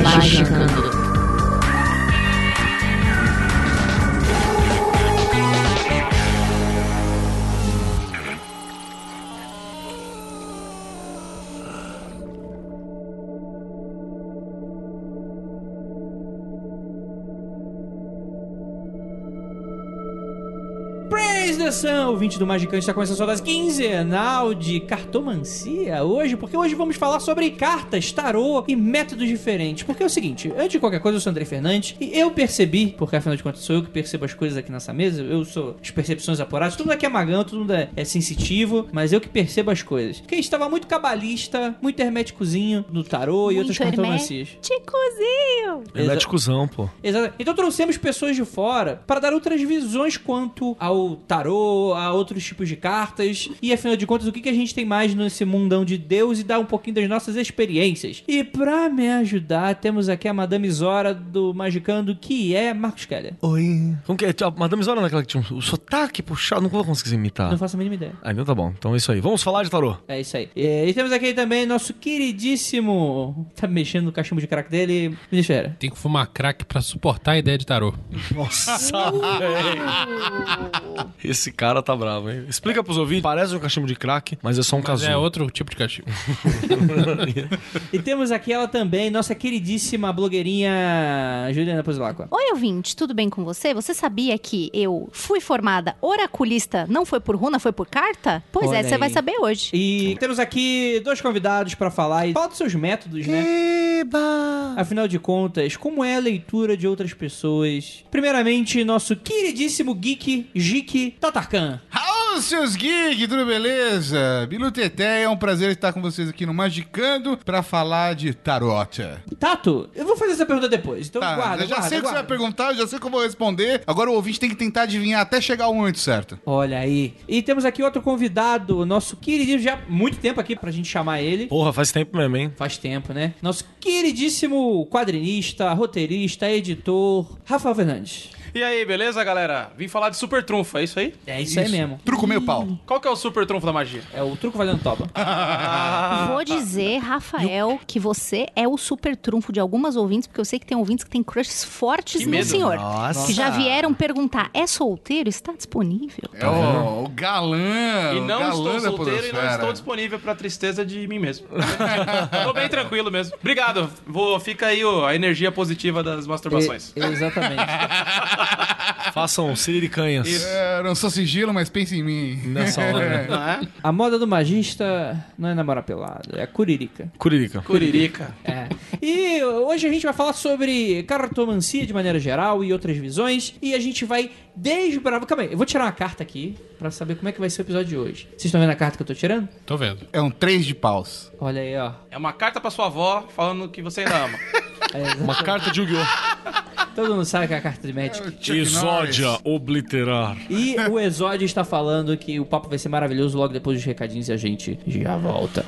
Magicando. Praise the Sun, ouvinte do Magicante, está começando a sua das quinzenal de cartomancia hoje, porque hoje vamos falar sobre cartas, tarô e métodos diferentes. Porque é o seguinte, antes de qualquer coisa, eu sou André Fernandes e eu percebi, porque afinal de contas sou eu que percebo as coisas aqui nessa mesa, eu sou as percepções apuradas, todo mundo aqui é magão, todo mundo é, é sensitivo, mas eu que percebo as coisas. Porque estava muito cabalista, muito herméticozinho no tarô e outras cartomancias. Ticozinho! Ele é de cuzão, pô. Exato. Então trouxemos pessoas de fora para dar outras visões quanto ao tarô, a outros tipos de cartas e afinal de contas o que, que a gente tem mais nesse mundão de Deus e dar um pouquinho das nossas experiências. E pra me ajudar temos aqui a Madame Zora do Magicando que é Marcos Keller. Oi. Como que é? A Madame Zora naquela que tinha o sotaque puxado, não vou conseguir imitar. Não faço a mínima ideia. Ah, então tá bom. Então é isso aí. Vamos falar de tarô. É isso aí. E, e temos aqui também nosso queridíssimo. Tá mexendo no cachimbo de crack dele. Deixa era. Tem que fumar crack pra suportar a ideia de tarô. Nossa, Esse cara tá bravo, hein? Explica pros ouvintes. Parece um cachimbo de crack, mas é só um Mas casulo. é outro tipo de cachimbo. E temos aqui ela também, nossa queridíssima blogueirinha Juliana Pozilacqua. Oi, ouvinte, tudo bem com você? Você sabia que eu fui formada oraculista, não foi por runa, foi por carta? Pois Olha é, você vai saber hoje. E temos aqui dois convidados pra falar e falar dos seus métodos, né? Eba! Afinal de contas, como é a leitura de outras pessoas? Primeiramente, nosso queridíssimo geek, Geek Tatarkan. Alô, seus geeks, tudo beleza? Bilu Teté, é um prazer estar com vocês aqui no Magicando pra falar de tarota. Tato, eu vou fazer essa pergunta depois, então Tá, guarda, eu já guarda, sei o que você vai perguntar, eu já sei o que eu vou responder. Agora o ouvinte tem que tentar adivinhar até chegar ao momento certo. Olha aí. E temos aqui outro convidado, nosso queridíssimo, já há muito tempo aqui pra gente chamar ele. Porra, faz tempo mesmo, hein? Faz tempo, né? Nosso queridíssimo quadrinista, roteirista, editor, Rafael Fernandes. E aí, beleza, galera? Vim falar de super trunfo, é isso aí? É isso, aí mesmo. Truco meio pau. Qual que é o super trunfo da magia? É o truco valendo toba. Vou dizer, Rafael, que você é o super trunfo de algumas ouvintes, porque eu sei que tem ouvintes que têm crushes fortes Que no medo. senhor. Nossa. Que já vieram perguntar, é solteiro? Está disponível? É o, o galã. e o não galã estou da solteiro e não podosfera. estou disponível pra tristeza de mim mesmo. Tô bem tranquilo mesmo. Obrigado. Vou, fica aí ó, a energia positiva das masturbações. E- exatamente. Façam siriricanhas É, não sou sigilo, mas pense em mim. nessa hora. Não é? A moda do magista não é namorar pelado, é curirica. Curirica. Curirica. É. E hoje a gente vai falar sobre cartomancia de maneira geral e outras visões. E a gente vai desbravar. Calma aí, eu vou tirar uma carta aqui pra saber como é que vai ser o episódio de hoje. Vocês estão vendo a carta que eu tô tirando? Tô vendo. É um três de paus. Olha aí, ó. É uma carta pra sua avó falando que você ainda ama. É, exatamente. Uma carta de Yu-Gi-Oh! Todo mundo sabe que é a carta de Magic. Chuck Exódia obliterar. E o Exódio está falando que o papo vai ser maravilhoso logo depois dos recadinhos e a gente já volta.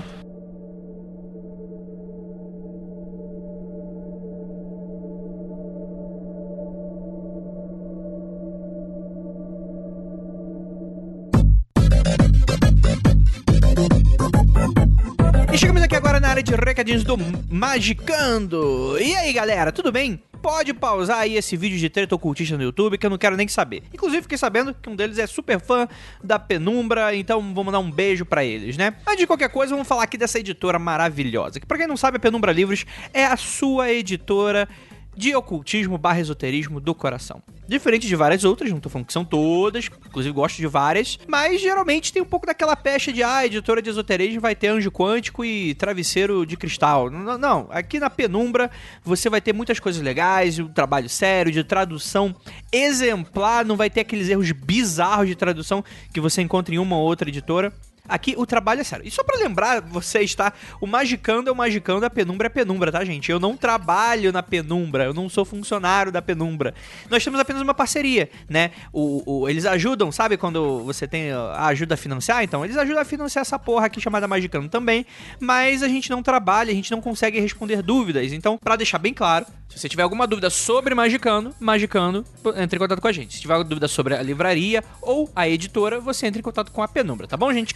E chegamos aqui agora na área de recadinhos do Magicando. E aí, galera, tudo bem? Pode pausar aí esse vídeo de treta ocultista no YouTube que eu não quero nem saber. Inclusive, fiquei sabendo que um deles é super fã da Penumbra, então vou mandar um beijo pra eles, né? Antes de qualquer coisa, vamos falar aqui dessa editora maravilhosa. Que pra quem não sabe, a Penumbra Livros é a sua editora de ocultismo barra esoterismo do coração. Diferente de várias outras, não tô falando que são todas, inclusive gosto de várias, mas geralmente tem um pouco daquela pecha de ah, editora de esoterismo vai ter anjo quântico e travesseiro de cristal. Não, não, aqui na penumbra você vai ter muitas coisas legais, um trabalho sério, de tradução exemplar, não vai ter aqueles erros bizarros de tradução que você encontra em uma ou outra editora. Aqui o trabalho é sério. E só pra lembrar vocês, tá? O Magicando é o Magicando, a penumbra é a penumbra, tá, gente? Eu não trabalho na penumbra, eu não sou funcionário da penumbra. Nós temos apenas uma parceria, né? O, o- eles ajudam, sabe quando você tem a ajuda a financiar? Então, eles ajudam a financiar essa porra aqui chamada Magicando também, mas a gente não trabalha, a gente não consegue responder dúvidas. Então, pra deixar bem claro, se você tiver alguma dúvida sobre Magicando, Magicando, entre em contato com a gente. Se tiver alguma dúvida sobre a livraria ou a editora, você entra em contato com a Penumbra, tá bom, gente?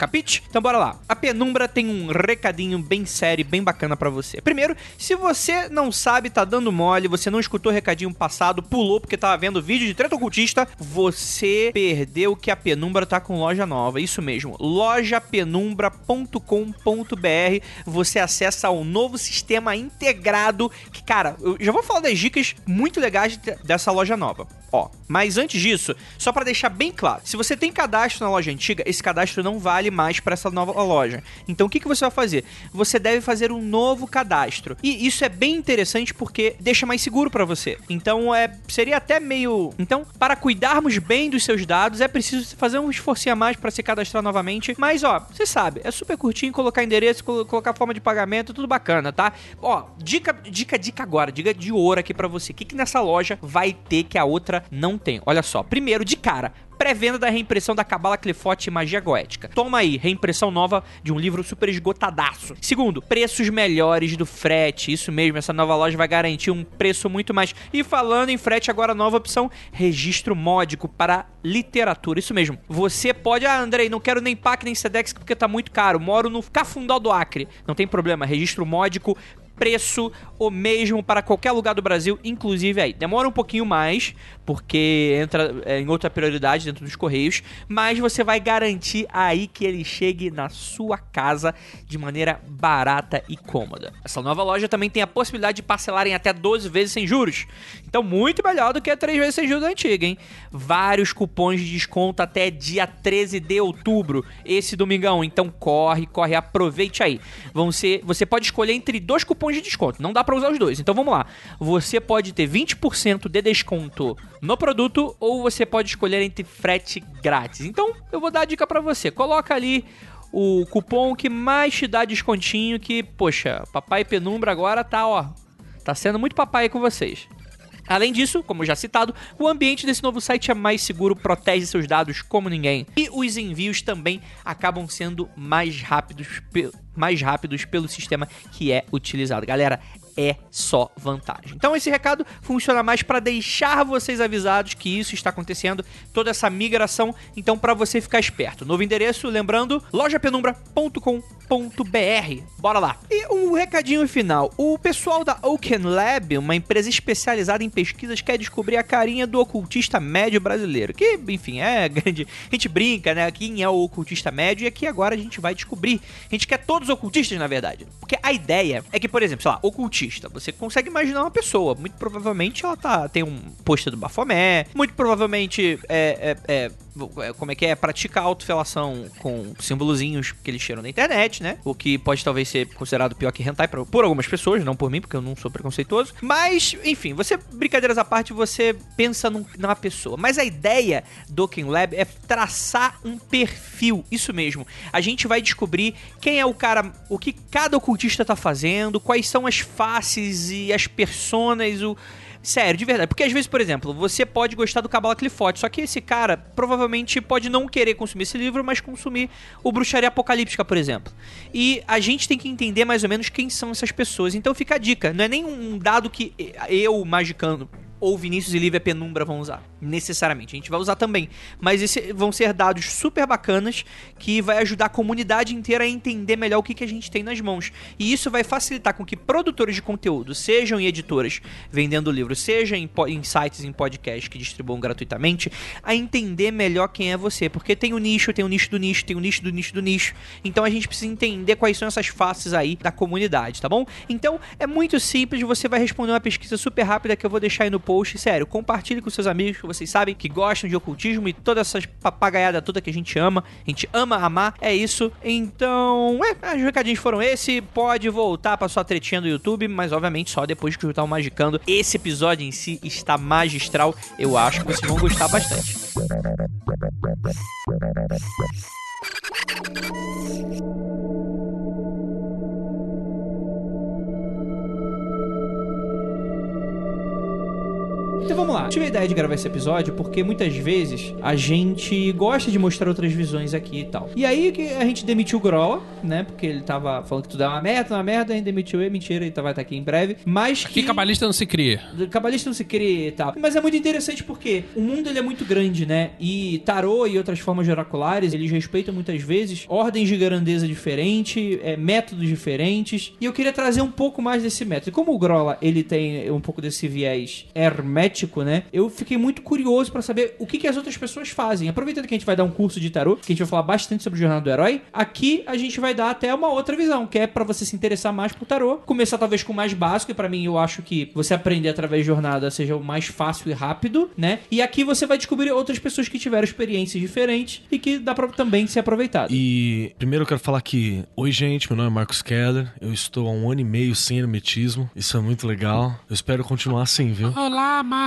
Então bora lá. A Penumbra tem um recadinho bem sério, bem bacana pra você. Primeiro, se você não sabe, tá dando mole, você não escutou o recadinho passado, pulou porque tava vendo vídeo de treta ocultista, você perdeu que a Penumbra tá com loja nova. Isso mesmo, lojapenumbra.com.br. Você acessa ao novo sistema integrado que, cara, eu já vou falar das dicas muito legais de- dessa loja nova. Ó, mas antes disso, só pra deixar bem claro, se você tem cadastro na loja antiga, esse cadastro não vale mais pra essa nova loja. Então o que, que você vai fazer? Você deve fazer um novo cadastro. E isso é bem interessante porque deixa mais seguro pra você. Então é seria até meio, então, para cuidarmos bem dos seus dados, é preciso fazer um esforcinho a mais pra se cadastrar novamente. Mas ó, você sabe, é super curtinho colocar endereço, colo- colocar forma de pagamento, tudo bacana, tá? Ó, dica, dica, dica agora, dica de ouro aqui pra você. O que, que nessa loja vai ter que a outra não tem? Olha só, primeiro, de cara, pré-venda da reimpressão da Cabala Clifote e Magia Goética. Toma aí, reimpressão nova de um livro super esgotadaço. Segundo, preços melhores do frete. Isso mesmo, essa nova loja vai garantir um preço muito mais. E falando em frete, agora nova opção, registro módico para literatura. Isso mesmo. Você pode, ah, Andrei, não quero nem PAC nem Sedex porque tá muito caro. Moro no Cafundó do Acre. Não tem problema, registro módico preço o mesmo para qualquer lugar do Brasil, inclusive aí. Demora um pouquinho mais, porque entra é, em outra prioridade dentro dos Correios, mas você vai garantir aí que ele chegue na sua casa de maneira barata e cômoda. Essa nova loja também tem a possibilidade de parcelar em até 12 vezes sem juros. Então, muito melhor do que a 3 vezes sem juros antiga, hein? Vários cupons de desconto até dia 13 de outubro, esse domingão. Então, corre, corre, aproveite aí. Vão ser, você pode escolher entre dois cupons de desconto. Não dá pra usar os dois. Então, vamos lá. Você pode ter 20% de desconto no produto ou você pode escolher entre frete grátis. Então, eu vou dar a dica pra você. Coloca ali o cupom que mais te dá descontinho que, poxa, Papai Penumbra agora tá, ó, tá sendo muito papai com vocês. Além disso, como já citado, o ambiente desse novo site é mais seguro, protege seus dados como ninguém. E os envios também acabam sendo mais rápidos, mais rápidos pelo sistema que é utilizado. Galera, é só vantagem. Então esse recado funciona mais para deixar vocês avisados que isso está acontecendo, toda essa migração, então para você ficar esperto. Novo endereço, lembrando, lojapenumbra.com.br. Bora lá. E um recadinho final. O pessoal da Oaken Lab, uma empresa especializada em pesquisas, quer descobrir a carinha do ocultista médio brasileiro, que, enfim, é grande. A gente brinca, né? Quem é o ocultista médio e aqui agora a gente vai descobrir. A gente quer todos os ocultistas, na verdade. Porque a ideia é que, por exemplo, sei lá, ocultista, você consegue imaginar uma pessoa. Muito provavelmente ela tá, tem um pôster do Bafomé, muito provavelmente é, é, é, é, como é que é, pratica autofelação com símbolozinhos que eles tiram da internet, né? O que pode talvez ser considerado pior que hentai pra- por algumas pessoas, não por mim, porque eu não sou preconceituoso. Mas, enfim, você, brincadeiras à parte, você pensa num- numa pessoa. Mas a ideia do Oken Lab é traçar um perfil, isso mesmo. A gente vai descobrir quem é o cara, o que cada ocultista tá fazendo, quais são as faces e as personas, o... Sério, de verdade. Porque às vezes, por exemplo, você pode gostar do Cabala Clifote, só que esse cara provavelmente pode não querer consumir esse livro, mas consumir o Bruxaria Apocalíptica, por exemplo. E a gente tem que entender mais ou menos quem são essas pessoas. Então fica a dica. Não é nem um dado que eu, magicano, ou Vinícius e Lívia Penumbra vão usar, necessariamente. A gente vai usar também. Mas esse vão ser dados super bacanas que vai ajudar a comunidade inteira a entender melhor o que, que a gente tem nas mãos. E isso vai facilitar com que produtores de conteúdo, sejam em editoras vendendo livro, seja em, em sites, em podcast que distribuam gratuitamente, a entender melhor quem é você. Porque tem o nicho, tem o nicho do nicho, tem o nicho do nicho do nicho. Então a gente precisa entender quais são essas faces aí da comunidade, tá bom? Então é muito simples, você vai responder uma pesquisa super rápida que eu vou deixar aí no post. Sério, compartilhe com seus amigos que vocês sabem que gostam de ocultismo e toda essa papagaiada toda que a gente ama. A gente ama amar. É isso. Então, é, os recadinhos foram esse. Pode voltar pra sua tretinha do YouTube, mas obviamente só depois que escutar o Magicando. Esse episódio em si está magistral. Eu acho que vocês vão gostar bastante. Então vamos lá. Tive a ideia de gravar esse episódio porque muitas vezes a gente gosta de mostrar outras visões aqui e tal. E aí que a gente demitiu o Grola, né? Porque ele tava falando que tudo é uma merda, uma merda, a gente demitiu ele, mentira, ele vai estar aqui em breve. Mas Aqui que... cabalista não se cria. Cabalista não se crê e tal. Mas é muito interessante porque o mundo ele é muito grande, né? E tarô e outras formas de oraculares, eles respeitam muitas vezes ordens de grandeza diferente, é, métodos diferentes. E eu queria trazer um pouco mais desse método. E como o Grola, ele tem um pouco desse viés hermético, né? Eu fiquei muito curioso pra saber o que, que as outras pessoas fazem. Aproveitando que a gente vai dar um curso de tarô, que a gente vai falar bastante sobre o Jornada do Herói, aqui a gente vai dar até uma outra visão, que é pra você se interessar mais por tarô. Começar talvez com o mais básico, e pra mim eu acho que você aprender através de jornada seja o mais fácil e rápido, né? E aqui você vai descobrir outras pessoas que tiveram experiências diferentes e que dá pra também ser aproveitado. E primeiro eu quero falar que, oi gente, meu nome é Marcos Keller, eu estou há um ano e meio sem hermetismo, isso é muito legal, eu espero continuar assim, viu? Olá, Marcos.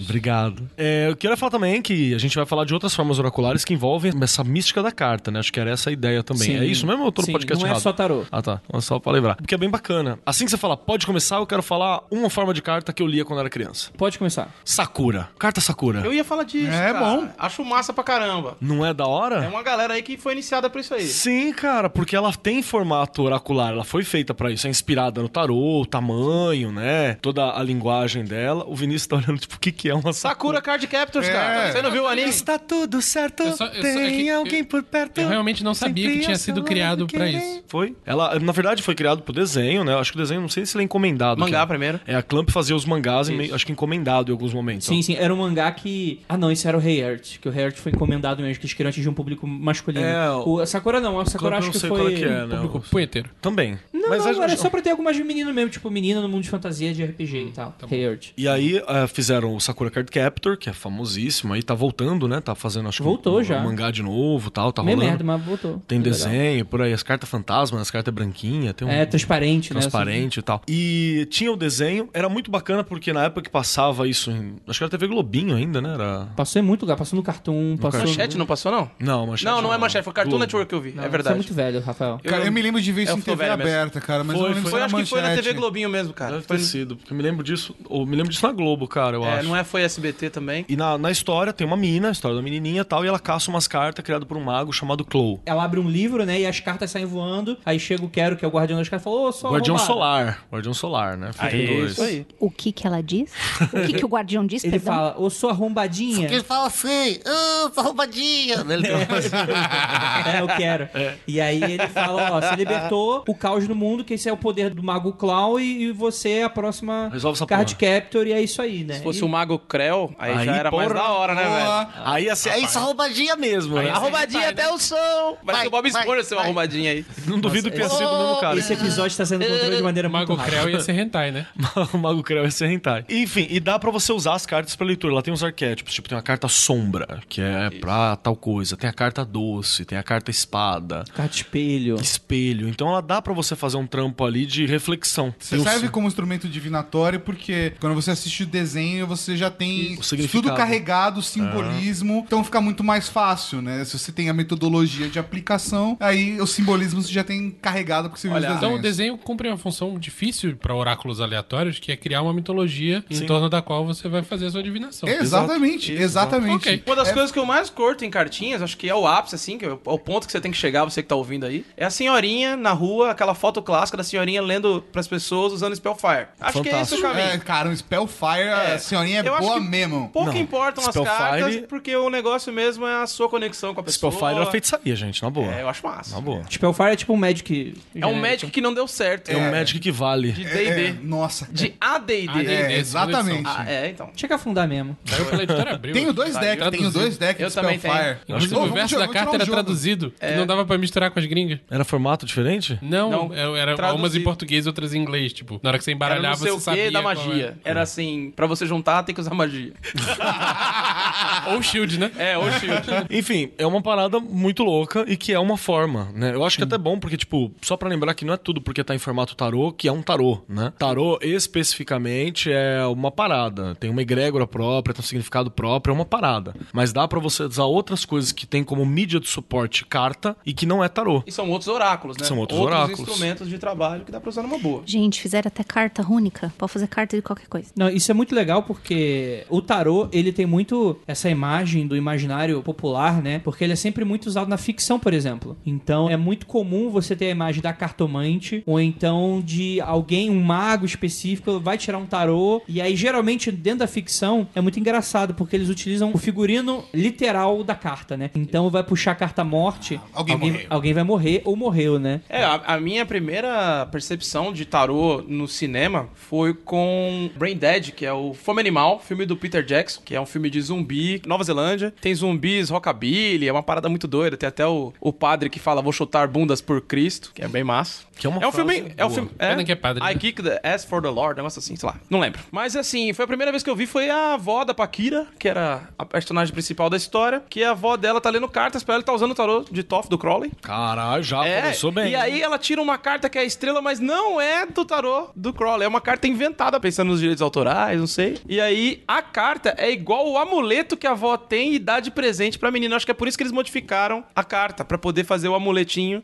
Obrigado. É, eu queria falar também que a gente vai falar de outras formas oraculares que envolvem essa mística da carta, né? Acho que era essa a ideia também. Sim. É isso mesmo ou eu tô no Sim, podcast não errado? é só tarô. Ah, tá. Só pra lembrar. Porque é bem bacana. Assim que você fala, pode começar, eu quero falar uma forma de carta que eu lia quando era criança. Pode começar. Sakura. Carta Sakura. Eu ia falar disso. É cara. bom. Acho massa pra caramba. Não é da hora? É uma galera aí que foi iniciada pra isso aí. Sim, cara, porque ela tem formato oracular, ela foi feita pra isso, é inspirada no tarô, o tamanho, né? Toda a linguagem dela. O Vinícius tá olhando, tipo, o que que é uma Sakura Card Captors, É. cara. Você não viu o anime? Está tudo certo, Eu só- eu só- tem é que eu- alguém por perto. eu realmente não sabia sempre que tinha ao sido criado pra isso. Foi. Ela, na verdade, foi criado pro desenho, né? Eu acho que o desenho, não sei se ele é encomendado. Mangá que é. primeiro. É, a Clamp fazia os mangás, em meio- acho que encomendado em alguns momentos. Sim, sim, era um mangá que. Ah, não, isso era o Rei Earth, que o Rei Earth foi encomendado mesmo, que eles queriam atingir um público masculino. É, o... a Sakura não, a Sakura Clamp eu acho não que sei foi. qual é que é, né? Público O- punheteiro. Também. Não, Mas não, acho- era só pra ter algo mais de menino mesmo, tipo menina no mundo de fantasia de RPG e tal. Rei Earth. E aí eh, fizeram o Sakura Card Captor, que é famosíssimo, aí tá voltando, né? Tá fazendo, acho que Voltou um, já. um mangá de novo tal, tá Meio rolando. merda, mas voltou. Tem Muito legal. desenho, por aí, as cartas fantasma, as cartas branquinhas, tem um É, transparente, né? transparente e tal. E tinha o desenho, era muito bacana porque na época que passava isso em, acho que era TV Globinho ainda, né? Era Passou em muito lugar, passou no Cartoon, passou... Manchete não passou, não? Não, manchete. Não, não é manchete, foi Cartoon Globo. Network que eu vi. Não, é Você é verdade. muito velho, Rafael. Cara, eu me lembro de ver isso Eu em TV velho mesmo. aberta, cara, mas Foi, eu não lembro foi, acho que foi na. TV Globinho mesmo, cara. Deve Foi- ter sido, porque eu me lembro disso, eu me lembro disso na Globo, cara, eu é, acho. não é, foi SBT também. E na, na história tem uma mina, a história da menininha e tal, e ela caça umas cartas criadas por um mago chamado Clow. Ela abre um livro, né, e as cartas saem voando, aí chega o Quero, que é o guardião das cartas, e fala, ô, só Guardião. Solar. Guardião Solar, né? Tem dois. Isso aí. O que que ela diz? O que que o guardião diz, Ele perdão? fala, ô, sua arrombadinha. Ele fala assim, ah, sua roubadinha. Ele tem uma- é, eu quero. E aí ele fala, ó, você libertou o caos no mundo, que esse é o poder do Mago Clown e, e você é a próxima Resolve essa Card Captor e é isso aí, né? Se fosse o Mago Creu, aí, Aí, já era mais porra, da hora, né, velho? Aí assim, aí só roubadinha mesmo, né? Arrombadinha até o som. Vai Vai, ser o Bob Esponja, seu vai. arrombadinho aí. Não duvido que tenha sido o mesmo cara. Esse episódio está sendo controlado de maneira O muito Mago. Creu ia ser hentai, né? o Mago Creu é ser hentai. Enfim, e dá pra você usar as cartas pra leitura. Ela tem uns arquétipos, tipo, tem a carta sombra, que é pra tal coisa. Tem a carta doce, tem a carta espada, Carta espelho. espelho. Então ela dá pra você fazer um trampo ali de reflexão. Você serve como instrumento divinatório porque quando você assiste o desenho, você já tem O tudo carregado, simbolismo, então fica muito mais fácil, né? Se você tem a metodologia de aplicação, aí os simbolismos você já tem carregado porque você viu os Olha, desenhos. Então o desenho cumpre uma função difícil para oráculos aleatórios, que é criar uma mitologia em torno da qual você vai fazer a sua divinação. Exatamente, exatamente. Ok. Uma das É- coisas que eu mais curto em cartinhas, acho que é o ápice, assim, que é o ponto que você tem que chegar, você que tá ouvindo aí, é a senhorinha na rua, aquela foto clássica da senhorinha lendo pras pessoas usando Spellfire. Acho que é esse o Fantástico. caminho. É, cara, um Spellfire, a senhorinha é boa mesmo. Pouco Não, importam as Spellfire- cartas, porque o negócio mesmo é a sua conexão com a pessoa. Spellfire era feitiçaria, gente, na boa. É, eu acho massa. Na boa. Spellfire é tipo um Magic. É um Magic que não deu certo. É um Magic que vale. De É, D&D. nossa. De AD&D. AD&D. É, exatamente. Ah, é, então. Tinha que afundar mesmo. Saiu pela editora Abril. Tenho dois decks, tenho dois decks Eu de também Spellfire. Inclusive, Ô, o verso da carta era traduzido, que É. não dava pra misturar com as gringas. Era formato diferente? Não, era, umas em português e outras em inglês, tipo. Na hora que você embaralhava, você o sabia da magia. era. Era assim, pra você juntar, tem que usar magia. Ou Shield, né? É, ou Shield. Enfim, é uma parada muito louca e que é uma forma, né? Eu acho que é até bom, porque, tipo, só pra lembrar que não é tudo porque tá em formato tarô que é um tarô, né? Tarô, especificamente, é uma parada. Tem uma egrégora própria, tem um significado próprio, é uma parada. Mas dá pra você usar outras coisas que tem como mídia de suporte carta e que não é tarô. E são outros oráculos, né? São outros oráculos. instrumentos de trabalho que dá pra usar numa boa. Gente, fizeram até carta rúnica. Pode fazer carta de qualquer coisa. Não, isso é muito legal porque o tarô, ele tem muito essa imagem do imaginário popular, né? Porque ele é sempre muito usado na ficção, por exemplo. Então, é muito comum você ter a imagem da cartomante ou então de alguém, um mago específico, vai tirar um tarô e aí geralmente dentro da ficção é muito engraçado porque eles utilizam o figurino literal da carta, né? Então vai puxar a carta morte, Alguém morreu. alguém vai morrer ou morreu, né? É, a, a minha primeira percepção de tarô no cinema foi com Brain Dead, que é o Fome Animal, filme do Peter Jackson, que é um filme de zumbi, Nova Zelândia. Tem zumbis rockabilly, é uma parada muito doida. Tem até o, o padre que fala, vou chutar bundas por Cristo, que é bem massa. Que é uma é um filme, é um filme, Pena que é padre, I né? kick the ass for the Lord, negócio assim, sei lá, não lembro. Mas assim, foi a primeira vez que eu vi foi a avó da Paquira, que era a personagem principal da história, que a avó dela tá lendo cartas pra ela e tá usando o tarô de Toff do Crowley. Caralho, já É, começou bem. E aí ela tira uma carta que é a estrela, mas não é do tarô do Crowley. É uma carta inventada, pensando nos direitos autorais, não sei. E aí a carta é igual o amuleto que a avó tem e dá de presente pra menina. Acho que é por isso que eles modificaram a carta, pra poder fazer o amuletinho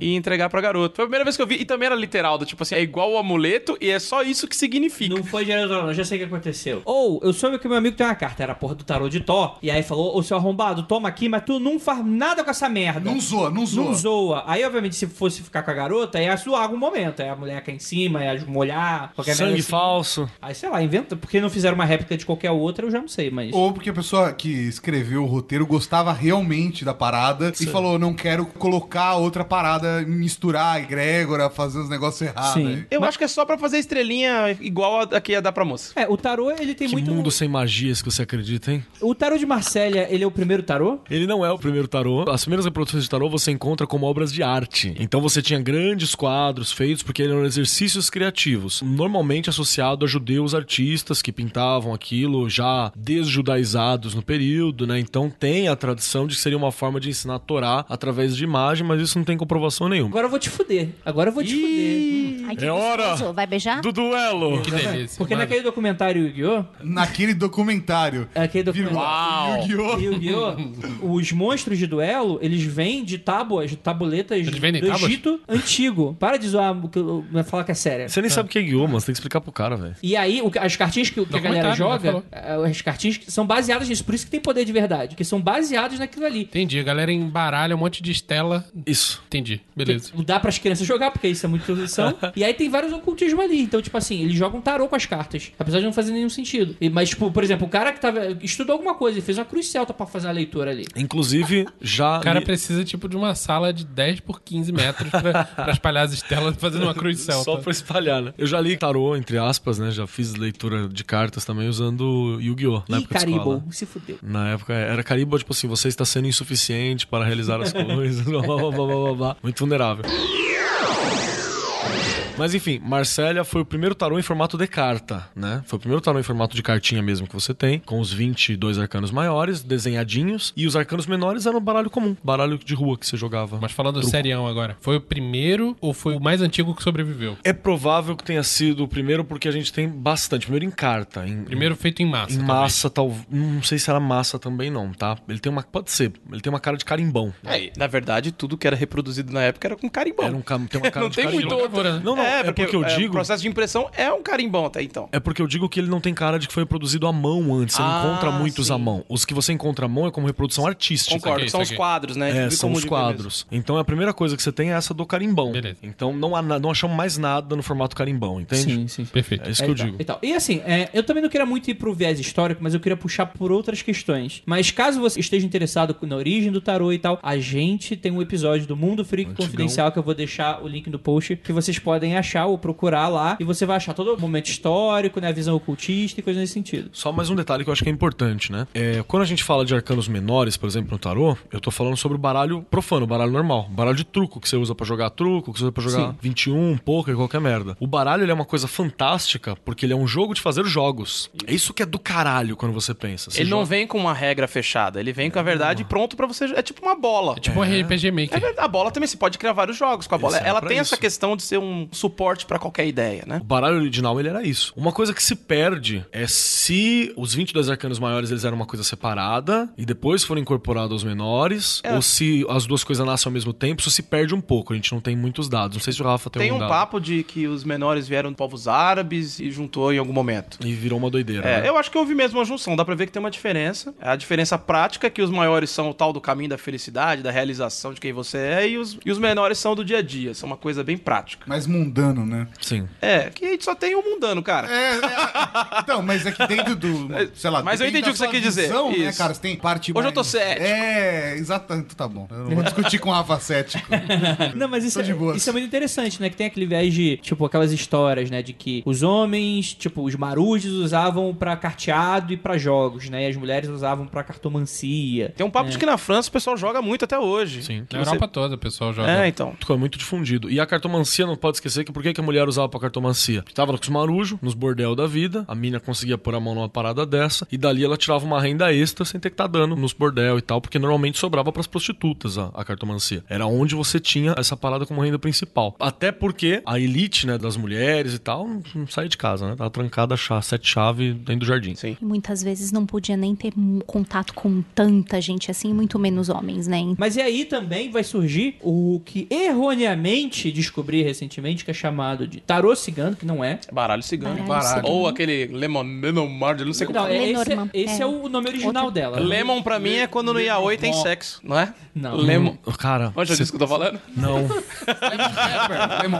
e entregar pra garota. Foi a primeira vez que eu vi. E também era literal, do tipo assim, é igual o amuleto e é só isso que significa. Não foi direto, não, já sei o que aconteceu. Ou, eu soube que meu amigo tem uma carta, era a porra do tarô de Tó, e aí falou, ô seu arrombado, toma aqui, mas tu não faz nada com essa merda. Não zoa, não zoa. Não zoa. Aí, obviamente, se fosse ficar com a garota, ia zoar algum momento. Aí a mulher cair em cima, ia molhar, qualquer merda Sangue assim. falso. Aí, sei lá, inventa. Porque não fizeram uma réplica de qualquer outra, eu já não sei, mas. Ou porque a pessoa que escreveu o roteiro gostava realmente da parada e falou: não quero colocar outra parada, misturar a egrégora, fazer os negócios errados. Sim. aí. Eu acho que é só pra fazer estrelinha igual a, que ia dar pra moça. É, o tarô, ele tem Que muito. mundo sem magias que você acredita, hein? O tarô de Marsella, ele é o primeiro tarô? Ele não é o primeiro tarô. As primeiras reproduções de tarô você encontra como obras de arte. Então você tinha grandes quadros feitos porque eram exercícios criativos, normalmente associado a judeus artistas que pintavam aquilo já desjudaizados no período, né? Então tem a tradição de que seria uma forma de ensinar a Torá através de imagem, mas isso não tem comprovação nenhuma. Agora eu vou te fuder. Agora eu vou te fuder. Ai, que É hora. Vai beijar? Do duelo! Que delícia. Porque mano. naquele documentário Yu-Gi-Oh! Naquele documentário. Aquele documentário. Yu-Gi-Oh! Yu-Gi-Oh! Os monstros de duelo, eles vêm de tábuas, de tabuletas Eles vendem do tábuas? Egito antigo. Para de zoar, que eu- eu- falar que é sério. Você nem sabe o que é Guiô, mas tem que explicar pro cara, velho. E aí, o as cartinhas que, que a galera Documentário, joga, eh, as cartinhas que são baseadas nisso. Por isso que tem poder de verdade. Que são baseadas naquilo ali. Entendi. A galera embaralha um monte de estela. Isso. Entendi. Beleza. Que Dá pras crianças jogar, porque isso é muito tradição. e aí tem vários ocultismos ali. Então, tipo assim, eles jogam tarô com as cartas. Apesar de não fazer nenhum sentido. E- mas, tipo, por exemplo, o cara que tava, estudou alguma coisa e fez uma cruz celta pra fazer a leitura ali. Inclusive, já. O cara li- precisa, tipo, de uma sala de 10 por 15 metros pra, pra espalhar as estelas fazendo uma cruz celta. Só pra espalhar, né? Eu já li tarô, entre aspas, né? Já fiz leitura de cartas também usando Yu-Gi-Oh! na época de se fudeu. Na época era Caribo, tipo assim, você está sendo insuficiente para realizar as coisas. blá, blá, blá, blá, blá, blá. Muito vulnerável. Mas enfim, Marsella foi o primeiro tarô em formato de carta, né? Foi o primeiro tarô em formato de cartinha mesmo que você tem, com os 22 arcanos maiores, desenhadinhos, e os arcanos menores eram baralho comum, baralho de rua que você jogava. Mas falando serião agora, foi o primeiro ou foi o mais antigo que sobreviveu? É provável que tenha sido o primeiro porque a gente tem bastante. Primeiro em carta, em, Primeiro feito em massa. Em talvez. massa, tal. Não sei se era massa também, não, tá? Ele tem uma. Pode ser. Ele tem uma cara de carimbão. É, na verdade, tudo que era reproduzido na época era com carimbão. Era um, tem uma cara Não de tem carimbão. muito Gravura, né? Não, não, é, porque, eu é, digo. O processo de impressão é um carimbão até então. É porque eu digo que ele não tem cara de que foi produzido à mão antes. Você Ah, não encontra muitos sim. à mão. Os que você encontra à mão é como reprodução artística. Concordo, são os quadros, né? É, são os ver mesmo. quadros. Então a primeira coisa que você tem é essa do carimbão. Beleza. Então não, há não achamos mais nada no formato carimbão, entende? Sim, sim. Perfeito. É isso É, que eu tá, digo. E, tal. e assim, é, eu também não queria muito ir pro viés histórico, mas eu queria puxar por outras questões. Mas caso você esteja interessado na origem do tarô e tal, a gente tem um episódio do Mundo Freak Antigão. Confidencial que eu vou deixar o link no post, que vocês podem achar ou procurar lá e você vai achar todo o momento histórico, né, a visão ocultista e coisas nesse sentido. Só mais um detalhe que eu acho que é importante, né? É, quando a gente fala de arcanos menores, por exemplo, no tarô, eu tô falando sobre o baralho profano, o baralho normal. O baralho de truco, que você usa pra jogar truco, que você usa pra jogar Sim. 21, poker, qualquer merda. O baralho ele é uma coisa fantástica porque ele é um jogo de fazer jogos. É isso que é do caralho quando você pensa. Você Ele não joga- vem com uma regra fechada, ele vem com a verdade pronto pra você. É tipo uma bola. É tipo um RPG É Maker. verdade, a bola também, você pode criar vários jogos com a bola. Ela tem isso. essa questão de ser um suporte pra qualquer ideia, né? O baralho original ele era isso. Uma coisa que se perde é se os 22 arcanos maiores eles eram uma coisa separada e depois foram incorporados aos menores, É. ou se as duas coisas nascem ao mesmo tempo, isso se perde um pouco. A gente não tem muitos dados. Não sei se o Rafa tem, Tem algum um dado. papo de que os menores vieram de povos árabes e juntou em algum momento. E virou uma doideira. É, né? eu acho que houve mesmo uma junção, dá pra ver que tem uma diferença. A diferença prática é que os maiores são o tal do caminho da felicidade, da realização de quem você é, e os, e os menores são do dia a dia, são uma coisa bem prática. Mais mundano, né? Sim. É, que a gente só tem o mundano, cara. É, é, então, mas é que dentro do. Sei lá, Mas eu entendi o que você quis dizer. visão, Né, Isso. cara? Você tem parte Hoje eu tô mais- cético. É, exatamente. Tá bom. Eu não vou discutir com o Rafa cético. Não, mas isso Tô de é, isso é muito interessante, né? Que tem aquele viés de, tipo, aquelas histórias, né? De que os homens, tipo, os marujos usavam pra carteado e pra jogos, né? E as mulheres usavam pra cartomancia. Tem um papo de que na França o pessoal joga muito até hoje. Sim. Que Na você- Europa toda o pessoal joga. É, então. É muito difundido. E a cartomancia, não pode esquecer que por que a mulher usava pra cartomancia? Porque tava com os marujos, nos bordel da vida, a mina conseguia pôr a mão numa parada dessa, e dali ela tirava uma renda extra sem ter que estar dando nos bordel e tal, porque normalmente sobrava pras prostitutas a, a cartomancia. Era onde você tinha essa parada como renda principal. Até porque a elite, né, das mulheres e tal, não, não saía de casa, né? Tava trancada, chá, sete chaves dentro do jardim. Sim. E muitas vezes não podia nem ter contato com tanta gente assim, muito menos homens, né? Mas e aí também vai surgir o que erroneamente descobri recentemente, que é chamado de tarô cigano, que não é. Baralho cigano. Baralho cigano. Ou aquele Lemon, Lemon Marge, não sei como Não, fala. é, esse, Lenormand. esse é. É. o nome original Outra- dela. Lemon pra mim é quando no Yaoi tem sexo, não é? Não. Lemon. Cara, Onde eu disse que eu tô falando? não.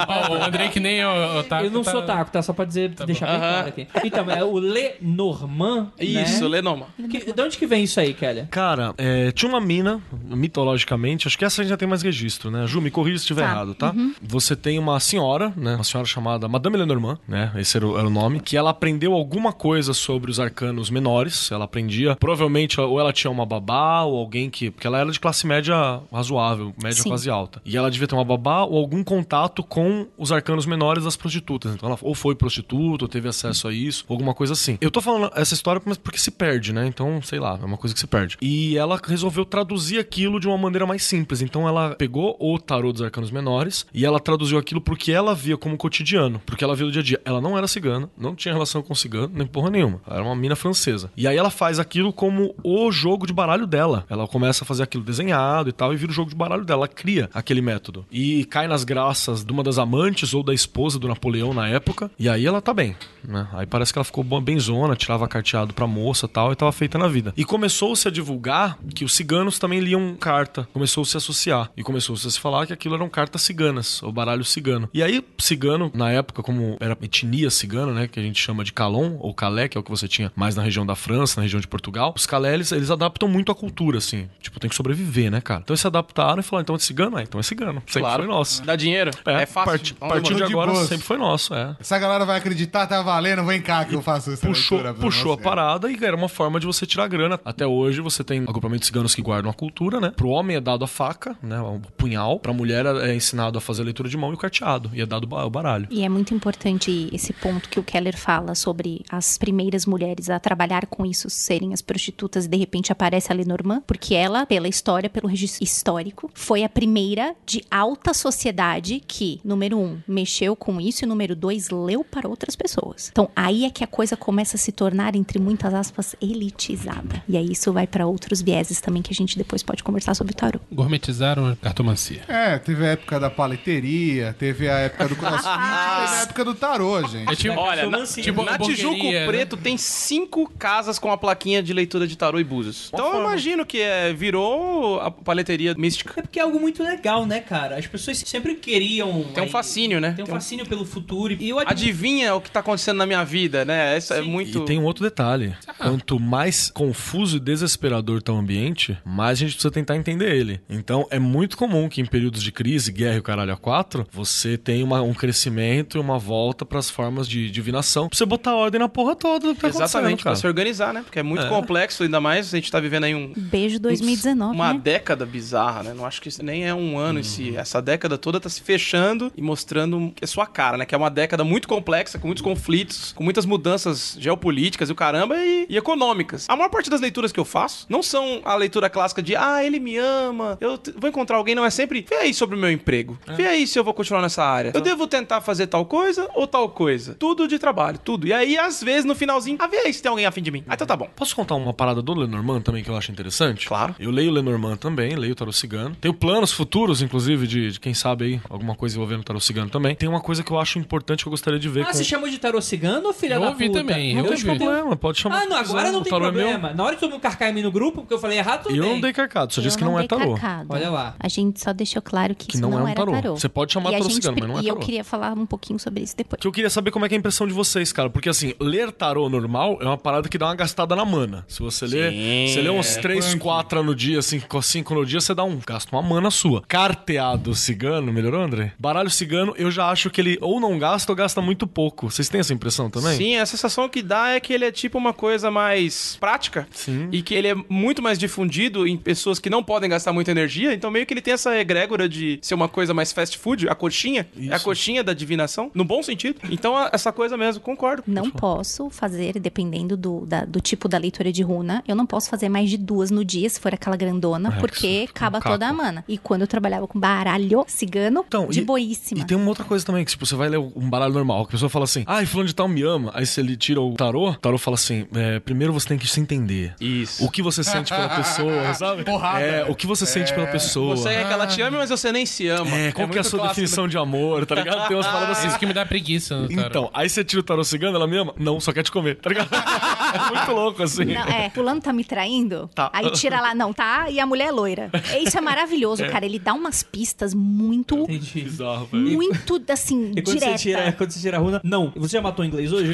Ó, o Andrei que nem o, o Taco Eu não tá- sou taco, tá? Só pra dizer, deixar bem Aham. claro aqui. Então, é o Lenormand, Isso, né? Lenoma. Que- de onde que vem isso aí, Kelly? Cara, é, tinha uma mina, mitologicamente, acho que essa a gente já tem mais registro, né? Ju, me corrija se estiver Tá. errado, tá? Você tem uma senhora, né? Uma senhora chamada Madame Lenormand, né? Esse era o, era o nome, que ela aprendeu alguma coisa sobre os arcanos menores. Ela aprendia, provavelmente, ou ela tinha uma babá, ou alguém que. Porque ela era de classe média razoável, média Sim. quase alta. E ela devia ter uma babá ou algum contato com os arcanos menores das prostitutas. Então ela ou foi prostituta, ou teve acesso a isso, alguma coisa assim. Eu tô falando essa história porque se perde, né? Então, sei lá, é uma coisa que se perde. E ela resolveu traduzir aquilo de uma maneira mais simples. Então ela pegou o tarô dos arcanos menores e ela traduziu aquilo porque ela via como cotidiano, porque ela via do dia a dia. Ela não era cigana, não tinha relação com cigano, nem porra nenhuma. Ela era uma mina francesa. E aí ela faz aquilo como o jogo de baralho dela. Ela começa a fazer aquilo desenhado e tal e vira o jogo de baralho dela. Ela cria aquele método. E cai nas graças de uma das amantes ou da esposa do Napoleão na época. E aí ela tá bem, né? Aí parece que ela ficou benzona, tirava carteado pra moça tal, e tava feita na vida. E começou-se a divulgar que os ciganos também liam carta. Começou-se a associar. E começou-se a se falar que aquilo eram cartas ciganas, ou baralho cigano. E aí, cigano, na época, como era etnia cigana, né? Que a gente chama de calon, ou calé, que é o que você tinha mais na região da França, na região de Portugal. Os calé, eles, eles adaptam muito a cultura, assim. Tipo, tem que sobreviver, né, cara? Então eles se adaptaram e falaram, então é cigano? É, então é cigano. Sempre Claro. foi nosso. Dá dinheiro? É, fácil. Part, Então, a partir de de agora boas. sempre foi nosso, é. Essa galera vai acreditar, tá valendo, vem cá que eu faço essa Puxou, puxou a parada e era uma forma de você tirar grana. Até hoje você tem agrupamentos ciganos que guardam a cultura, né? Pro homem é dado a faca, né? O punhal. Pra mulher é ensinado a fazer a leitura de mão e o carteado. E é dado o ba- o baralho. E é muito importante esse ponto que o Keller fala sobre as primeiras mulheres a trabalhar com isso serem as prostitutas e de repente aparece a Lenormand, porque ela, pela história, pelo registro histórico, foi a primeira de alta sociedade que, número um, mexeu com isso e número dois, leu para outras pessoas. Então aí é que a coisa começa a se tornar, entre muitas aspas, elitizada. E aí isso vai para outros vieses também que a gente depois pode conversar sobre o tarô. Gourmetizaram a cartomancia. É, teve a época da paleteria, teve a época do crossfit, teve a época do tarô, gente. É tipo, Olha, na, tipo na Tijuco né? Preto tem cinco casas com a plaquinha de leitura de tarô e búzios. Então eu imagino que é, virou a paleteria mística. É porque é algo muito legal, né, cara? As pessoas sempre queriam. Tem um aí- fascínio, né? Tem um fascínio pelo futuro. E eu Adivinha o que tá acontecendo na minha vida, né? Isso é muito... E tem um outro detalhe. Quanto mais confuso e desesperador tá o ambiente, mais a gente precisa tentar entender ele. Então, é muito comum que em períodos de crise, guerra e o caralho a quatro, você tenha tem uma- um crescimento e uma volta pras formas de divinação. Pra você botar ordem na porra toda do que tá Exatamente, cara. se organizar, né? Porque é muito complexo, ainda mais a gente tá vivendo aí um. Beijo 2019, Uma né? década bizarra, né? Não acho que isso nem é um ano em Uhum. si. Essa década toda tá se fechando e mostrando a sua cara, né? Que é uma década muito complexa, com muitos conflitos, com muitas mudanças geopolíticas e o caramba e, e econômicas. A maior parte das leituras que eu faço não são a leitura clássica de ah, ele me ama, eu vou encontrar alguém, não é sempre vê aí sobre o meu emprego. É. Vê aí se eu vou continuar nessa área. Eu devo tentar fazer tal coisa ou tal coisa. Tudo de trabalho, tudo. E aí, às vezes, no finalzinho, ah, vê aí se tem alguém afim de mim. Ah, então tá bom. Posso contar uma parada do Lenormand também que eu acho interessante? Claro. Eu leio Lenormand também, leio o Tarot Cigano. Tenho planos futuros, inclusive, de, de quem sabe aí, alguma coisa envolvendo o Tarot Cigano também. Tem uma coisa que eu acho importante que eu gostaria de ver. Ah, com... você chamou de tarô cigano ou filha Eu da ouvi puta? também, Não eu tem problema, pode chamar. Ah, não, agora não tem tarô é meu. problema. Na hora de todo mundo carcar em mim no grupo, porque eu falei errado, tudo E eu bem. não dei carcado, só Eu disse que não, é dei tarô. carcada. Olha lá. A gente só deixou claro que, Que isso não não, é um era tarô. tarô. Você pode chamar e a tarô gente cigano, mas não é E eu queria falar um pouquinho sobre isso depois. Que eu queria saber como é que é a impressão de vocês, cara. Porque assim, ler tarô normal é uma parada que dá uma gastada na mana. Se você ler, você lê uns 3, 4 no dia, 5, 5 no dia, você dá um gasta uma mana sua. Carteado cigano, melhorou, André? Baralho cigano, eu já acho que ele ou não gasta ou gasta muito pouco. Vocês têm essa impressão também? Sim, a sensação que dá é que ele é tipo uma coisa mais prática. Sim. E que ele é muito mais difundido em pessoas que não podem gastar muita energia. Então, meio que ele tem essa egrégora de ser uma coisa mais fast food, a coxinha. É a coxinha da divinação, no bom sentido. Então, essa coisa mesmo, concordo. Não posso fazer, dependendo do, da- do tipo da leitura de runa, eu não posso fazer mais de duas no dia, se for aquela grandona, É, que porque fica um acaba caco. toda a mana. E quando eu trabalhava com baralho cigano, Então, de e- boíssima. E tem uma outra coisa também, que tipo, você vai ler um baralho normal, que a pessoa fala assim, ai, fulano de tal me ama. Aí se ele tira o tarô, o tarô fala assim, é, primeiro você tem que se entender. Isso. O que você sente pela pessoa, sabe? Porrada. É, o que você sente pela pessoa. Você quer que ela te ame, mas você nem se ama. É, qual que é a sua clássico, definição de amor, tá ligado? Tem umas paradas É assim. isso que me dá preguiça no tarô. Então, aí você tira o tarô cigano, ela me ama? Não, só quer te comer, tá ligado? É muito louco, assim. Não, é, fulano tá me traindo? Tá. Aí tira lá, não, tá? E a mulher é loira. Isso é maravilhoso, cara. Ele dá umas pistas muito, Entendi. Bizarro, velho. muito, assim, E quando direta. você, tira, quando você tira a runa... Não. Você já matou inglês hoje?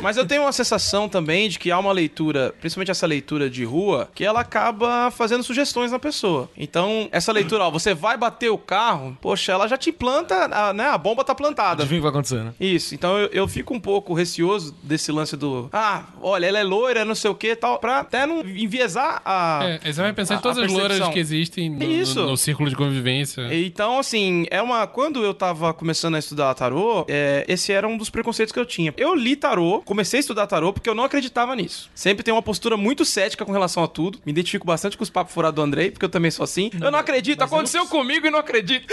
Mas eu tenho uma sensação também de que há uma leitura, principalmente essa leitura de rua, que ela acaba fazendo sugestões na pessoa. Então, essa leitura, ó, você vai bater o carro, poxa, ela já te planta, a, né? A bomba tá plantada. Adivinha o que vai acontecer, né? Isso, então eu, eu fico um pouco receoso desse lance do. Ah, olha, ela é loira, não sei o que e tal, pra até não enviesar a. É, você vai pensar a- em todas as percepção. que existem no, Isso. no- no círculo de convivência. Então, assim, é uma. Quando eu tava começando a estudar tarô, é, esse era um dos preconceitos que eu tinha. Eu li tarô, comecei a estudar tarô porque eu não acreditava nisso. Sempre tenho uma postura muito cética com relação a tudo. Me identifico bastante com os papos furados do Andrei, porque eu também sou assim. eu não acredito, aconteceu comigo e não acredito.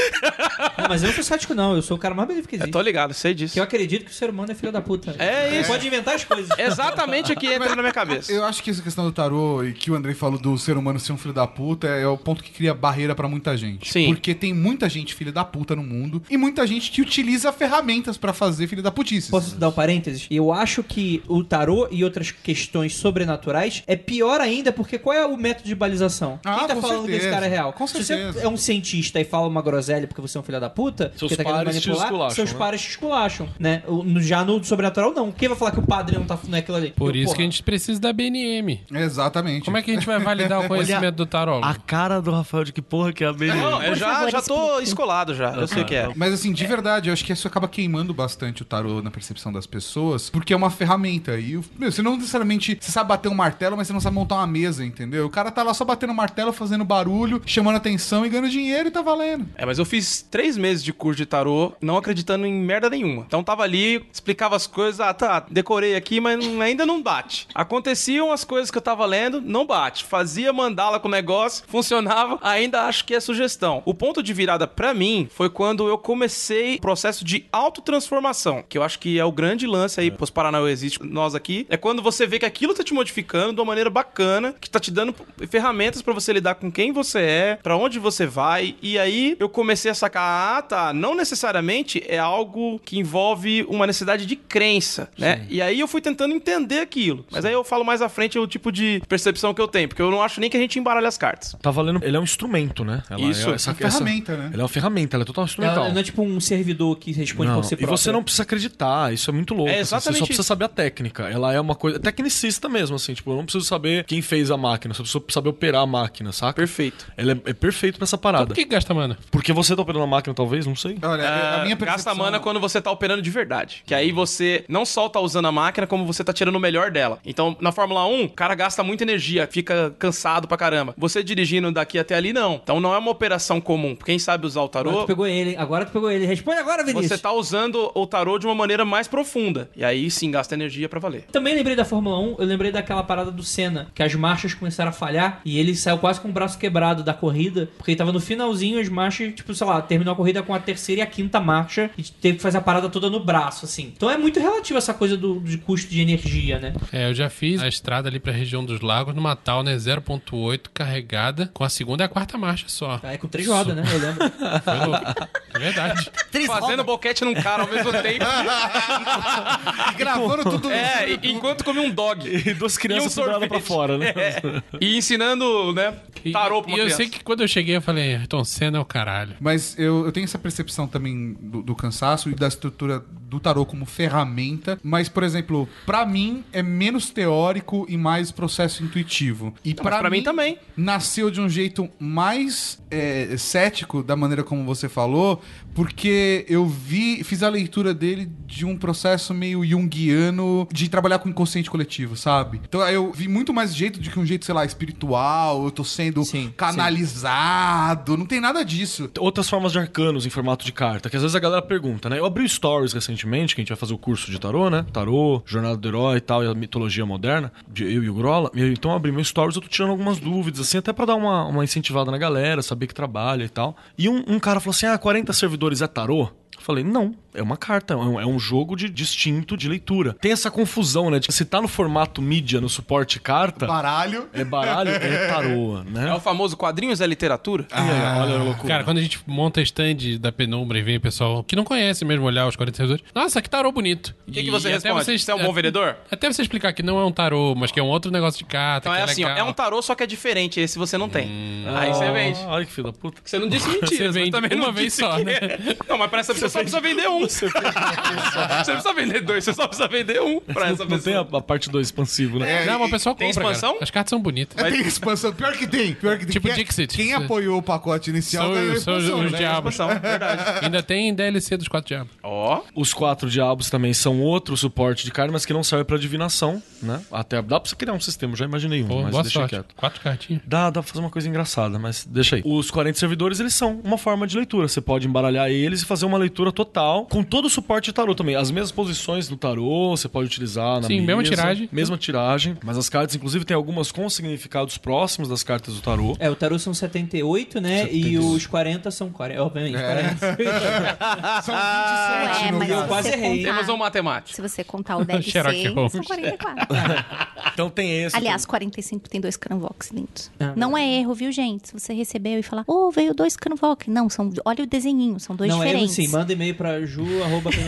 Não, mas eu não sou cético, não. Eu sou o cara mais benéfico que eu existe. tô ligado, sei disso. Que eu acredito que o ser humano é filho da puta. É isso. pode inventar as coisas. Exatamente o que entra na minha cabeça. Eu acho que essa questão do tarô e que o Andrei falou do ser humano ser um filho da puta é o ponto que cria barreira pra muita gente. Sim. Porque tem muita gente filha da puta no mundo e muita gente que utiliza ferramentas pra fazer filho da putice. Posso dar um parênteses? Eu acho que o tarô e outras questões sobrenaturais é pior ainda, porque qual é o método de balização? Ah, Quem tá com falando que esse certeza. cara é real? Com Se certeza. você é um cientista e fala uma groselha porque você é um filho da puta, Seus que tá querendo pares te manipular, esculacham, seus né? pares te esculacham, né? Já no sobrenatural, não. Quem vai falar que o padre não tá não é aquilo ali? Por Eu, isso porra, que a gente precisa da BNM. Exatamente. Como é que a gente vai validar o conhecimento do tarólogo? A cara do Rafael de que porra que é a BNM. Não, eu já, já tô escolado já. Eu sei o que é. Mas assim, de verdade, eu acho que isso acaba queimando bastante o tarô na percepção das pessoas, porque é uma ferramenta. E o- meu, você não necessariamente você sabe bater um martelo, mas você não sabe montar uma mesa, entendeu? O cara tá lá só batendo martelo, fazendo barulho, chamando atenção e ganhando dinheiro e tá valendo. É, mas eu fiz três meses de curso de tarô, não acreditando em merda nenhuma. Então tava ali, explicava as coisas, ah, tá, decorei aqui, mas ainda não bate. Aconteciam as coisas que eu tava lendo, não bate. Fazia mandala com o negócio, funcionava, ainda acho que é sugestão. O ponto de virada pra mim foi quando eu comecei o processo de autotransformação, que eu acho que é o grande lance aí pros Paranauês, nós aqui, é quando você vê que aquilo tá te modificando de uma maneira bacana, que tá te dando ferramentas pra você lidar com quem você é, pra onde você vai, e aí eu comecei a sacar, ah, tá, não necessariamente é algo que envolve uma necessidade de crença, né? E aí eu fui tentando entender aquilo. Mas aí eu falo mais à frente o tipo de percepção que eu tenho, porque eu não acho nem que a gente embaralhe as cartas. Tá valendo. Ele é um instrumento, né? Ela Isso, é essa, uma ferramenta, né? Ele é uma ferramenta, ela é total instrumental. Ela não é tipo um servidor que responde Não, por e próprio. você não precisa acreditar, isso é muito louco. É assim, você exatamente só precisa isso. saber a técnica. Ela é uma coisa. Tecnicista mesmo, assim, tipo, eu não preciso saber quem fez a máquina, só preciso saber operar a máquina, saca? Perfeito. Ela é, é perfeito nessa parada. Por que gasta mana? Porque você tá operando a máquina, talvez, não sei. Olha, a minha É, Gasta percepção... mana quando você tá operando de verdade. Que aí você não só tá usando a máquina, como você tá tirando o melhor dela. Então, na Fórmula 1, o cara gasta muita energia, fica cansado pra caramba. Você dirigindo daqui até ali, não. Então não é uma operação comum. Quem sabe usar o Agora tarô, tu pegou ele, agora tu pegou ele. Responde agora, Vinícius. você tá usando o tarô de uma maneira mais profunda. E aí sim gasta energia pra valer. Também lembrei da Fórmula 1, eu lembrei daquela parada do Senna, que as marchas começaram a falhar e ele saiu quase com o braço quebrado da corrida, porque ele tava no finalzinho, as marchas, tipo, sei lá, terminou a corrida com a terceira e a quinta marcha e teve que fazer a parada toda no braço, assim. Então é muito relativo essa coisa do, de custo de energia, né? É, eu já fiz a estrada ali pra região dos lagos numa Towner 0.8 carregada com a segunda e a quarta marcha só. É com três rodas, né? Eu lembro. Foi louco. É verdade. Três Fazendo rodas. boquete num cara ao mesmo tempo. E gravando tudo é, e- enquanto come um dog. E duas crianças E um pra fora, né? É. E ensinando, né, E, tarô pra e uma eu criança. sei que quando eu cheguei eu falei, Ayrton Senna é o caralho. Mas eu, eu tenho essa percepção também do, do cansaço e da estrutura do tarô como ferramenta. Mas, por exemplo, pra mim é menos teórico e mais processo intuitivo. E mas pra mim também. Nasceu de um jeito mais é, cético da maneira como você falou, porque eu vi, fiz a leitura dele de um processo meio junguiano de trabalhar com o inconsciente coletivo, sabe? Então eu vi muito mais jeito de que um jeito, sei lá, espiritual, eu tô sendo Sim, canalizado, não tem nada disso. Outras formas de arcanos em formato de carta, que às vezes a galera pergunta, né? Eu abri o Stories recentemente, que a gente vai fazer o curso de tarô, né? Tarô, Jornada do Herói e tal, e a mitologia moderna, de eu e o Grola. E, então eu abri meu Stories, eu tô tirando algumas dúvidas, assim, até pra dar uma, uma incentivada na galera, saber que trabalha e tal. E um, um cara falou assim: ah, 40 servidores é tarô? Falei, não, é uma carta, é um, é um jogo de distinto de leitura. Tem essa confusão, né? De que se tá no formato mídia, no suporte carta, Baralho. é baralho, é tarô, né? É o famoso quadrinhos é literatura? E aí, olha a loucura. Cara, quando a gente monta stand da penumbra e vem o pessoal que não conhece mesmo olhar os 40 servidores, nossa, que tarô bonito. O que, que você responde? Você é um bom vendedor? Até você explicar que não é um tarô, mas que é um outro negócio de carta. Então que é assim, ó, é um tarô, só que é diferente. Esse você não tem. Aí você vende. Ah, Olha que filho da puta. Você não disse mentira, Você vende também uma não vez disse só, que né? é. Não, mas pra essa pessoa só precisa vender um. Você não precisa vender dois, você só precisa vender um pra essa Não tem pessoa. a, a parte 2 expansivo, né? Não, mas o pessoal Tem compra, cara. expansão? As cartas são bonitas. Tem expansão. Pior que tem. Pior que tem. Tipo quem, Dixit. Quem apoiou o pacote inicial São- ganhou a são os- expansão, os né? diabos. Expansão, verdade. Ainda tem DLC dos quatro diabos. Ó, Os quatro diabos também são outro suporte de carne, mas que não serve pra divinação, né? Até dá pra você criar um sistema, já imaginei um, Pô, mas deixa sorte. quieto. Quatro cartinhas. Dá, dá pra fazer uma coisa engraçada, mas deixa aí. Os 40 servidores, eles são uma forma de leitura. Você pode embaralhar eles e fazer uma leitura total, com todo o suporte de tarô também. As mesmas posições do tarô, você pode utilizar na Sim, mesa. mesma tiragem. Mesma tiragem. Mas as cartas, inclusive, tem algumas com significados próximos das cartas do tarô. É, o tarô são 78, né? E 78. os 40 são 40, obviamente, 40. São 27 Ué, no mas eu quase errei. contar- temos um matemático. Se você contar o Sherlock Holmes. são 44. Então tem esse. Aliás, 45 tem dois Cranvox lindos. Ah, não é erro, viu, gente? Se você recebeu e falar, ô, veio dois Cranvox. Não, são, olha o desenhinho, são dois Não, é diferentes. assim, manda e-mail pra ju, arroba,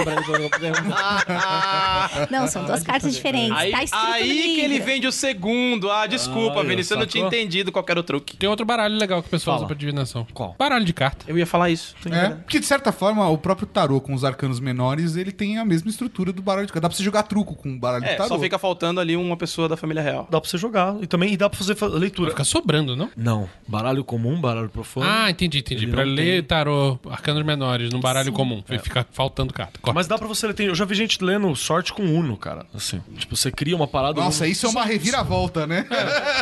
Não, são duas cartas diferentes. Aí, tá escrito aí que ele vende o segundo. Ah, desculpa, ó, Vinícius, eu não tinha entendido qual era o truque. Tem outro baralho legal que o pessoal Fala. usa pra divinação. Qual? Baralho de carta. Eu ia falar isso. É, porque de certa forma o próprio tarô com os arcanos menores, ele tem a mesma estrutura do baralho de carta. Dá pra você jogar truco com o baralho de É, tarô. só fica faltando ali uma pessoa da família real. Dá pra você jogar. E também e dá pra fazer fa- leitura. Fica sobrando, não? Não. Baralho comum, baralho profundo. Ah, entendi, entendi. Ele Pra ler tem. tarô, arcanos menores, num baralho comum. Fica faltando carta. Corta. Mas dá pra você ler. tem- Eu já vi gente lendo sorte com Uno, cara. Assim. Tipo, você cria uma parada. Nossa, Uno- isso é uma reviravolta, né?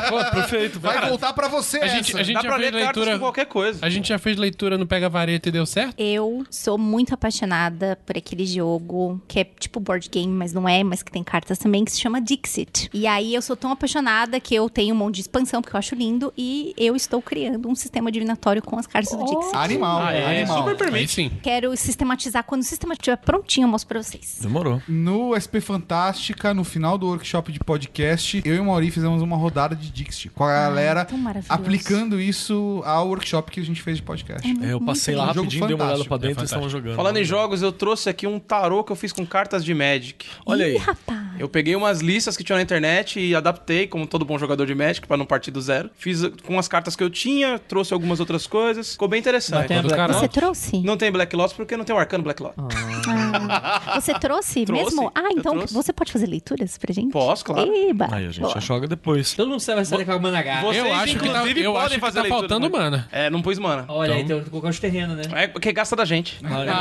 Pô, perfeito. Vai voltar pra você A gente, essa. a gente Dá já pra fez ler cartas leitura. com qualquer coisa. A gente já fez leitura no Pega Vareta e deu certo? Eu sou muito apaixonada por aquele jogo que é tipo board game, mas não é, mas que tem cartas também, que se chama Dixit. E aí eu sou tão apaixonada que eu tenho um monte de expansão, porque eu acho lindo, e eu estou criando um sistema divinatório com as cartas do Dixit. Animal, Ah, é, animal. super Aí permite. sim. Quero sistematizar. Quando o sistema estiver prontinho, eu mostro pra vocês. Demorou. No SP Fantástica, no final do workshop de podcast, eu e o Mauri fizemos uma rodada de Dixit com a galera aplicando isso ao workshop que a gente fez de podcast. É, eu passei lá Um jogo rapidinho, dei uma olhada pra dentro É e estavam jogando. Falando em jogos, eu trouxe aqui um tarô que eu fiz com cartas de Magic. Olha Ih, aí. rapaz. Eu peguei umas listas que tinha na internet e adaptei, como todo bom jogador de Magic, pra não partir do zero. Fiz uh, com as cartas que eu tinha, trouxe algumas outras coisas. Ficou bem interessante. Mas tem Black Você trouxe? Não tem Black Lotus porque não tem o Arcano Black Lotus. Ah, você trouxe, Trouxe, mesmo? Ah, então trouxe. você pode fazer leituras pra gente? Posso, claro. Eba. Aí a gente Boa. já joga depois. Todo mundo vai sair com a Managar. Vocês, Eu acho que tá, inclusive, eu podem acho que fazer tá faltando também. mana. É, não pus mana. Olha aí, tem que colocar os terrenos, né? É porque gasta da gente. Olha.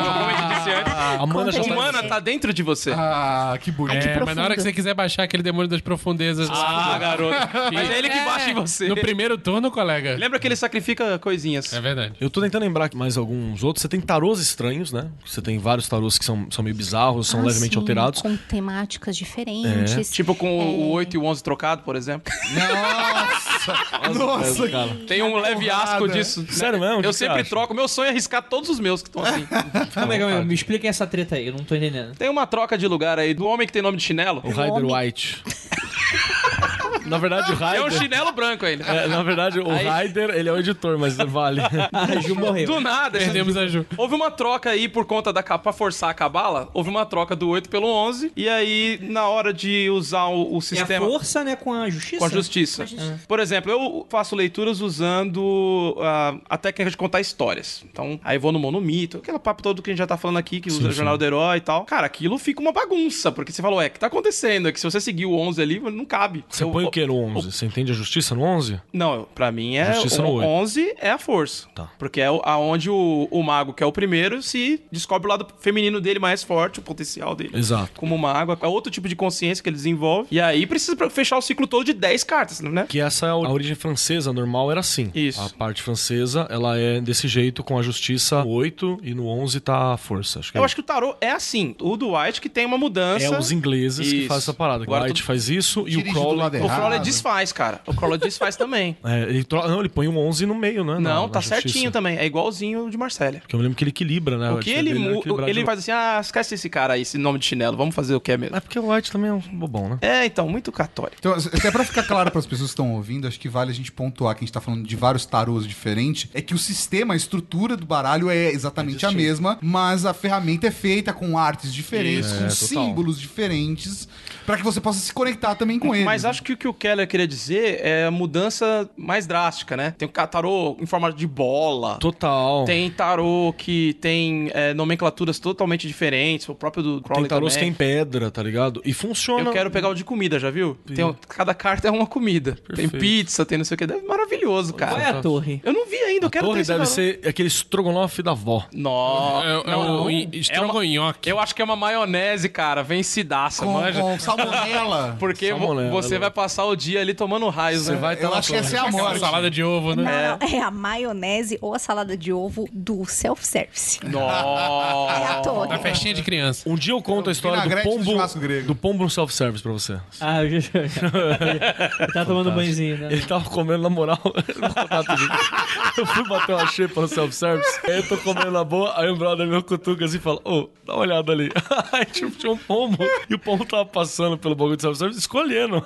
Disse antes. A mana já tá... mana tá dentro de você. Ah, que bonito. Ai, que É, mas na hora que você quiser baixar aquele demônio das profundezas. Ah, garoto. Mas é ele que baixa em você. No primeiro turno, colega. Lembra que ele sacrifica coisinhas. É verdade. Eu tô tentando lembrar mais alguns outros. Você tem tarôs estranhos, né? Você tem vários tarôs que são, são meio bizarros, são Ah, levemente sim, alterados. Com temáticas diferentes. Tipo com o 8 e o 11 trocado, por exemplo. Nossa! Nossa! cara. Tem um leve asco disso. né? Sério mesmo? Eu sempre acha? troco. Meu sonho é arriscar todos os meus que estão assim. Calma aí, calma aí. Me expliquem essa treta aí, eu não tô entendendo. Tem uma troca de lugar aí do homem que tem nome de chinelo. O Rider White. Na verdade, o Rider... É um chinelo branco ele. É, na verdade, o Aí- Rider, ele é o editor, mas vale. A Ju morreu. Do nada. Perdemos a Ju. Houve uma troca aí por conta da capa, pra forçar a cabala. Houve uma troca do 8 pelo 11. E aí, na hora de usar o, o É a sistema. força, né, com a justiça? Com a justiça. Por exemplo, eu faço leituras usando ah, a técnica de contar histórias. Então, aí vou no monomito, aquele papo todo que a gente já tá falando aqui, que usa o Jornal do Herói e tal. Cara, aquilo fica uma bagunça, porque você falou, é, o que tá acontecendo? É que se você seguir o 11 ali, não cabe. Você Eu- põe o que no 11? Você entende a justiça no 11? Não, pra mim é Justiça o no oito. 11 é a força. Tá. Porque é o- aonde o, o mago, que é o primeiro, se descobre o lado feminino dele mais forte, o potencial dele. Exato. Como mago, é outro tipo de consciência que ele desenvolve. E aí precisa fechar o ciclo todo de 10 cartas, né? Que essa é a origem francesa normal era assim. Isso. A parte francesa, ela é desse jeito, com a justiça 8 e no 11 tá a força. Acho que Eu é acho que o tarô é assim. O do White que tem uma mudança. É os ingleses que Isso. fazem essa parada. Agora o White tu- faz isso e o Crowley... O. Crawler desfaz, cara. O Crawler desfaz também. É, ele tro- Não, ele põe um 11 no meio, né? na- Não, na tá justiça. certinho também. É igualzinho o de Marcélia. Porque eu me lembro que ele equilibra, né? O A que ele, é mu- ele de- faz assim, ah, esquece esse cara aí, esse nome de chinelo, vamos fazer o que é mesmo. É porque o White também é um bobão, né? É, então, muito católico. Então, até pra ficar claro para as pessoas que estão ouvindo, acho que vale a gente pontuar que a gente tá falando de vários tarôs diferentes, é que o sistema, a estrutura do baralho é exatamente a mesma, mas a ferramenta é feita com artes diferentes, Isso, com é, total. símbolos diferentes, para que você possa se conectar também com eles. Mas acho que o que o Keller queria dizer é a mudança mais drástica, né? Tem o tarô em formato de bola. Total. Tem tarô que tem é, nomenclaturas totalmente diferentes. O próprio do Crowley Tem tarôs que tem pedra, tá ligado? E funciona. Eu quero pegar o de comida, já viu? Tem, cada carta é uma comida. Tem Perfeito. pizza, tem não sei o que. É maravilhoso, Qual é cara. a torre? Eu não vi ainda, eu quero Torre deve ser aquele estrogonofe da avó. Nossa. É, é o estrogonhoque. Eu acho que é uma maionese, cara, vencidaça, com, manja. com salmonela. Porque Salmonela, você é vai passar o dia ali tomando raios, Você né? vai Eu na acho que essa é a Aquela morte. salada de ovo, né? Não, não, é a maionese ou a salada de ovo do self-service. É a Nossa. torre. Da festinha de criança. Um dia eu conto a história do do pombo, grego. do pombo no self-service pra você. Ah, eu já. Ele tá tomando banhozinho, né? Ele tava comendo, na moral, eu fui bater uma xepa no self-service, aí eu tô comendo na boa, aí um brother meu cutuca assim e fala, ô, dá uma olhada ali. Aí tipo, tinha um pombo, e o pombo tava passando pelo bagulho de self-service, escolhendo.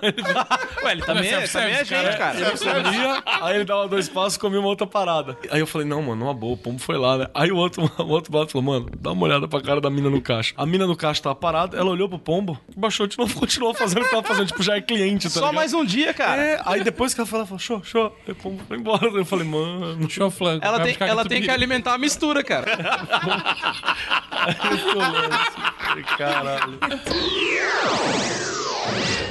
Ele Ué, ele também, é é, também é self-service, gente, cara. Ele aí ele dava dois passos e comia uma outra parada. Aí eu falei, não, mano, uma boa, o pombo foi lá, né? Aí o outro, o outro brother falou, mano, dá uma olhada pra cara da mina no caixa. A mina no caixa tava parada, ela olhou pro pombo, baixou de novo, continuou fazendo o que tava fazendo, tipo, já é cliente, tá Só ligado? mais um dia, cara. É, aí depois que ela falou, ela falou, show, show, aí o pombo foi embora. Eu falei, mano, Show flanco. Ela tem, ela tem que alimentar a mistura, cara. Caralho.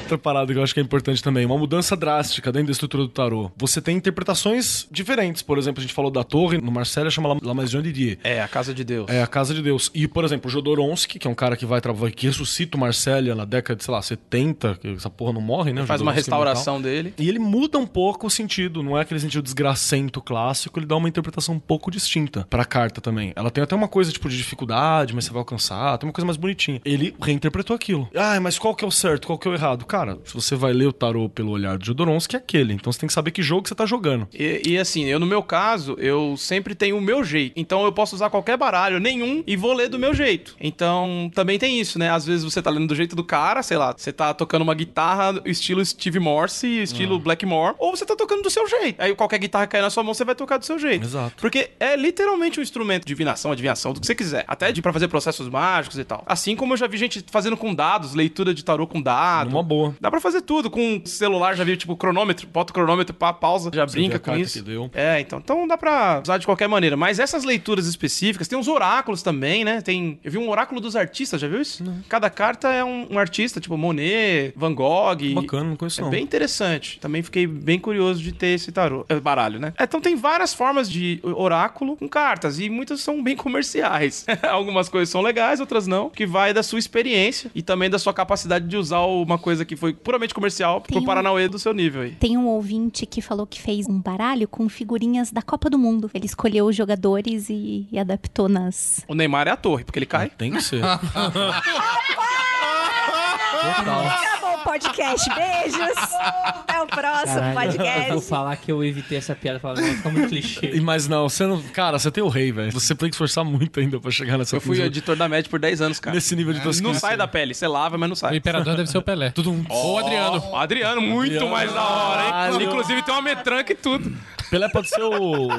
Outra parada que eu acho que é importante também, uma mudança drástica dentro da estrutura do tarô. Você tem interpretações diferentes. Por exemplo, a gente falou da torre, no Marcelo chama La- Maison de Dieu. É, a casa de Deus. É a casa de Deus. E, por exemplo, o Jodorowsky, que é um cara que vai trabalhar, que ressuscita o Marcélia na década de, sei lá, 70, que essa porra não morre, né? o Faz uma restauração dele. E ele muda um pouco o sentido, não é aquele sentido desgracento clássico, ele dá uma interpretação um pouco distinta pra carta também. Ela tem até uma coisa tipo de dificuldade, mas você vai alcançar, tem uma coisa mais bonitinha. Ele reinterpretou aquilo. Ah, mas qual que é o certo, qual que é o errado? Cara, se você vai ler o tarô pelo olhar de Jodorowsky, é aquele. Então você tem que saber que jogo você tá jogando. E, e assim, eu no meu caso, eu sempre tenho o meu jeito. Então eu posso usar qualquer baralho, nenhum, e vou ler do meu jeito. Então também tem isso, né? Às vezes você tá lendo do jeito do cara, sei lá, você tá tocando uma guitarra estilo Steve Morse, estilo Blackmore, ou você tá tocando do seu jeito. Aí qualquer guitarra cair na sua mão, você vai tocar do seu jeito. Exato. Porque é literalmente um instrumento de divinação, adivinhação, do que você quiser. Até de pra fazer processos mágicos e tal. Assim como eu já vi gente fazendo com dados, leitura de tarô com dado. Uma boa. Dá pra fazer tudo. Com celular, já vi, tipo, cronômetro. Bota o cronômetro, pá, pausa, já Você brinca com isso. É, então, então dá pra usar de qualquer maneira. Mas essas leituras específicas, tem uns oráculos também, né? Tem. Eu vi um oráculo dos artistas, já viu isso? Cada carta é um, um artista, tipo Monet, Van Gogh. Bacana, não conheço é não. bem interessante. Também fiquei bem curioso de ter esse tarô, é, baralho, né? É, Então tem várias formas de oráculo com cartas e muitas são bem comerciais. Algumas coisas são legais, outras não, que vai da sua experiência e também da sua capacidade de usar uma coisa que foi puramente comercial Tem pro um- Paranauê do seu nível aí. Tem um ouvinte que falou que fez um baralho com figurinhas da Copa do Mundo. Ele escolheu os jogadores e, e adaptou nas. O Neymar é a torre, porque ele cai. Tem que ser. O podcast. Beijos. Até o próximo Caralho, eu vou falar que eu evitei essa piada, falar, não, fica muito clichê. E, Mas não, você não. Cara, você tem o rei, velho. Você tem que esforçar muito ainda pra chegar nessa Eu fui editor da Med por 10 anos, cara. Nesse nível de tosquice. Não sai da pele, você lava, mas não O sai. imperador deve ser o Pelé. Tudo um. Ou o Adriano. O Adriano, muito mais da hora, hein? Inclusive tem uma metranca e tudo. Pelé pode ser o. o-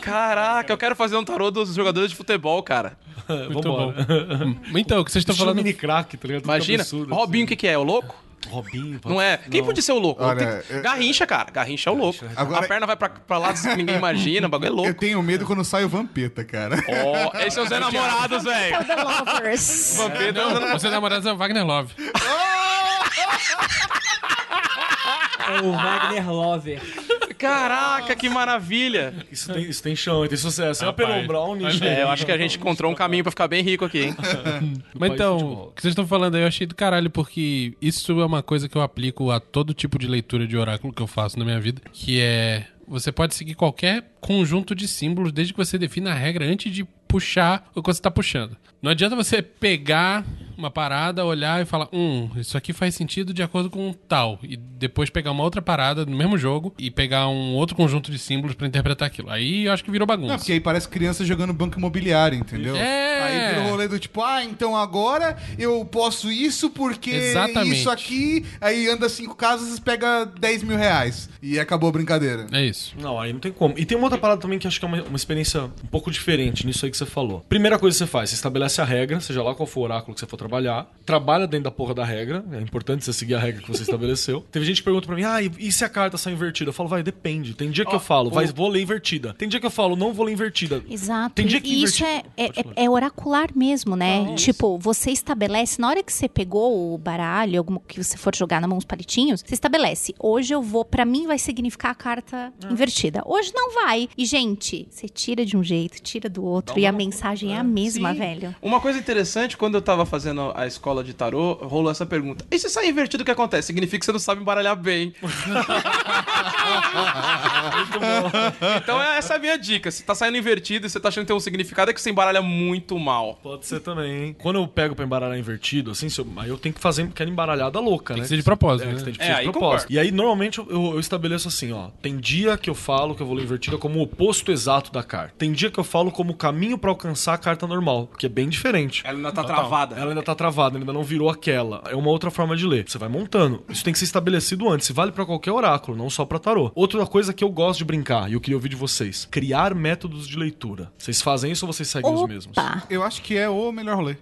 Caraca, eu quero fazer um tarô dos jogadores de futebol, cara. Muito Vambora. bom. Então, o que vocês estão falando... mini crack, tá ligado? Imagina, absurdo, Robinho, o que, que é? O louco? assim. Robinho, pode- Não é? Quem podia ser o louco? Olha, eu- Garrincha, cara. Garrincha é o louco. Agora- A perna vai pra, pra lá que ninguém imagina, o bagulho é Eu louco. tenho medo quando sai o Vampeta, cara. Ó, esses são os namorados, velho. Lovers. Vampeta é os Não, você namorado é o Wagner Love. É o Wagner Lover. Caraca, que maravilha. Isso tem, isso tem chão, tem sucesso. É a Rapaz, Penon nicho. É, eu acho que a gente encontrou um caminho pra ficar bem rico aqui, hein? Mas então, o que vocês estão falando aí eu achei do caralho, porque isso é uma coisa que eu aplico a todo tipo de leitura de oráculo que eu faço na minha vida, que é você pode seguir qualquer conjunto de símbolos desde que você defina a regra antes de puxar o que você tá puxando. Não adianta você pegar uma parada, olhar e falar, hum, isso aqui faz sentido de acordo com tal. E depois pegar uma outra parada no mesmo jogo e pegar um outro conjunto de símbolos pra interpretar aquilo. Aí eu acho que virou bagunça. Não, porque aí parece criança jogando banco imobiliário, entendeu? É. Aí vira o rolê do tipo, ah, então agora eu posso isso porque Exatamente. isso aqui, aí anda cinco casas e pega 10 mil reais. E acabou a brincadeira. É isso. Não, aí não tem como. E tem uma outra parada também que acho que é uma, uma experiência um pouco diferente nisso aí que você falou. Primeira coisa que você faz, você estabelece a regra, seja lá qual for o oráculo que você for trabalhar, trabalha dentro da porra da regra, é importante você seguir a regra que você estabeleceu. Teve gente que pergunta pra mim, ah, e, e se a carta sai invertida? Eu falo, vai, depende. Tem dia que eu falo, vai, vou ler invertida. Tem dia que eu falo, não vou ler invertida. Exato. Tem dia e que isso é, é, falar. é oracular mesmo, né? tipo, você estabelece, na hora que você pegou o baralho, alguma que você for jogar na mão os palitinhos, você estabelece. Hoje eu vou, pra mim vai significar a carta Ah. invertida. Hoje não vai. E, gente, você tira de um jeito, tira do outro, e a mensagem é a mesma, Sim. velho. Uma coisa interessante, quando eu tava fazendo a escola de tarô, rolou essa pergunta. E se sair invertido, o que acontece? Significa que você não sabe embaralhar bem. então essa é a minha dica. Se tá saindo invertido e você tá achando que tem um significado, é que você embaralha muito mal. Pode ser também, hein? Quando eu pego pra embaralhar invertido, assim, eu- aí eu tenho que fazer aquela embaralhada louca, Tem né? que ser de propósito, É, né? que tem que É, ser de aí propósito. concordo. E aí, normalmente, eu, eu- eu estabeleço assim, ó. Tem dia que eu falo que eu vou ler invertida como o oposto exato da carta. Tem dia que eu falo como o caminho pra alcançar a carta normal, que é bem diferente. Ela ainda tá travada. Ela ainda tá travada, ainda não virou aquela. É uma outra forma de ler. Você vai montando. Isso tem que ser estabelecido antes. Vale pra qualquer oráculo, não só pra tarô. Outra coisa que eu gosto de brincar, e eu queria ouvir de vocês: criar métodos de leitura. Vocês fazem isso ou vocês seguem os mesmos? Opa! Eu acho que é o melhor rolê.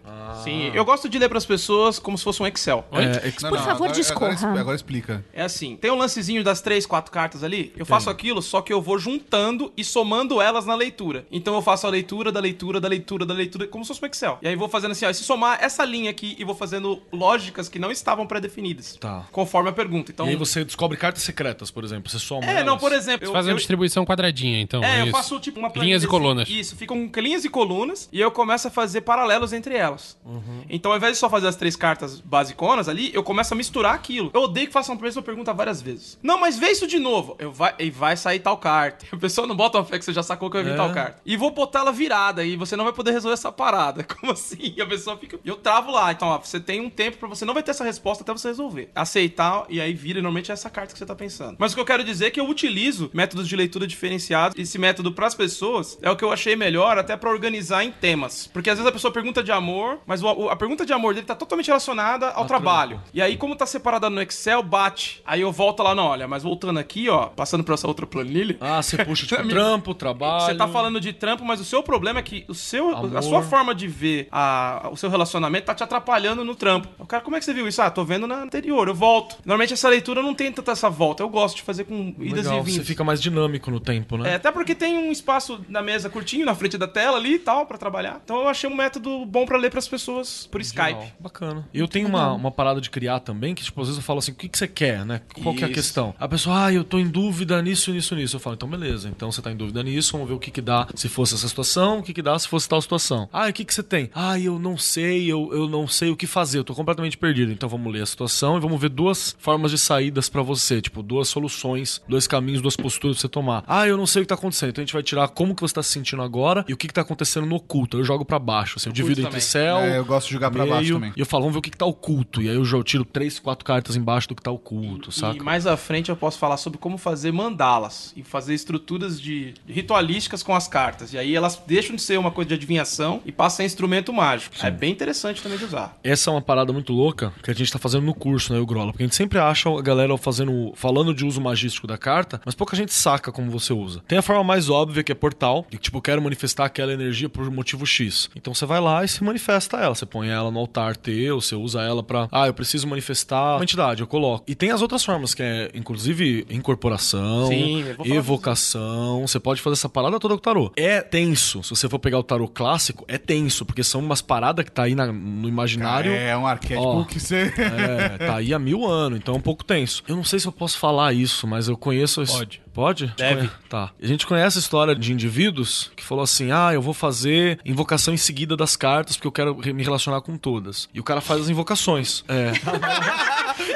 Sim, eu gosto de ler pras pessoas como se fosse um Excel. É, ex- Não, Por não, favor, agora, discorra. Agora, agora explica. É assim, tem um lancezinho das três, quatro cartas ali. Eu faço aquilo, só que eu vou juntando e somando elas na leitura. Então eu faço a leitura da leitura da leitura da leitura, como se fosse um Excel. E aí vou fazendo assim, ó, se somar essa linha aqui e vou fazendo lógicas que não estavam pré-definidas. Tá. Conforme a pergunta. Então, E aí você descobre cartas secretas, por exemplo. Você soma é, elas. não, por exemplo, Você eu, faz uma eu- distribuição quadradinha, então. É, eu isso. faço tipo uma Linhas e colunas. Isso, ficam linhas e colunas e eu começo a fazer paralelos entre elas. Uhum. Então, ao invés de só fazer as três cartas basiconas ali, eu começo a misturar aquilo. Eu odeio que façam a mesma pergunta várias vezes. Não, mas vê isso de novo. Eu vai, e vai sair tal carta. A pessoa não bota uma fé que você já sacou que vai vir É. tal carta. E vou botar ela virada e você não vai poder resolver essa parada. Como assim? E a pessoa fica. Eu travo travo lá. Então, ó, você tem um tempo pra você não vai ter essa resposta até você resolver. Aceitar e aí vira normalmente essa carta que você tá pensando. Mas o que eu quero dizer é que eu utilizo métodos de leitura diferenciados. Esse método pras pessoas é o que eu achei melhor até pra organizar em temas. Porque às vezes a pessoa pergunta de amor, mas a pergunta de amor dele tá totalmente relacionada ao trabalho. E aí, como tá separada no Excel, bate. Aí eu volto lá, não, olha, mas voltando aqui, ó, passando por essa outra planilha. Ah, você puxa, tipo, trampo, trabalho. Você tá falando de trampo, mas o seu problema é que o seu, a sua forma de ver a- o seu relacionamento tá te atrapalhando no trampo. O cara, como é que você viu isso? Ah, tô vendo na anterior, eu volto. Normalmente essa leitura não tem tanta essa volta. Eu gosto de fazer com idas Legal, e vindas. você fica mais dinâmico no tempo, né? É, até porque tem um espaço na mesa curtinho, na frente da tela ali e tal, pra trabalhar. Então eu achei um método bom pra ler pras pessoas por Skype. Legal, Bacana. E eu tenho uma, uma parada de criar também, que tipo, às vezes eu falo assim, o que, que você quer, né? Qual que é a questão? A pessoa, ah, eu tô em dúvida nisso, nisso, nisso. Eu falo, então beleza, então você tá em dúvida nisso, vamos ver o que que dá se fosse essa situação, o que que dá se fosse tal situação. Ah, o que que você tem? Ah, eu não sei, eu, eu não sei o que fazer, eu tô completamente perdido. Então vamos ler a situação e vamos ver duas formas de saídas pra você, tipo, duas soluções, dois caminhos, duas posturas pra você tomar. Ah, eu não sei o que tá acontecendo, então a gente vai tirar como que você tá se sentindo agora e o que que tá acontecendo no oculto. Eu jogo pra baixo, assim, eu divido entre também. céu, É, eu gosto de jogar pra baixo também. e eu falo, vamos ver o que, que tá oculto. E aí eu já tiro três, quatro cartas embaixo do que tá oculto, E saca? mais à frente eu posso falar sobre como fazer mandalas e fazer estruturas de ritualísticas com as cartas. E aí elas deixam de ser uma coisa de adivinhação e passam a instrumento mágico. É bem interessante também de usar. Essa é uma parada muito louca que a gente tá fazendo no curso, né, o Grola? Porque a gente sempre acha a galera fazendo, falando de uso magístico da carta, mas pouca gente saca como você usa. Tem a forma mais óbvia, que é portal, que tipo, eu quero manifestar aquela energia por motivo X. Então você vai lá e se manifesta ela. Você põe ela no altar teu, você usa ela pra. Ah, eu preciso manifestar uma entidade, eu coloco. E tem as outras formas, que é, inclusive, incorporação, Sim, evocação. Você pode fazer essa parada toda com o tarô. É tenso. Se você for pegar o tarô clássico, é tenso, porque são umas paradas que tá aí na- no imaginário. É um arquétipo Ó. que você. É, tá aí há mil anos, então é um pouco tenso. Eu não sei se eu posso falar isso, mas eu conheço. esse- Pode. Pode? Deve. Tá. A gente conhece a história de indivíduos que falou assim: ah, eu vou fazer invocação em seguida das cartas porque eu quero me relacionar com todas. E o cara faz as invocações. É.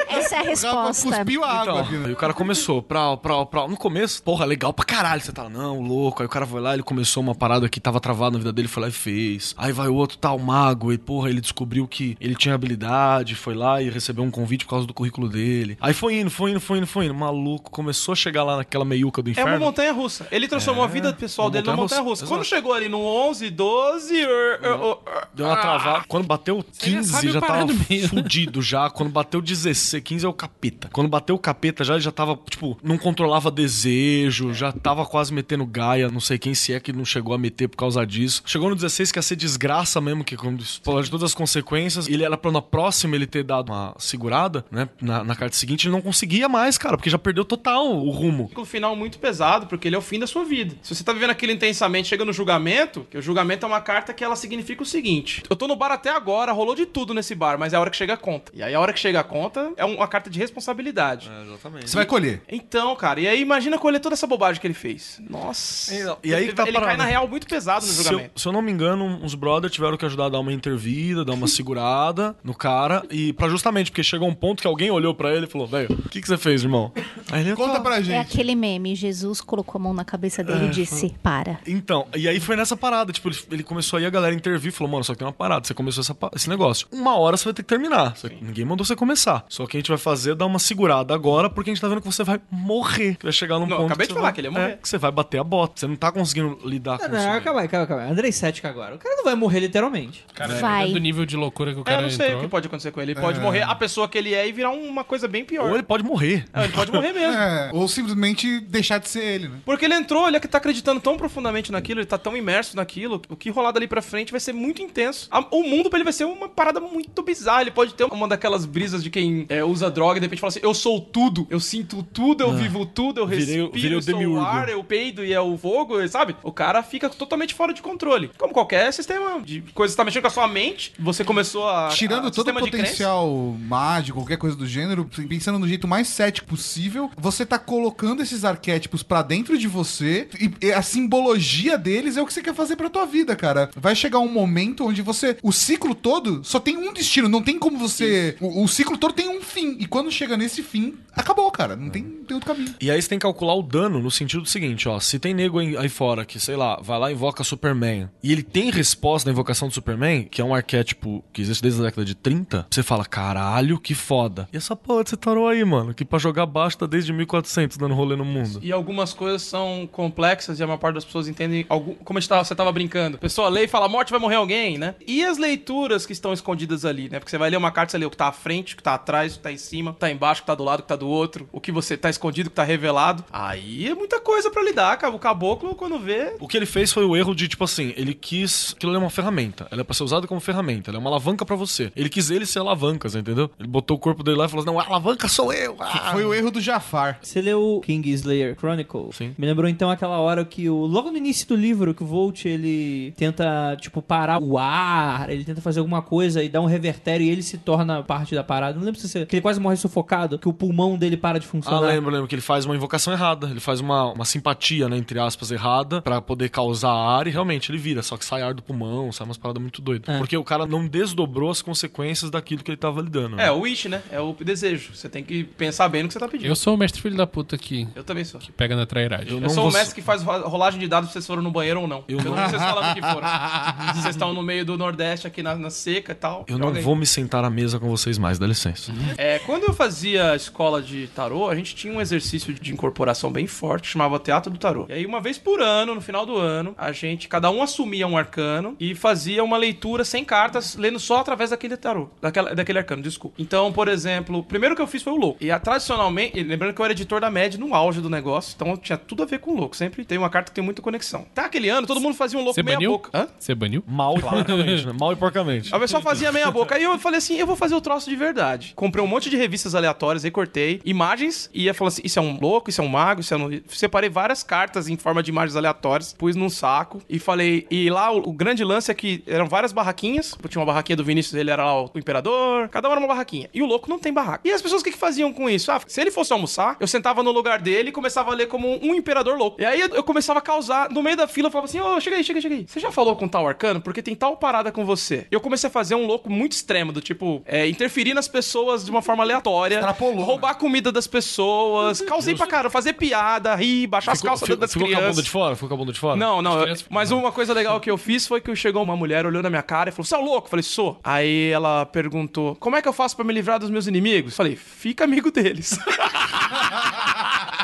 Essa é a O Rafa resposta. cuspiu água Então, aqui, né? aí o cara começou, prau, prau, prau. No começo, porra, legal pra caralho. Você tá, não, louco. Aí o cara foi lá, ele começou uma parada que tava travada na vida dele, foi lá e fez. Aí vai o outro, tá, o mago, e porra, ele descobriu que ele tinha habilidade, foi lá e recebeu um convite por causa do currículo dele. Aí foi indo, foi indo, foi indo, foi indo. Maluco, começou a chegar lá naquela meiuca do É inferno. uma montanha russa. Ele transformou a vida pessoal dele numa montanha russa. Quando chegou ali no 11, 12. er, er, Deu uma travada. Quando bateu já 15, sabe já tava meio. fudido já. Quando bateu 16, 15 é o capeta. Quando bateu o capeta já, ele já tava, tipo, não controlava desejo, já tava quase metendo gaia, não sei quem se é que não chegou a meter por causa disso. Chegou no 16 que ia ser desgraça mesmo, que quando explode todas as consequências, ele era pra na próxima ele ter dado uma segurada, né, na, na carta seguinte, ele não conseguia mais, cara, porque já perdeu total o rumo. ciclo final muito pesado, porque ele é o fim da sua vida. Se você tá vivendo aquilo intensamente, chega no julgamento, que o julgamento é uma carta que ela significa o seguinte: eu tô no bar até agora, rolou de tudo nesse bar, mas é a hora que chega a conta. E aí a hora que chega a conta é um- uma carta de responsabilidade. exatamente. Você vai colher. Então, cara, e aí imagina colher toda essa bobagem que ele fez. Nossa. E aí ele, tá ele cai na real muito pesado no Se eu, julgamento. se eu não me engano, uns brothers tiveram que ajudar a dar uma intervida, dar uma segurada no cara. E pra justamente, porque chegou um ponto que alguém olhou pra ele e falou: velho, o que, que você fez, irmão? Aí ele Conta "Tá." pra É gente. aquele meme, Jesus colocou a mão na cabeça dele e disse, para. Então, e aí foi nessa parada, tipo, ele, ele começou aí a galera intervir, falou, mano, só que tem uma parada, você começou essa esse negócio. Uma hora você vai ter que terminar. Que ninguém mandou você começar. Só que a gente vai fazer é dar uma segurada agora, porque a gente tá vendo que você vai morrer. Que vai chegar num Não, ponto. acabei de você falar vai- que ele ia morrer. É, que você vai bater a bota. Você não tá conseguindo lidar com Não, isso. não, calma aí, calma aí, calma aí. Andrei Cética agora. O cara não vai morrer literalmente. Cara, Vai. do nível de loucura que o É, cara eu não sei entrou. o que pode acontecer com ele. Ele pode morrer a pessoa que ele é e virar uma coisa bem pior. Ou ele pode morrer. É, ele pode morrer mesmo. É, ou simplesmente deixar de ser ele, né? Porque ele entrou, ele é que tá acreditando tão profundamente naquilo, ele tá tão imerso naquilo, o que rolar dali pra frente vai ser muito intenso. A- o mundo pra ele vai ser uma parada muito bizarra. Ele pode ter uma daquelas brisas de quem é, usa droga e de repente fala assim: eu sou tudo, eu sinto tudo, eu vivo tudo, eu Ah. Virei o- respiro, virei o eu sou o demiurgo. ar, eu peido e é o fogo, sabe? O cara fica totalmente fora de controle. Como qualquer sistema de coisa que tá mexendo com a sua mente, você começou a. Tirando a- todo o potencial mágico, qualquer coisa do gênero, pensando no jeito mais cético possível, você tá colocando esses arquétipos pra dentro de você e, e a simbologia deles é o que você quer fazer pra tua vida, cara. Vai chegar um momento onde você. O ciclo todo só tem um destino, não tem como você. O, o ciclo todo tem um fim. E quando chega nesse fim, acabou, cara. Não tem, não tem outro caminho. E aí você tem que calcular o dano no sentido do seguinte, ó. Se tem nego aí aí fora que, sei lá, vai lá e invoca Superman, e ele tem resposta na invocação do Superman, que é um arquétipo tipo, que existe desde a década de 30, você fala, caralho, que foda. E essa porra desse tarô aí, mano, que pra jogar baixo tá desde 1400 dando rolê no mundo. E algumas coisas são complexas e a maior parte das pessoas entendem. Algum, como tava, você tava brincando. A pessoa lê e fala, morte vai morrer alguém, né? E as leituras que estão escondidas ali, né? Porque você vai ler uma carta, você lê o que tá à frente, o que tá atrás, o que tá em cima, o que tá embaixo, o que tá do lado, o que tá do outro, o que você tá escondido, o que tá revelado. Aí é muita coisa pra lidar, cara. O caboclo, quando vê. O que ele fez foi o erro de, tipo assim, ele quis. Aquilo é uma ferramenta. Ela é pra ser usada como ferramenta. Ela é uma alavanca pra você. Ele quis ele ser alavancas, entendeu? Ele botou o corpo dele lá e falou assim: não, a alavanca sou eu. Ah. Foi o erro do Jafar. Você leu King Slayer Chronicle? Sim. Me lembrou então aquela hora que o. Logo no início do livro, que o Volt ele tenta, tipo, parar o ar, ele tenta fazer alguma coisa e dá um revertério e ele se torna parte da parada. Não lembro se você. Que ele quase morre sufocado, que o pulmão dele para de Ah, funcionar. lembro, lembro que ele faz uma invocação errada. Ele faz uma, uma simpatia, né, entre aspas, errada, pra poder causar ar e realmente ele vira. Só que sai ar do pulmão, sai umas paradas muito doidas. É. Porque o cara não desdobrou as consequências daquilo que ele tava lidando. né? É, o wish, né? É o desejo. Você tem que pensar bem no que você tá pedindo. Eu sou o mestre filho da puta que, Eu também sou. que pega na trairagem. Eu Eu não sou o vou- mestre que faz ro- rolagem de dados se vocês foram no banheiro ou não. Eu, Eu não não- sei se falaram que foram. Se vocês estão no meio do Nordeste, aqui na, na seca e tal. Eu não aí. vou me sentar à mesa com vocês mais, dá licença. É, quando eu fazia escola de tarô, a gente tinha um exercício de incorporação bem forte chamava Teatro do Tarô. E aí, uma vez por ano, no final do ano, a gente, cada um assumia um arcano e fazia uma leitura sem cartas, lendo só através daquele tarô, daquela, daquele arcano, desculpa. Então, por exemplo, o primeiro que eu fiz foi o louco. E a, tradicionalmente, e lembrando que eu era editor da MED no auge do negócio, então tinha tudo a ver com o louco. Sempre tem uma carta que tem muita conexão. Tá, aquele ano, todo mundo fazia um louco Você meia baniu? boca. Hã? Você baniu? Mal e porcamente, né? Mal e porcamente. A pessoa fazia meia boca. Aí eu falei assim: eu vou fazer o troço de verdade. Comprei um monte de revistas aleatórias, recortei imagens e ia falar assim: isso é um louco, isso é um mago, isso é um. Separei várias cartas em forma de imagens aleatórias, pus num saco e falei. E lá o, o grande lance é que eram várias barraquinhas. Tinha uma barraquinha do Vinícius, ele era lá o, imperador. Cada uma era uma barraquinha. E o louco não tem barraca. E as pessoas o que, que faziam com isso? Ah, se ele fosse almoçar, eu sentava no lugar dele e começava a ler como um imperador louco. E aí eu, começava a causar, no meio da fila, eu falava assim: ô, chega aí, chega aí, chega aí. Você já falou com tal arcano? Porque tem tal parada com você. Eu comecei a fazer um louco muito extremo, do tipo, é, interferir nas pessoas de uma forma aleatória, Extrapolou, né? roubar a comida das pessoas, causei pra cara, fazer piada, rir, baixar as calças ficou, das ficou com a bunda crianças. de fora? Ficou com a bunda de fora? Não, não. eu- crianças- mas uma coisa legal que eu fiz foi que chegou uma mulher, olhou na minha cara e falou: Você é louco? Eu falei, sou. Aí ela perguntou: Como é que eu faço pra me livrar dos meus inimigos? Falei, fica amigo deles.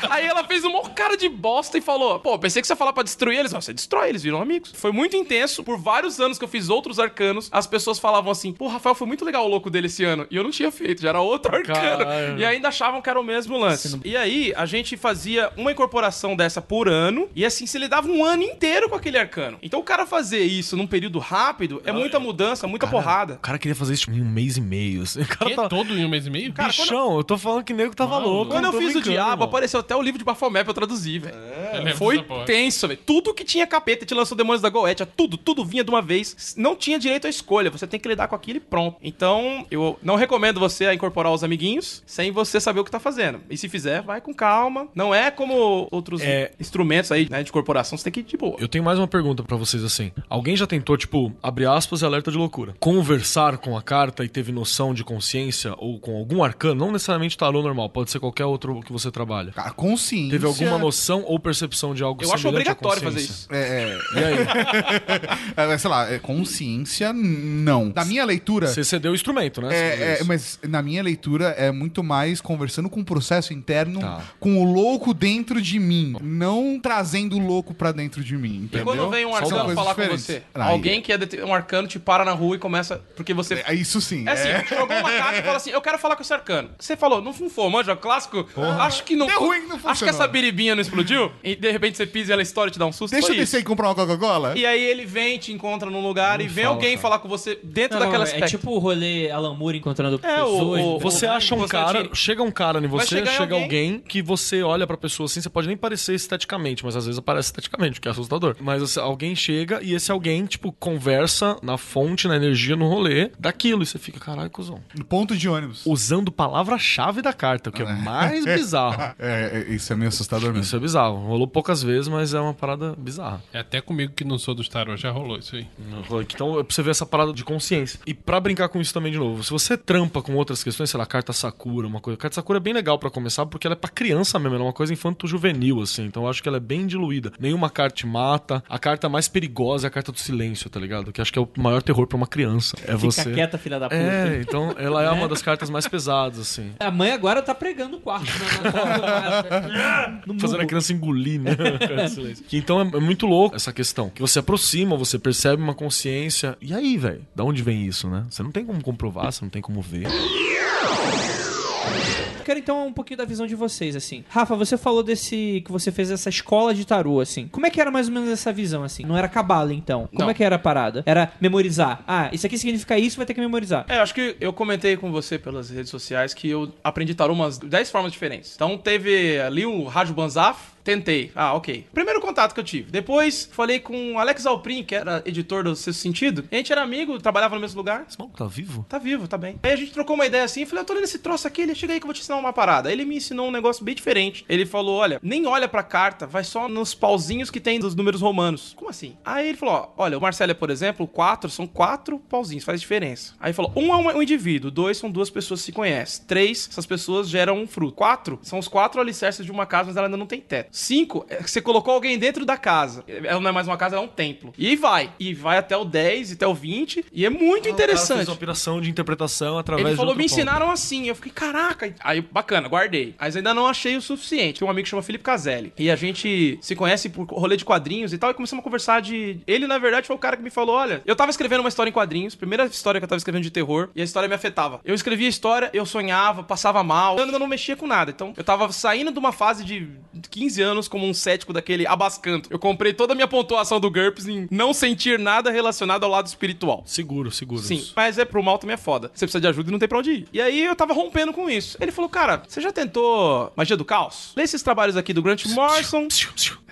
Aí ela fez uma cara de bosta e falou: Pô, pensei que você ia falar pra destruir eles. Não, você destrói, eles viram amigos. Foi muito intenso. Por vários anos que eu fiz outros arcanos, as pessoas falavam assim: Pô, Rafael, foi muito legal o louco dele esse ano. E eu não tinha feito, já era outro arcano. Caralho. E ainda achavam que era o mesmo lance. E aí, a gente fazia uma incorporação dessa por ano. E assim, se lidava um ano inteiro com aquele arcano. Então, o cara fazer isso num período rápido é muita mudança, muita porrada. O cara queria fazer isso em um mês e meio. assim. O cara Que? tá... Todo em um mês e meio? Cara, Bichão, eu tô falando que nego tava Mano, louco. Quando não eu fiz o Diabo, irmão. apareceu até o livro de Bafomé pra eu traduzir, velho. Lembro Foi tenso, velho. Tudo que tinha capeta, te lançou Demônios da Goetia, tudo, tudo vinha de uma vez. Não tinha direito à escolha, você tem que lidar com aquilo e pronto. Então, eu não recomendo você a incorporar os amiguinhos sem você saber o que tá fazendo. E se fizer, vai com calma. Não é como outros É. instrumentos aí, né, de corporação, você tem que ir de boa. Eu tenho mais uma pergunta pra vocês assim. Alguém já tentou, tipo, abre aspas e alerta de loucura, conversar com a carta e teve noção de consciência ou com algum arcano, não necessariamente tarô normal, pode ser qualquer outro que você trabalha. Cara, consciência. Teve alguma noção ou percepção de algo Eu acho obrigatório fazer isso. É, E aí? é, é, sei lá, é, consciência, não. Na minha leitura. Você cedeu o instrumento, né? É, é, mas na minha leitura é muito mais conversando com o processo interno, Tá. com o louco dentro de mim, não trazendo o louco pra dentro de mim. E Entendeu? quando vem um arcano falar com você, Aí- alguém que é um arcano te para na rua e começa. Porque você. É isso sim. É assim, jogou uma carta e fala assim: Eu quero falar com esse arcano. Você falou, não funfou, manja, clássico. Acho que não. Deu ruim, não Acho que funcionou. essa biribinha não explodiu. E de repente você pisa e ela estoura e te dá um susto. Deixa eu isso. descer e comprar uma Coca-Cola. E aí ele vem, te encontra num lugar e vem fala, alguém cara. falar com você dentro Não, daquela é tipo o rolê Alan Moore encontrando É, o- pessoas. o- Você Ou acha um você cara, atira. chega um cara em você, chega alguém. alguém. que você olha pra pessoa assim, você pode nem parecer esteticamente, mas às vezes aparece esteticamente, o que é assustador. Mas você- alguém chega e esse alguém, tipo, conversa na fonte, na energia, no rolê daquilo. E você fica, caralho, cuzão. No ponto de ônibus. Usando palavra-chave da carta, o que é mais bizarro. É, é- isso é meio assustador mesmo. Isso é bizarro. Rolou poucas vezes, mas é uma parada bizarra. É até comigo que não sou dos tarô, já rolou isso aí. Então é pra você ver essa parada de consciência. E pra brincar com isso também de novo, se você trampa com outras questões, sei lá, carta Sakura, uma coisa. Carta Sakura é bem legal pra começar, porque ela é pra criança mesmo, ela é uma coisa infanto-juvenil, assim. Então eu acho que ela é bem diluída. Nenhuma carta te mata. A carta mais perigosa é a carta do silêncio, tá ligado? Que acho que é o maior terror pra uma criança. É Fica você. quieta, filha da puta. É, então ela é uma das cartas mais pesadas, assim. A mãe agora tá pregando o quarto na, na do. No Fazendo a criança engolir, né? Que então é, é muito louco essa questão. Que você aproxima, você percebe uma consciência. E aí, velho? Da onde vem isso, né? Você não tem como comprovar, você não tem como ver. Quero então um pouquinho da visão de vocês, assim. Rafa, você falou desse. que você fez essa escola de tarô, assim. Como é que era mais ou menos essa visão, assim? Não era cabala, então. Como Não. é que era a parada? Era memorizar. Ah, isso aqui significa isso, vai ter que memorizar. É, acho que eu comentei com você pelas redes sociais que eu aprendi tarô umas 10 formas diferentes. Então teve ali o Rádio Banzaf, tentei. Ah, ok. Primeiro contato que eu tive. Depois falei com o Alex Alprin, que era editor do Sexto Sentido. A gente era amigo, trabalhava no mesmo lugar. Esse maluco tá vivo? Tá vivo, tá bem. Aí a gente trocou uma ideia assim, falei, eu tô lendo esse troço aqui, ele chega aí que eu vou te ensinar uma parada. Aí ele me ensinou um negócio bem diferente. Ele falou, olha, nem olha pra carta, vai só nos pauzinhos que tem dos números romanos. Como assim? Aí ele falou, ó, olha, o Marcelo, por exemplo, quatro, são quatro pauzinhos, faz diferença. Aí ele falou, um é um, um indivíduo, dois são duas pessoas que se conhecem, três, essas pessoas geram um fruto. Quatro, são os quatro alicerces de uma casa, mas ela ainda não tem teto. Cinco, é que você colocou alguém dentro da casa. Ela não é mais uma casa, ela é um templo. E vai. E vai até o 10, até o 20, e é muito Ah, interessante. fez uma operação de interpretação através Ele falou, me ponto. ensinaram assim. Eu fiquei, caraca. Aí, bacana, guardei. Mas ainda não achei o suficiente. Tem um amigo que chama Felipe Caselli. E a gente se conhece por rolê de quadrinhos e tal. E começamos a conversar de. Ele, na verdade, foi o cara que me falou: olha, eu tava escrevendo uma história em quadrinhos, primeira história que eu tava escrevendo de terror, e a história me afetava. Eu escrevia a história, eu sonhava, passava mal. Eu ainda não mexia com nada. Então, eu tava saindo de uma fase de 15 anos como um cético daquele abascanto. Eu comprei toda a minha pontuação do GURPS em não sentir nada relacionado ao lado espiritual. Seguro, seguro. Sim, mas é pro mal também é foda. Você precisa de ajuda e não tem pra onde ir. E aí eu tava rompendo com isso. Ele falou, cara, você já tentou Magia do Caos? Lê esses trabalhos aqui do Grant Morrison.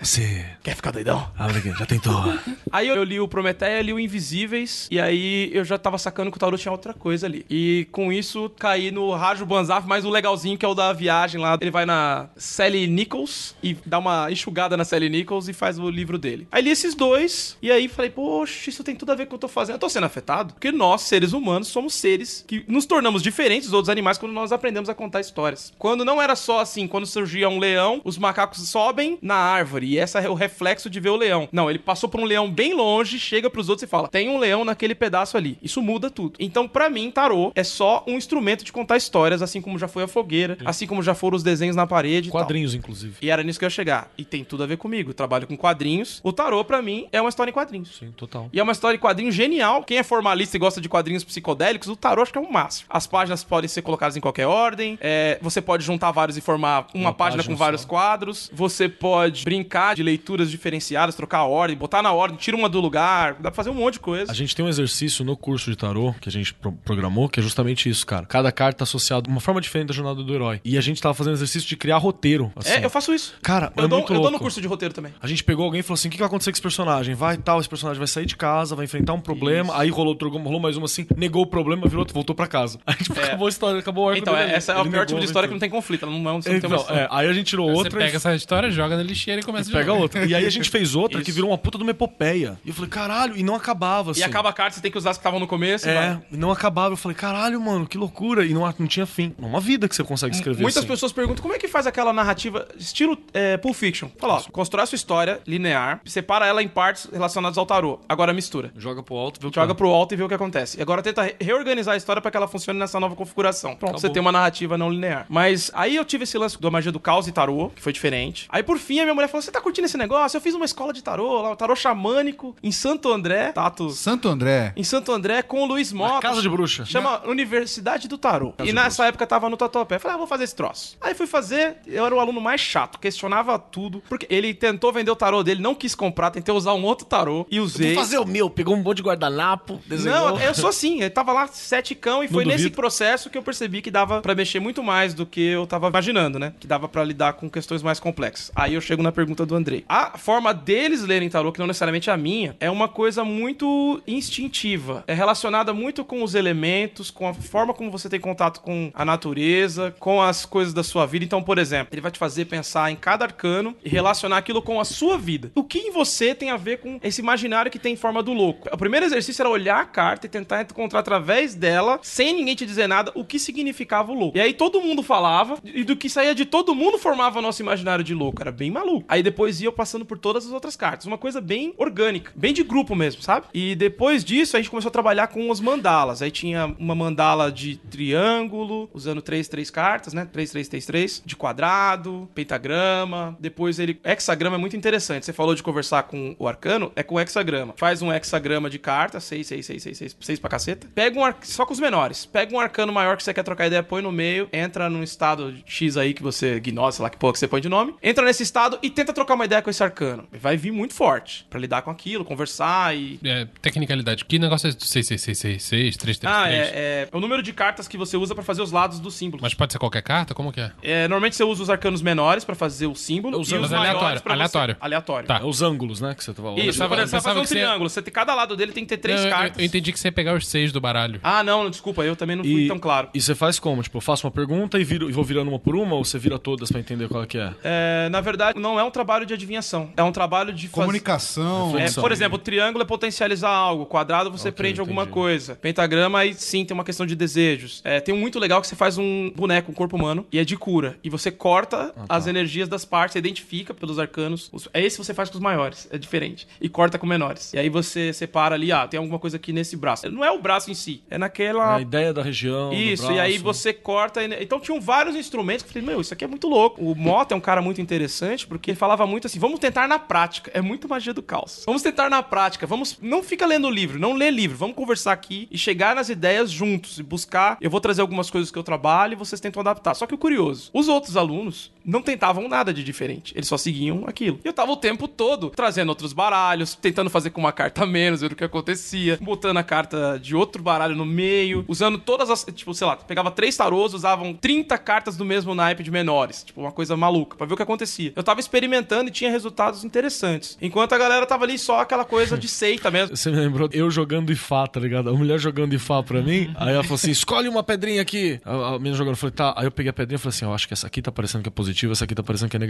Você. Quer ficar doidão? Aqui, já tentou. Aí eu li o Prometeia, li o Invisíveis, e aí eu já tava sacando que o Tarot tinha outra coisa ali. E com isso caí no Rajo Banzaf, mas o legalzinho que é o da viagem lá. Ele vai na Sally Nichols e dá uma enxugada na Sally Nichols e faz o livro dele. Aí li esses dois, e aí falei, poxa, isso tem tudo a ver com o que eu tô fazendo. Eu tô sendo afetado, porque nós, seres humanos, somos seres que nos tornamos diferentes dos outros animais quando nós aprendemos a contar histórias. Quando não era só assim, quando surgia um leão, os macacos sobem na árvore, e essa é o reflexo de ver o leão. Não, ele passou por um leão bem longe, chega pros outros e fala: tem um leão naquele pedaço ali. Isso muda tudo. Então, pra mim, tarô é só um instrumento de contar histórias, assim como já foi a fogueira, assim como já foram os desenhos na parede. Quadrinhos, inclusive. E era nisso que eu ia chegar. E tem tudo a ver comigo. Eu trabalho com quadrinhos. O tarô, pra mim, é uma história em quadrinhos. Sim, total. E é uma história de quadrinho genial. Quem é formalista e gosta de quadrinhos psicodélicos, o tarô acho que é um máximo. As páginas podem ser colocadas em qualquer ordem. é, você pode juntar vários e formar uma, Uma página, página com vários só. quadros. Você pode brincar de leituras diferenciadas, trocar a ordem, botar na ordem, tira uma do lugar. Dá pra fazer um monte de coisa. A gente tem um exercício no curso de tarô que a gente pro- programou, que é justamente isso, cara. Cada carta tá associada a uma forma diferente da jornada do herói. E a gente tava fazendo exercício de criar roteiro. Assim. É, eu faço isso. Cara, Eu, é dou, muito eu dou no curso de roteiro também. A gente pegou alguém e falou assim: o que que vai acontecer com esse personagem? Vai tal, esse personagem vai sair de casa, vai enfrentar um problema. Aí rolou, outro- rolou mais uma assim, negou o problema, virou outro, voltou pra casa. Aí tipo, acabou a história, acabou o arco Então, dele é- essa é o pior tipo de a história que não tem conflito. Ela não é um, você não tem uma Então, é, aí a gente tirou Você outra pega e essa história, joga na lixeira e começa de pega novo. outra. E aí a gente fez outra que Isso. virou uma puta de uma epopeia. E eu falei, caralho, e não acabava assim. E acaba a carta, você tem que usar as que estavam no começo. e É, vai. e não acabava. Eu falei, caralho, mano, que loucura. E não, não tinha fim. É uma vida que você consegue escrever Muitas assim. pessoas perguntam como é que faz aquela narrativa estilo é, Pulp Fiction. Fala, ó, constrói a sua história linear, separa ela em partes relacionadas ao tarô. Agora mistura. Joga pro alto, vê o que Joga dá. pro alto e vê o que acontece. E agora tenta re- reorganizar a história pra que ela funcione nessa nova configuração. Pronto, Acabou. você tem uma narrativa não linear. Mas aí eu tive esse lance da magia do caos e tarô, que foi diferente. Aí por fim a minha mulher falou: Você tá curtindo esse negócio? Eu fiz uma escola de tarô, lá, o tarô xamânico, em Santo André, Tato. Santo André. Em Santo André com o Luiz Mota. Casa de bruxa. Chama Universidade do Tarô. e nessa época tava no Tatuapé. Eu Falei, ah, vou fazer esse troço. Aí fui fazer, eu era o aluno mais chato, questionava tudo. Porque ele tentou vender o tarô dele, não quis comprar, tentei usar um outro tarô e usei. Vou fazer o meu. Pegou um monte de guardanapo, desenhou. Não, eu sou assim. Eu tava lá sete cão e foi Não nesse duvido. processo que eu percebi que dava pra mexer muito mais do que eu tava imaginando, né? Que dava pra lidar com questões mais complexas. Aí eu chego na pergunta do Andrei. A forma deles lerem tarô, que não necessariamente é a minha, é uma coisa muito instintiva. É relacionada muito com os elementos, com a forma como você tem contato com a natureza, com as coisas da sua vida. Então, por exemplo, ele vai te fazer pensar em cada arcano e relacionar aquilo com a sua vida. O que em você tem a ver com esse imaginário que tem em forma do louco? O primeiro exercício era olhar a carta e tentar encontrar através dela, sem ninguém te dizer nada, o que significava o louco. E aí todo mundo falava, e do que saía de todo mundo formava nosso imaginário de louco. Era bem maluco. Aí depois ia passando por todas as outras cartas. Uma coisa bem orgânica, bem de grupo mesmo, sabe? E depois disso a gente começou a trabalhar com os mandalas. Aí tinha uma mandala de triângulo, usando três, três cartas, né? Três, três, três, três. De quadrado, pentagrama. Depois ele. Hexagrama é muito interessante. Você falou de conversar com o arcano, é com hexagrama. Faz um hexagrama de cartas, seis, seis, seis, seis, seis, seis pra caceta. Pega um ar... só com os menores. Pega um arcano maior que você quer trocar ideia, põe no meio, entra num estado X aí que você. Gnose, sei lá que porra que você põe de nome. Entra nesse estado e tenta trocar uma ideia com esse arcano. Vai vir muito forte pra lidar com aquilo, conversar e. É, tecnicalidade. Que negócio é esse 6666, 333? Ah, é, é, é o número de cartas que você usa pra fazer os lados do símbolo. Mas pode ser qualquer carta? Como que é? É, normalmente você usa os arcanos menores pra fazer o símbolo Os e os aleatório, pra você- aleatório. Aleatório. Tá. É os ângulos, né? Que você tava falando. Isso, pensava- você vai pensava fazer um você- triângulo. Você tem, cada lado dele tem que ter três Eu- eu- cartas. Eu, entendi que você ia pegar os seis do baralho. Ah, não, desculpa, eu também não fui E, tão claro. e você faz como? Tipo, eu faço uma pergunta e, viro, e vou virando uma por uma ou você vira todas pra entender qual é que é? É, na verdade, não é um trabalho de adivinhação. É um trabalho de. Comunicação. É, Reflexão. por exemplo, o triângulo é potencializar algo, quadrado você Ok, prende alguma entendi. coisa. Pentagrama aí sim tem uma questão de desejos. É, tem um muito legal que você faz um boneco, um corpo humano, e é de cura. E você corta Ah, tá. as energias das partes, você identifica pelos arcanos. Os- É esse você faz com os maiores, é diferente. E corta com menores. E aí você separa ali, ah, tem alguma coisa aqui nesse braço. Não é o braço em si, é naquela. A ideia da região. Isso, e aí você corta. Então tinham vários instrumentos que eu falei, meu, isso aqui é muito louco. O Mota é um cara muito interessante porque ele falava muito assim: vamos tentar na prática. É muito magia do caos. Vamos tentar na prática. Vamos. Não fica lendo livro, não lê livro. Vamos conversar aqui e chegar nas ideias juntos e buscar. Eu vou trazer algumas coisas que eu trabalho e vocês tentam adaptar. Só que o curioso, os outros alunos não tentavam nada de diferente. Eles só seguiam aquilo. E eu tava o tempo todo trazendo outros baralhos, tentando fazer com uma carta menos, ver o que acontecia, botando a carta de outro baralho no meio, usando todas as. Tipo, sei lá, pegava três tarôs, usavam 30 cartas do mesmo naipe de menores. Tipo, uma coisa maluca, pra ver o que acontecia. Eu tava experimentando e tinha resultados interessantes. Enquanto a galera tava ali só aquela coisa de seita mesmo. Você me lembrou eu jogando Ifá, tá ligado? A mulher jogando Ifá pra mim. Aí ela falou assim: escolhe uma pedrinha aqui. A menina jogando, eu falei, tá. Aí eu peguei a pedrinha e falei assim: eu acho que essa aqui tá parecendo que é positiva, essa aqui tá parecendo que é negativa.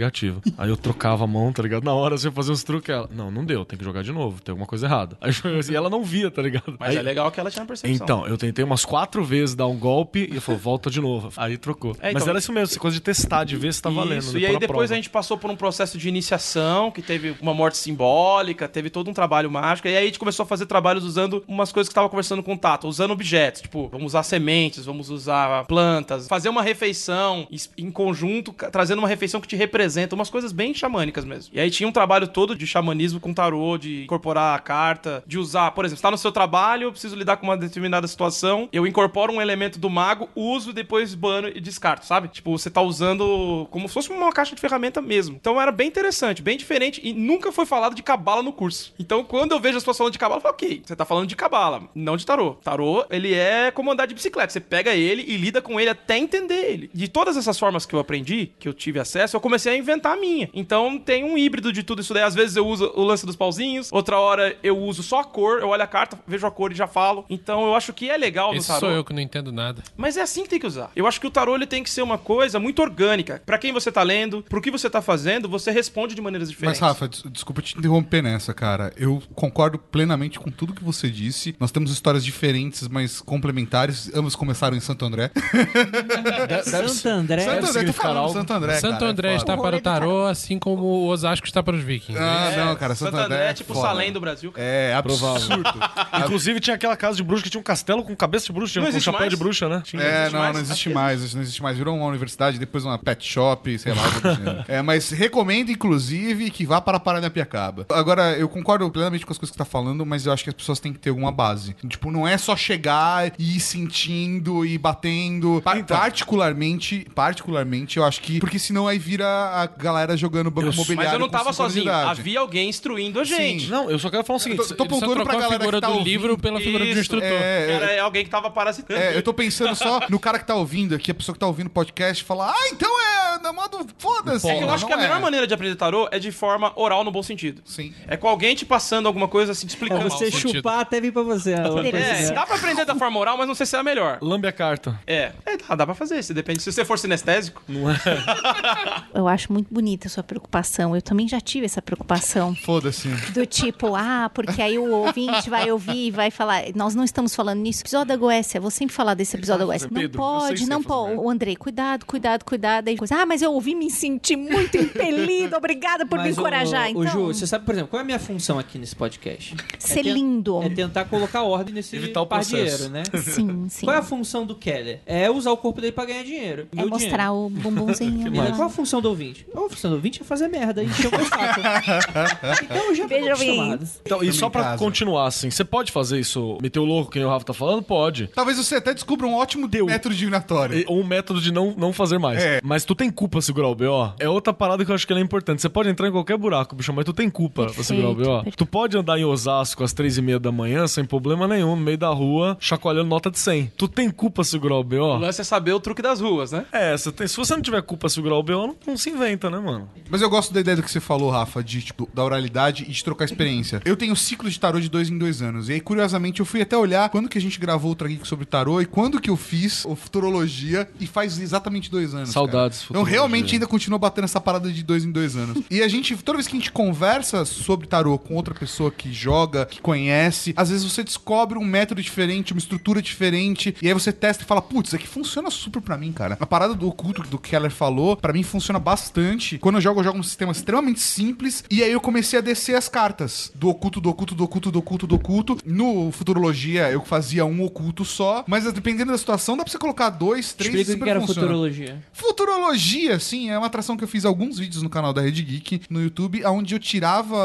Aí eu trocava a mão, tá ligado? Na hora você fazia uns truques. Ela, não, não deu, tem que jogar de novo, tem alguma coisa errada. Aí eu assim, e ela não via, tá ligado? Mas Aí- é legal que ela tinha percepção. Então, eu tentei umas quatro vezes dar um golpe e ele falou, volta de novo. Aí trocou. É, Mas então- era isso mesmo, essa coisa de testar, de ver se tá valendo. Isso, né, e aí depois prova. a gente passou por um processo de iniciação, que teve uma morte simbólica, teve todo um trabalho mágico, e aí a gente começou a fazer trabalhos usando umas coisas que tava conversando com o Tato, usando objetos, tipo, vamos usar sementes, vamos usar plantas, fazer uma refeição em conjunto, trazendo uma refeição que te representa, umas coisas bem xamânicas mesmo. E aí tinha um trabalho todo de xamanismo com tarô, de incorporar a carta, de usar, por exemplo, está no seu trabalho, eu preciso lidar com uma determinada situação, eu incorporo um elemento do mago, uso, depois bano e descarto, sabe? Tipo, você tá usando como se fosse uma caixa de ferramenta mesmo. Então era bem interessante, bem diferente e nunca foi falado de cabala no curso. Então quando eu vejo as pessoas falando de cabala, eu falo, ok, você tá falando de cabala, não de tarô. Tarô, ele é como andar de bicicleta, você pega ele e lida com ele até entender ele. De todas essas formas que eu aprendi, que eu tive acesso, eu comecei a inventar a minha. Então tem um híbrido de tudo isso daí. Às vezes eu uso o lance dos pauzinhos, outra hora eu uso só a cor, eu olho a carta, vejo a cor e já falo. Então eu acho que é legal no Esse tarô. sou eu que não entendo nada. Mas é assim que tem que usar. Eu acho que o tarô ele tem que ser uma coisa muito orgânica. Pra quem você tá lendo, pro que você tá fazendo, você responde de maneiras Mas, diferentes. Rafa, des- desculpa te interromper nessa, cara. Eu concordo plenamente com tudo que você disse. Nós temos histórias diferentes, mas complementares. Ambos começaram em Santo André. Santo André. Santo André, tô significar falando. Santo André, Santo é André está para o tarô, assim como o Osasco está para os vikings. Ah, É, não, cara, Santo, André, é tipo o foda. Salém do Brasil. É absurdo. Inclusive tinha aquela casa de bruxa que tinha um castelo com cabeça de bruxa, tinha Não com existe chapéu mais? de bruxa, né? Tinha. É, não, mais? não existe mais, isso não existe mais. Virou uma universidade, depois uma pet shop, sei lá. gênero. é, mas recomendo, inclusive, que vá para Paranapiacaba. Agora, eu concordo plenamente com as coisas que você tá falando, mas eu acho que as pessoas têm que ter alguma base. Tipo, não é só chegar e ir sentindo e batendo. Pa- Então. Particularmente, particularmente, eu acho que. Porque senão aí vira a galera jogando banco Eu- imobiliário. Mas eu não tava sozinho. Havia alguém instruindo a gente. Não, eu só quero falar o seguinte. Eu tô- tô pontuando pra trocou a galera figura que tá do ouvindo. livro pela figura do Isso, instrutor. é, Era alguém que tava parasitando. É, eu tô pensando só no cara que tá ouvindo aqui, a pessoa que tá ouvindo o podcast, fala, ah, então é é modo foda-se. É que eu acho que a é. melhor maneira de aprender tarô é de forma oral no bom sentido. Sim. É com alguém te passando alguma coisa assim, te É explicando. você sentido. chupar até vir pra você. a- o É, delícia. dá pra aprender da forma oral, mas não sei se é a melhor. Lambe a carta. É, é dá, dá pra fazer, se depende. Se você for sinestésico, Não é? Eu acho muito bonita a sua preocupação. Eu também já tive essa preocupação. Foda-se. Do tipo, ah, porque aí o ouvinte vai ouvir e vai falar. Nós não estamos falando nisso. Episódio da Goécia, vou sempre falar desse episódio da Goécia. Não Pedro, sei pode, não pode. O Andrei, cuidado, cuidado, cuidado. Aí coisa, ah, mas eu ouvi me sentir muito impelido. Obrigada por me Mas, ô, encorajar. ô, então, Ju, você sabe, por exemplo, qual é a minha função aqui nesse podcast? ser é lindo. É tentar colocar ordem nesse Evitar o né? Sim, sim. Qual é a função do Keller? É usar o corpo dele pra ganhar dinheiro. É mostrar o bumbumzinho. dinheiro. né? E Qual a função do ouvinte? A função do ouvinte é fazer merda, encher o meu saco. então eu já tô Beijo, acostumado. Então, e só pra casa. continuar assim, você pode fazer isso, meter o louco, que nem o Rafa tá falando? Pode. Talvez você até descubra um ótimo método divinatório. E- Ou um método de não, não fazer mais. É. Mas tu tem culpa segurar o BO? É outra parada que eu acho que ela é importante. Você pode entrar em qualquer buraco, bicho, mas tu tem culpa pra segurar o BO. Tu pode andar em Osasco às três e meia da manhã sem problema nenhum, no meio da rua, chacoalhando nota de 100. Tu tem culpa segurar o o BO? lance é saber o truque das ruas, né? É, você tem- se você não tiver culpa segurar o BO, não, não se inventa, né, mano? Mas eu gosto da ideia do que você falou, Rafa, de, tipo, da oralidade e de trocar experiência. Eu tenho ciclo de tarô de dois em dois anos. E aí, curiosamente, eu fui até olhar quando que a gente gravou o Trageek sobre tarô e quando que eu fiz o Futurologia e faz exatamente dois anos. Saudades, cara. Então, realmente, ainda continua batendo essa parada de dois em dois anos. E a gente, toda vez que a gente conversa sobre tarô com outra pessoa que joga, que conhece, às vezes você descobre um método diferente, uma estrutura diferente, e aí você testa e fala, putz, isso aqui funciona super pra mim, cara. A parada do oculto do Keller falou, pra mim funciona bastante. Quando eu jogo, eu jogo um sistema extremamente simples, e aí eu comecei a descer as cartas do oculto, do oculto, do oculto, do oculto, do oculto. No Futurologia, eu fazia um oculto só, mas dependendo da situação, dá pra você colocar dois, três, Explica o que era funciona. futurologia. Futurologia, sim, é uma atração que eu fiz alguns vídeos no canal da Rede Geek no YouTube, onde eu tirava,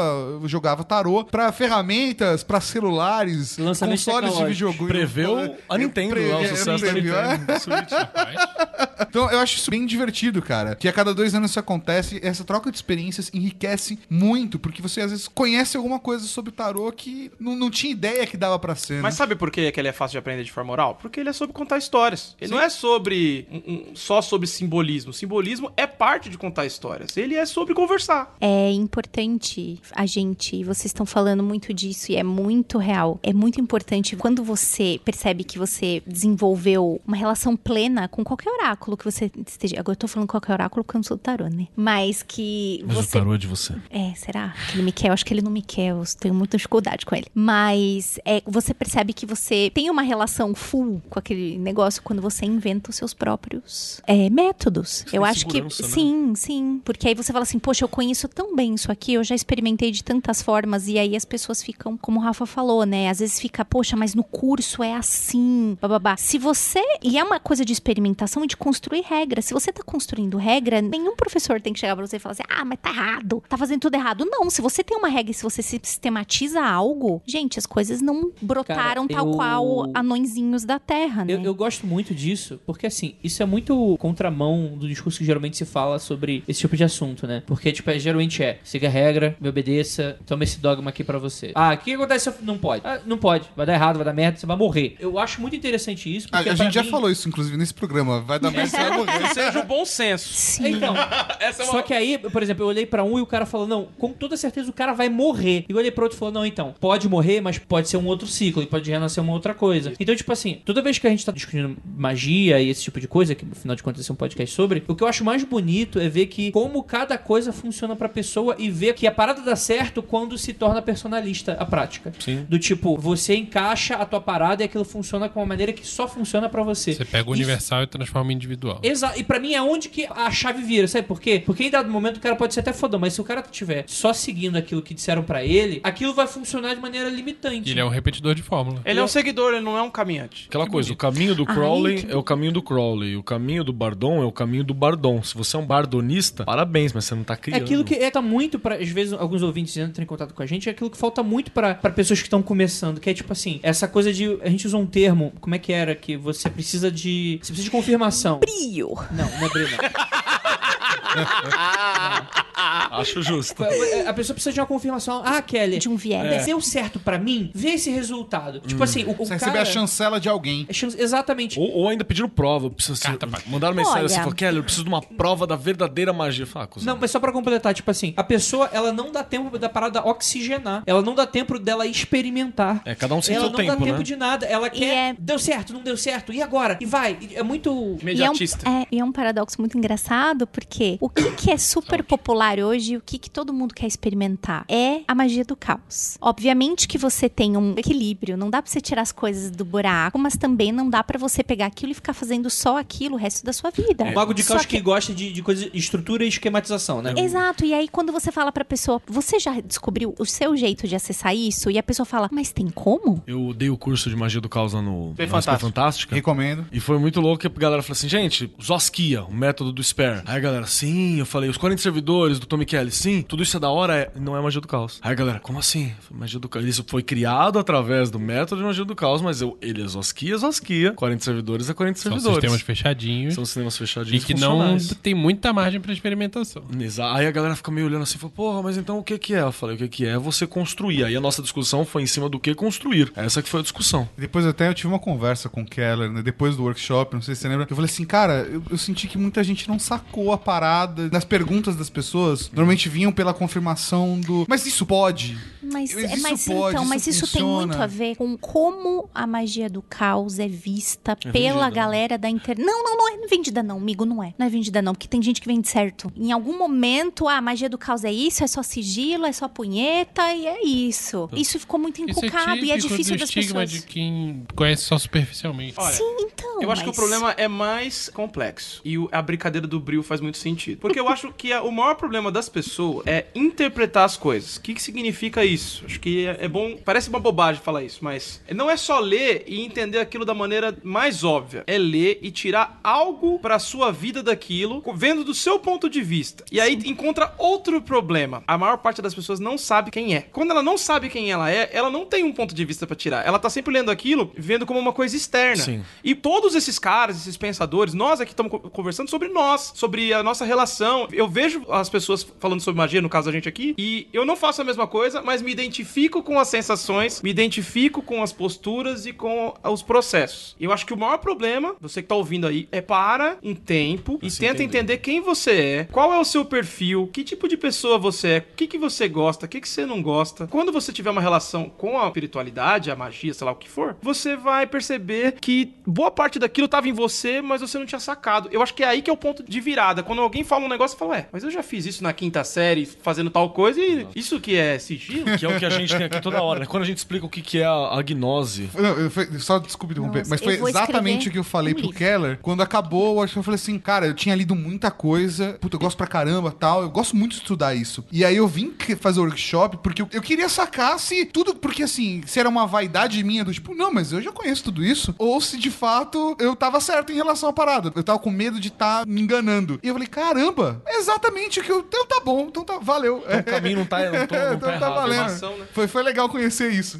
eu jogava tarô pra ferramentas, pra celulares, Lançamento consoles de videogame. Preveu a Nintendo lá, o sucesso da Nintendo. do Switch. Então eu acho isso bem divertido, cara. Que a cada dois anos isso acontece, essa troca de experiências enriquece muito, porque você às vezes conhece alguma coisa sobre tarô que não, não tinha ideia que dava pra ser. Mas né? sabe por que que ele é fácil de aprender de forma oral? Porque ele é sobre contar histórias. Ele não é sobre um- um- só sobre simbolismo. Simbolismo é parte de contar histórias. Ele é sobre conversar. É importante a gente, vocês estão falando muito disso e é muito real. É muito importante quando você percebe que você desenvolveu uma relação plena com qualquer oráculo que você esteja. Agora eu tô falando qualquer oráculo porque eu não sou do tarô, né? Mas que Mas o você. tarô é de você. É, será? Que ele me quer? Eu acho que ele não me quer, eu tenho muita dificuldade com ele. Mas é, você percebe que você tem uma relação full com aquele negócio quando você inventa os seus próprios é, métodos. Você eu tem acho que né? sim, sim. Porque aí você fala assim, poxa, eu conheço tão bem isso aqui, eu já experimentei de tantas formas, e aí as pessoas ficam, como o Rafa falou, né? Às vezes fica, poxa, mas no curso é assim, bababá. Se você. E é uma coisa de experimentação e de construir regra. Se você tá construindo regra, nenhum professor tem que chegar pra você e falar assim, ah, mas tá errado, tá fazendo tudo errado. Não, se você tem uma regra e se você sistematiza algo, gente, as coisas não brotaram Cara, tal eu- qual anõezinhos da terra, né? Eu, eu gosto muito disso, porque assim, isso é muito contramão do discurso que geralmente se fala sobre esse tipo de assunto, né? Porque, tipo, é, geralmente é, siga a regra, me obedeça, toma esse dogma aqui pra você. Ah, o que acontece se eu não pode? Ah, não pode, vai dar errado, vai dar merda, você vai morrer. Eu acho muito interessante isso, A, porque a pra gente já mim- falou isso, inclusive, nesse programa. Vai dar merda, você vai morrer. Seja o bom senso. Sim. Então, Essa é uma... só que aí, por exemplo, eu olhei pra um e o cara falou, não, com toda certeza o cara vai morrer. E eu olhei pro outro e falou, não, então, pode morrer, mas pode ser um outro ciclo e pode renascer uma outra coisa. Então, tipo assim, toda vez que a gente tá discutindo magia e esse tipo de coisa, que afinal de contas esse é um podcast sobre, o que eu acho mais bonito é ver que como cada coisa funciona pra pessoa e ver que a parada dá certo quando se torna personalista a prática. Sim. Do tipo, você encaixa a tua parada e aquilo funciona com uma maneira que só funciona pra você. Você pega o Isso- universal e transforma em individual. Exato. E pra mim é onde que a chave vira, sabe por quê? Porque em dado momento o cara pode ser até fodão, mas se o cara tiver só seguindo aquilo que disseram pra ele, aquilo vai funcionar de maneira limitante. Ele é um repetidor de fórmula. Ele é um seguidor, ele não é um caminhante. Aquela coisa, o caminho do Ai, Crowley que- é o caminho do Crowley, o caminho do Bardon é o caminho do Bardon. Se você é um bardonista, parabéns, mas você não tá É criando. aquilo que é, tá muito pra. Às vezes, alguns ouvintes entram em contato com a gente, é aquilo que falta muito pra pra pessoas que estão começando, que é tipo assim, essa coisa de. A gente usou um termo, como é que era? Que você precisa de. Você precisa de confirmação. Brio. Não, não é brilho, não. Não. Acho justo. A pessoa precisa de uma confirmação. Ah, Kelly, De um viés. deu certo pra mim? Vê esse resultado. Tipo Hum. assim, o, o Você cara... receber a chancela de alguém. é Exatamente. Ou, ou ainda pedindo prova. Preciso, mandaram mensagem Olha. assim, falou, Kelly, eu preciso de uma prova da verdadeira magia. Falei, ah. Não, mas só pra completar, tipo assim, a pessoa, ela não dá tempo da parada oxigenar. Ela não dá tempo dela experimentar. É, cada um tem ela seu não tempo, dá tempo né? de nada. Ela quer. é- Deu certo, não deu certo. E agora? E vai. E É muito. E é, um, Imediatista. é, e é um paradoxo muito engraçado, porque o que, que é super popular hoje, o que, que todo mundo quer experimentar, é a magia do caos. Obviamente que você tem um equilíbrio, não dá pra você tirar as coisas do buraco, mas também não dá pra você pegar aquilo e ficar fazendo só aquilo o resto da sua vida. O mago de caos que... gosta de, de coisa, estrutura e esquematização, né? Exato, e aí quando você fala pra pessoa, você já descobriu o seu jeito de acessar isso? E a pessoa fala, mas tem como? Eu dei o curso de magia do caos lá no na SP fantástico. Fantástica. Recomendo. E foi muito louco que a galera falou assim, gente, Zoskia, o método do Spare. Aí a galera, sim, eu falei, os 40 servidores do Tommy Kelly, sim, tudo isso é da hora, é, não é magia do caos. Aí a galera, como assim? Magia do caos. Isso foi criado através do método de magia do caos, mas eu, ele é Zoskia, Zoskia. 40 servidores é 40 São servidores. sistemas fechadinhos São sistemas e fechadinhos que não tem muita margem pra experimentação. Exa- Aí a galera fica meio olhando assim, fala, porra, mas então o que que é? Eu falei, o que que é? É você construir. Aí a nossa discussão foi em cima do que construir. Essa que foi a discussão. Depois até eu tive uma conversa com o Keller, né? Depois do workshop, não sei se você lembra. Eu falei assim, cara, eu, eu senti que muita gente não sacou a parada. Nas perguntas das pessoas, normalmente vinham pela confirmação do. Mas isso pode? Mas, Mas é, isso mas pode, então, isso mas isso funciona. tem muito a ver com como a magia do caos é vista pela vendida, né? galera da internet. Não, não, não é vendida não, amigo, não é. Não é vendida não, porque tem gente que vende certo. Em algum momento, ah, a magia do caos é isso, é só sigilo, é só punheta e é isso. Isso ficou muito é inculcado e é difícil do das estigma pessoas. de quem conhece só superficialmente. Olha, Sim, então. Eu acho que o problema é mais complexo. E a brincadeira do bril faz muito sentido. Porque eu acho que o maior problema das pessoas é interpretar as coisas. O que, que significa isso? Acho que é, é bom. Parece uma bobagem falar isso, mas não é só ler e entender aquilo da maneira mais óbvia. É ler e tirar algo pra sua vida daquilo, vendo do seu ponto de vista. E aí encontra outro problema. A maior parte das pessoas não sabe quem é. Quando ela não sabe quem ela é, ela não tem um ponto de vista pra tirar. Ela tá sempre lendo aquilo, vendo como uma coisa externa. Sim. E todos esses caras, esses pensadores, nós aqui estamos co- conversando sobre nós, sobre a nossa relação. Eu vejo as pessoas falando sobre magia, no caso a gente aqui, e eu não faço a mesma coisa, mas me identifico com as sensações, me identifico com as posturas e com os processos. Eu acho que o maior problema, você que tá ouvindo aí, é para um tempo e tenta entender. entender quem você é, qual é o seu perfil, que tipo de pessoa você é, o que, que você gosta, o que, que você não gosta. Quando você tiver uma relação com a espiritualidade, a magia, sei lá o que for, você vai perceber que boa parte daquilo tava em você, mas você não tinha sacado. Eu acho que é aí que é o ponto de virada. Quando alguém fala um negócio, você fala, ué, mas eu já fiz isso na quinta série, fazendo tal coisa, e isso que é sigilo? Que é o que a gente tem aqui toda hora, né? Quando a gente explica o que que é a, a gnose. Não, eu- foi- só desculpe interromper, Nossa, mas foi exatamente o que eu falei um pro livro. Keller. Quando acabou, eu acho que eu falei assim, cara, eu tinha lido muita coisa, puta, eu gosto pra caramba tal, eu gosto muito de estudar isso. E aí eu vim que- fazer o workshop porque eu, eu queria sacar se tudo, porque assim, se era uma vaidade minha do tipo, não, mas eu já conheço tudo isso, ou se de fato eu tava certo em relação à parada. Eu tava com medo de estar me enganando. E eu falei, caramba, é exatamente o que eu. Então tá bom, então tá, valeu. Então o caminho não tá, não tô- não tá então tá errado. valendo. né? Foi, foi legal conhecer isso.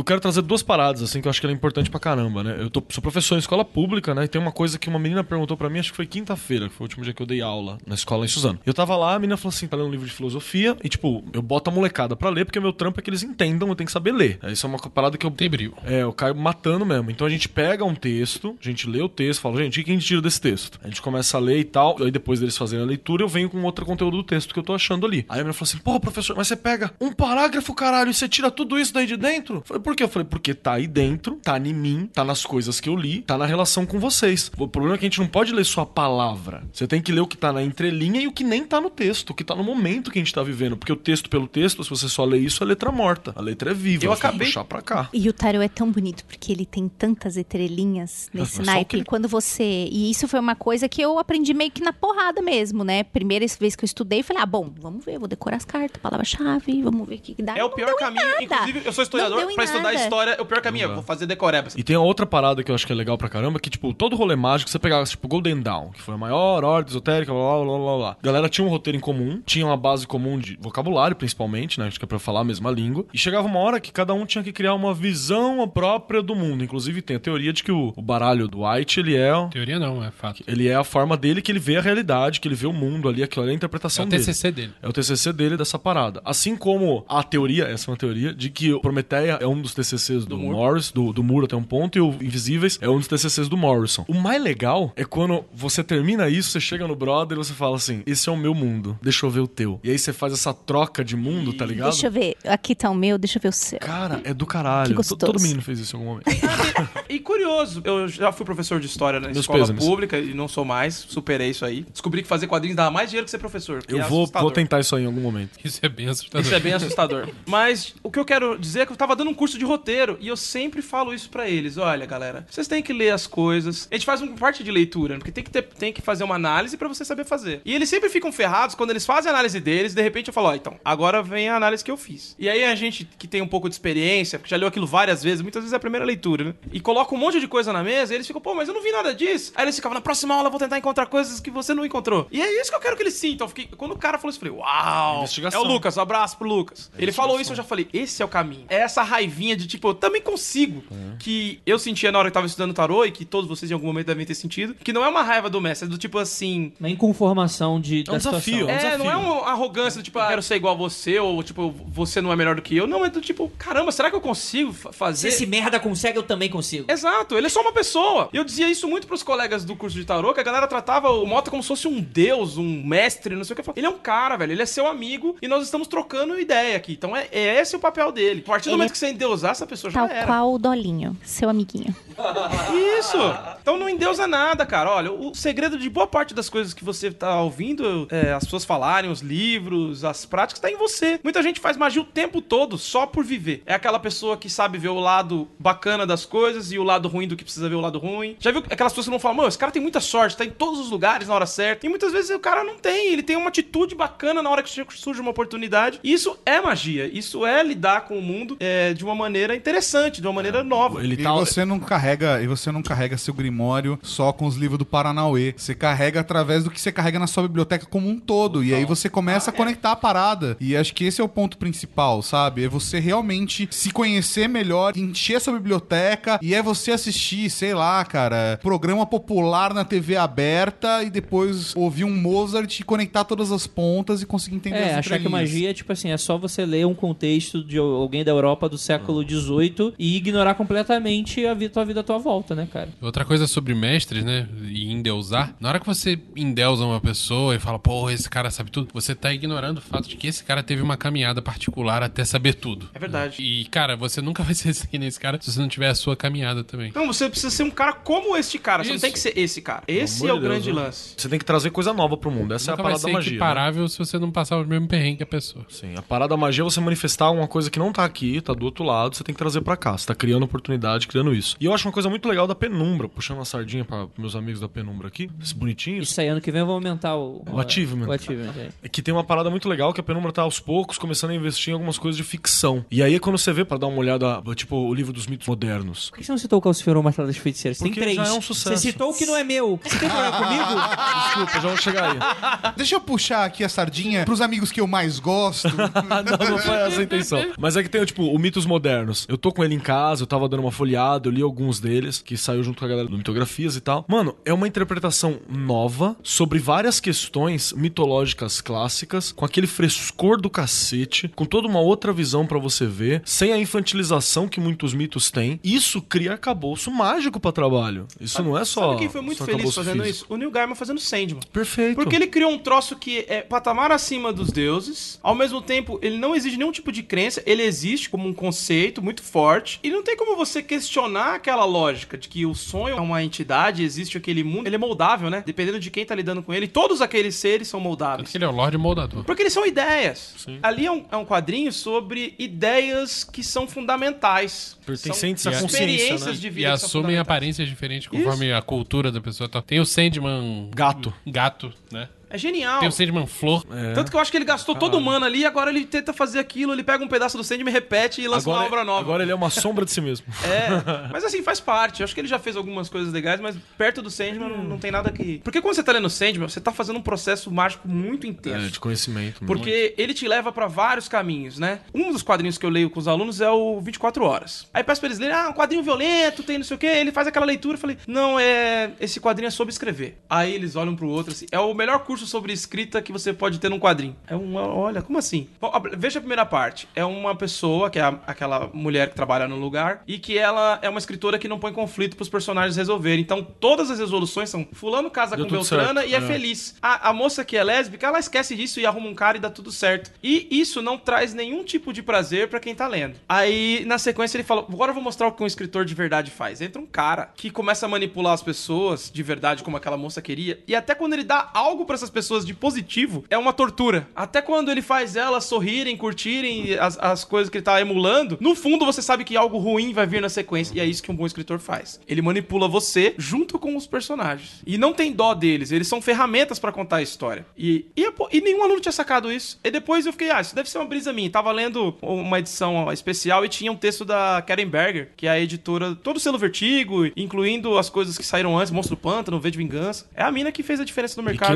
Eu quero trazer duas paradas, assim, que eu acho que ela é importante pra caramba, né? Eu tô, sou professor em escola pública, né? E tem uma coisa que uma menina perguntou pra mim, acho que foi quinta-feira, que foi o último dia que eu dei aula na escola em Suzano. Eu tava lá, a menina falou assim, tá lendo um livro de filosofia, e tipo, eu boto a molecada pra ler, porque o meu trampo é que eles entendam, eu tenho que saber ler. Isso é uma parada que eu Tem brilho. É, eu caio matando mesmo. Então a gente pega um texto, a gente lê o texto, fala, gente, o que a gente tira desse texto? A gente começa a ler e tal, aí depois deles fazerem a leitura, eu venho com outro conteúdo do texto que eu tô achando ali. Aí a menina falou assim, pô, professor, mas você pega um parágrafo, caralho, e você tira tudo isso daí de dentro? Eu falei, por quê? Eu falei, porque tá aí dentro, tá em mim, tá nas coisas que eu li, tá na relação com vocês. O problema é que a gente não pode ler só a palavra. Você tem que ler o que tá na entrelinha e o que nem tá no texto, o que tá no momento que a gente tá vivendo. Porque o texto pelo texto, se você só lê isso, é letra morta. A letra é viva, Eu acabei- puxar pra cá. E o tarô é tão bonito porque ele tem tantas entrelinhas nesse Mas só o naipe. que- Quando você. E isso foi uma coisa que eu aprendi meio que na porrada mesmo, né? Primeira vez que eu estudei, eu falei, ah, bom, vamos ver, vou decorar as cartas, palavra-chave, vamos ver o que que dá. É o Não pior caminho. nada. Inclusive, eu sou historiador. Pra. Estudar história, o pior caminho é, vou fazer decoreba. E tem a outra parada que eu acho que é legal pra caramba, que, tipo, todo rolê mágico, você pegava, tipo, Golden Dawn, que foi a maior ordem esotérica, blá, blá, blá, blá, blá. A galera tinha um roteiro em comum, tinha uma base comum de vocabulário, principalmente, né? Acho que é pra falar a mesma língua. E chegava uma hora que cada um tinha que criar uma visão própria do mundo. Inclusive, tem a teoria de que o, o baralho do White, ele é... Teoria não, é fato. Ele é a forma dele que ele vê a realidade, que ele vê o mundo ali, aquilo ali é a É interpretação o dele. TCC dele. É o TCC dele dessa parada. Assim como a teoria, essa é uma teoria, de que o Prometeia é um dos TCCs do, Morris, do, do Muro até um ponto, e o Invisíveis é um dos TCCs do Morrison. O mais legal é quando você termina isso, você chega no brother e você fala assim: esse é o meu mundo, deixa eu ver o teu. E aí você faz essa troca de mundo, tá ligado? Deixa eu ver. Aqui tá o meu, deixa eu ver o seu. Cara, é do caralho. Que gostoso. To- Todo menino fez isso em algum momento. Curioso, eu já fui professor de história na Meus escola pêsames. pública e não sou mais, superei isso aí. Descobri que fazer quadrinhos dava mais dinheiro que ser professor. que Eu é vou, assustador. vou tentar isso aí em algum momento. Isso é bem assustador. Isso é bem assustador. Mas o que eu quero dizer é que eu tava dando um curso de roteiro e eu sempre falo isso pra eles. Olha, galera, vocês têm que ler as coisas. A gente faz uma parte de leitura, porque tem que, ter, tem que fazer uma análise pra você saber fazer. E eles sempre ficam ferrados quando eles fazem a análise deles, de repente eu falo, ó, então, agora vem a análise que eu fiz. E aí a gente que tem um pouco de experiência, porque já leu aquilo várias vezes, muitas vezes é a primeira leitura, né? E coloca um monte de coisa na mesa e eles ficam, pô, mas eu não vi nada disso. Aí eles ficavam, na próxima aula eu vou tentar encontrar coisas que você não encontrou. E é isso que eu quero que eles sintam. Eu fiquei- quando o cara falou isso, eu falei, uau! É o Lucas, um abraço pro Lucas. Ele falou isso, eu já falei, esse é o caminho. É essa raivinha de tipo, eu também consigo. Que eu sentia na hora que tava estudando tarô e que todos vocês em algum momento devem ter sentido. Que não é uma raiva do mestre, é do tipo assim. Uma inconformação de, da desafio, situação. é um É, desafio. não é uma arrogância do tipo, ah, quero ser igual a você, ou tipo, você não é melhor do que eu. Não, é do tipo, caramba, será que eu consigo fa- Se fazer. esse merda consegue, eu também consigo. Exato, ele é só uma pessoa. E eu dizia isso muito pros colegas do curso de tarô, que a galera tratava o Mota como se fosse um deus, um mestre, não sei o que. Ele é um cara, velho, ele é seu amigo e nós estamos trocando ideia aqui. Então é, é esse o papel dele. A partir do Ele momento que você endeusar essa pessoa, já Tal era. qual o Dolinho, seu amiguinho. Isso! Então não endeusa nada, cara. Olha, o segredo de boa parte das coisas que você tá ouvindo, é, as pessoas falarem, os livros, as práticas, tá em você. Muita gente faz magia o tempo todo só por viver. É aquela pessoa que sabe ver o lado bacana das coisas e o lado ruim do que precisa ver o lado ruim. Já viu aquelas pessoas que não falam, mano, esse cara tem muita sorte, tá em todos os lugares na hora certa. E muitas vezes o cara não tem, ele tem uma atitude bacana na hora que surge uma oportunidade. E isso é magia, isso é lidar com o mundo é, de uma maneira interessante, de uma maneira nova. Ele E tá. você não carrega, e você não carrega seu grimório só com os livros do Paranauê. Você carrega através do que você carrega na sua biblioteca como um todo. E aí você começa a conectar a parada. E acho que esse é o ponto principal, sabe? É você realmente se conhecer melhor, encher a sua biblioteca e é você assistir, sei lá, cara, programa popular na TV aberta e depois ouvir um Mozart e conectar todas as pontas e conseguir entender É, as achar que magia, tipo assim, é só você ler um contexto de alguém da Europa do século XVIII e ignorar completamente a vida, tua vida à tua volta, né, cara? Outra coisa sobre mestres, né? E endeusar. Na hora que você endeusa uma pessoa e fala, pô, esse cara sabe tudo, você tá ignorando o fato de que esse cara teve uma caminhada particular até saber tudo. É verdade. E, cara, você nunca vai ser que nem esse cara se você não tiver a sua caminhada também. Então você precisa ser um cara como este cara. Você não Isso. tem que ser esse cara. Esse Pelo é o amor de grande Deus, né? lance. Você tem que trazer coisa nova pro mundo. Essa nunca é a vai parada ser da magia. né? equiparável se você não passar o mesmo perrengue que a pessoa. Sim, a parada da magia é você manifestar uma coisa que não tá aqui, tá do outro lado, você tem que trazer pra cá. Você tá criando oportunidade, criando isso. E eu acho uma coisa muito legal da penumbra, puxando uma sardinha pra meus amigos da penumbra aqui, esses bonitinhos. Isso aí, ano que vem eu vou aumentar o... O achievement. O achievement, é. É que tem uma parada muito legal que a penumbra tá aos poucos começando a investir em algumas coisas de ficção. E aí quando você vê pra dar uma olhada, tipo, o livro dos mitos modernos. Por que você não citou o Calciferou Martelo das Feiticeiras? Tem Porque três. já é um sucesso. Você citou o que não é meu. Você tem problema comigo? Desculpa, já vou chegar aí. Deixa eu puxar aqui a sardinha pros amigos que eu mais gosto. não, não foi essa a intenção. Mas é que tem, tipo, o Mitos Modernos. Eu tô com ele em casa, eu tava dando uma folhada, eu li alguns deles, que saiu junto com a galera do Mitografias e tal. Mano, é uma interpretação nova sobre várias questões mitológicas clássicas, com aquele frescor do cacete, com toda uma outra visão pra você ver, sem a infantilização que muitos mitos têm. Isso cria arcabouço mágico pra trabalho. Isso não é só. Sabe quem foi muito feliz fazendo físico. isso? O Neil Gaiman fazendo Sandman. Perfeito. Porque ele criou um troço que é patamar acima dos deuses. Ao mesmo tempo, ele não exige nenhum tipo de crença. Ele existe como um conceito muito forte. E não tem como você questionar aquela lógica de que o sonho é uma entidade, existe aquele mundo. Ele é moldável, né? Dependendo de quem tá lidando com ele. Todos aqueles seres são moldáveis. que ele é o Lorde Moldador. Porque eles são ideias. Ali é um, é um quadrinho sobre ideias que são fundamentais. Pertencentes São à consciência, experiências né? de vida que são assumem aparências diferentes conforme a cultura da pessoa tá. Tem o Sandman Gato. gato, né? É genial. Tem o Sandman Flor. É. Tanto que eu acho que ele gastou todo o mana ali e agora ele tenta fazer aquilo, ele pega um pedaço do Sandman, repete e lança uma obra nova. agora ele é uma sombra de si mesmo. É, mas assim, faz parte. Eu acho que ele já fez algumas coisas legais, mas perto do Sandman não, não tem nada que. Porque quando você tá lendo Sandman, você tá fazendo um processo mágico muito intenso. É, de conhecimento. Porque ele te leva pra vários caminhos, né? Um dos quadrinhos que eu leio com os alunos é o 24 Horas. Aí peço pra eles lerem, ah, um quadrinho violento, tem não sei o quê. Ele faz aquela leitura e falei, não, é. Esse quadrinho é sobre escrever. Aí eles olham pro outro assim, é o melhor curso sobre escrita que você pode ter num quadrinho. É uma. Olha, como assim? Bom, Veja a primeira parte. É uma pessoa, que é a- aquela mulher que trabalha no lugar, e que ela é uma escritora que não põe conflito pros personagens resolverem. Então todas as resoluções são: Fulano casa Deu com Beltrana certo, e é, é. feliz. A, a moça que é lésbica, ela esquece disso e arruma um cara e dá tudo certo. E isso não traz nenhum tipo de prazer pra quem tá lendo. Aí, na sequência, ele fala: agora eu vou mostrar o que um escritor de verdade faz. Entra um cara que começa a manipular as pessoas de verdade, como aquela moça queria. E até quando ele dá algo pra essas pessoas de positivo, é uma tortura. Até quando ele faz elas sorrirem, curtirem as, as coisas que ele tá emulando, no fundo você sabe que algo ruim vai vir na sequência. E é isso que um bom escritor faz. Ele manipula você junto com os personagens. E não tem dó deles, eles são ferramentas pra contar a história. E, e, pô, e nenhum aluno tinha sacado isso. E depois eu fiquei, ah, isso deve ser uma brisa minha. Tava lendo uma edição especial e tinha um texto da Karen Berger, que é a editora, todo o selo Vertigo, incluindo as coisas que saíram antes, Monstro do Pântano, V de Vingança. É a mina que fez a diferença no E que mercado.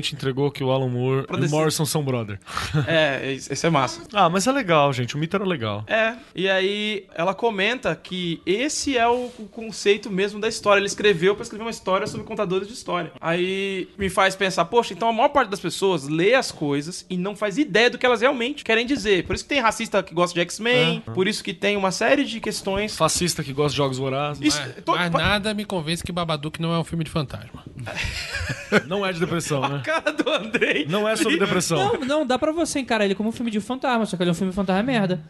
Recentemente entregou que o Alan Moore Pra e o. Morrison são brother. É, esse é massa. Ah, mas é legal, gente. O mito era legal. É, e aí ela comenta que esse é o, o conceito mesmo da história. Ele escreveu pra escrever uma história sobre contadores de história. Aí me faz pensar, poxa, então a maior parte das pessoas lê as coisas e não faz ideia do que elas realmente querem dizer. Por isso que tem racista que gosta de X-Men, por isso que tem uma série de questões. Fascista que gosta de jogos vorazes. Isso- Mas, to- mas pa- nada me convence que Babadook não é um filme de fantasma. Não é de depressão, né? Cara do Andrei. Não é sobre depressão. Não, não, dá pra você encarar ele como um filme de fantasma, só que ele é um filme de fantasma merda.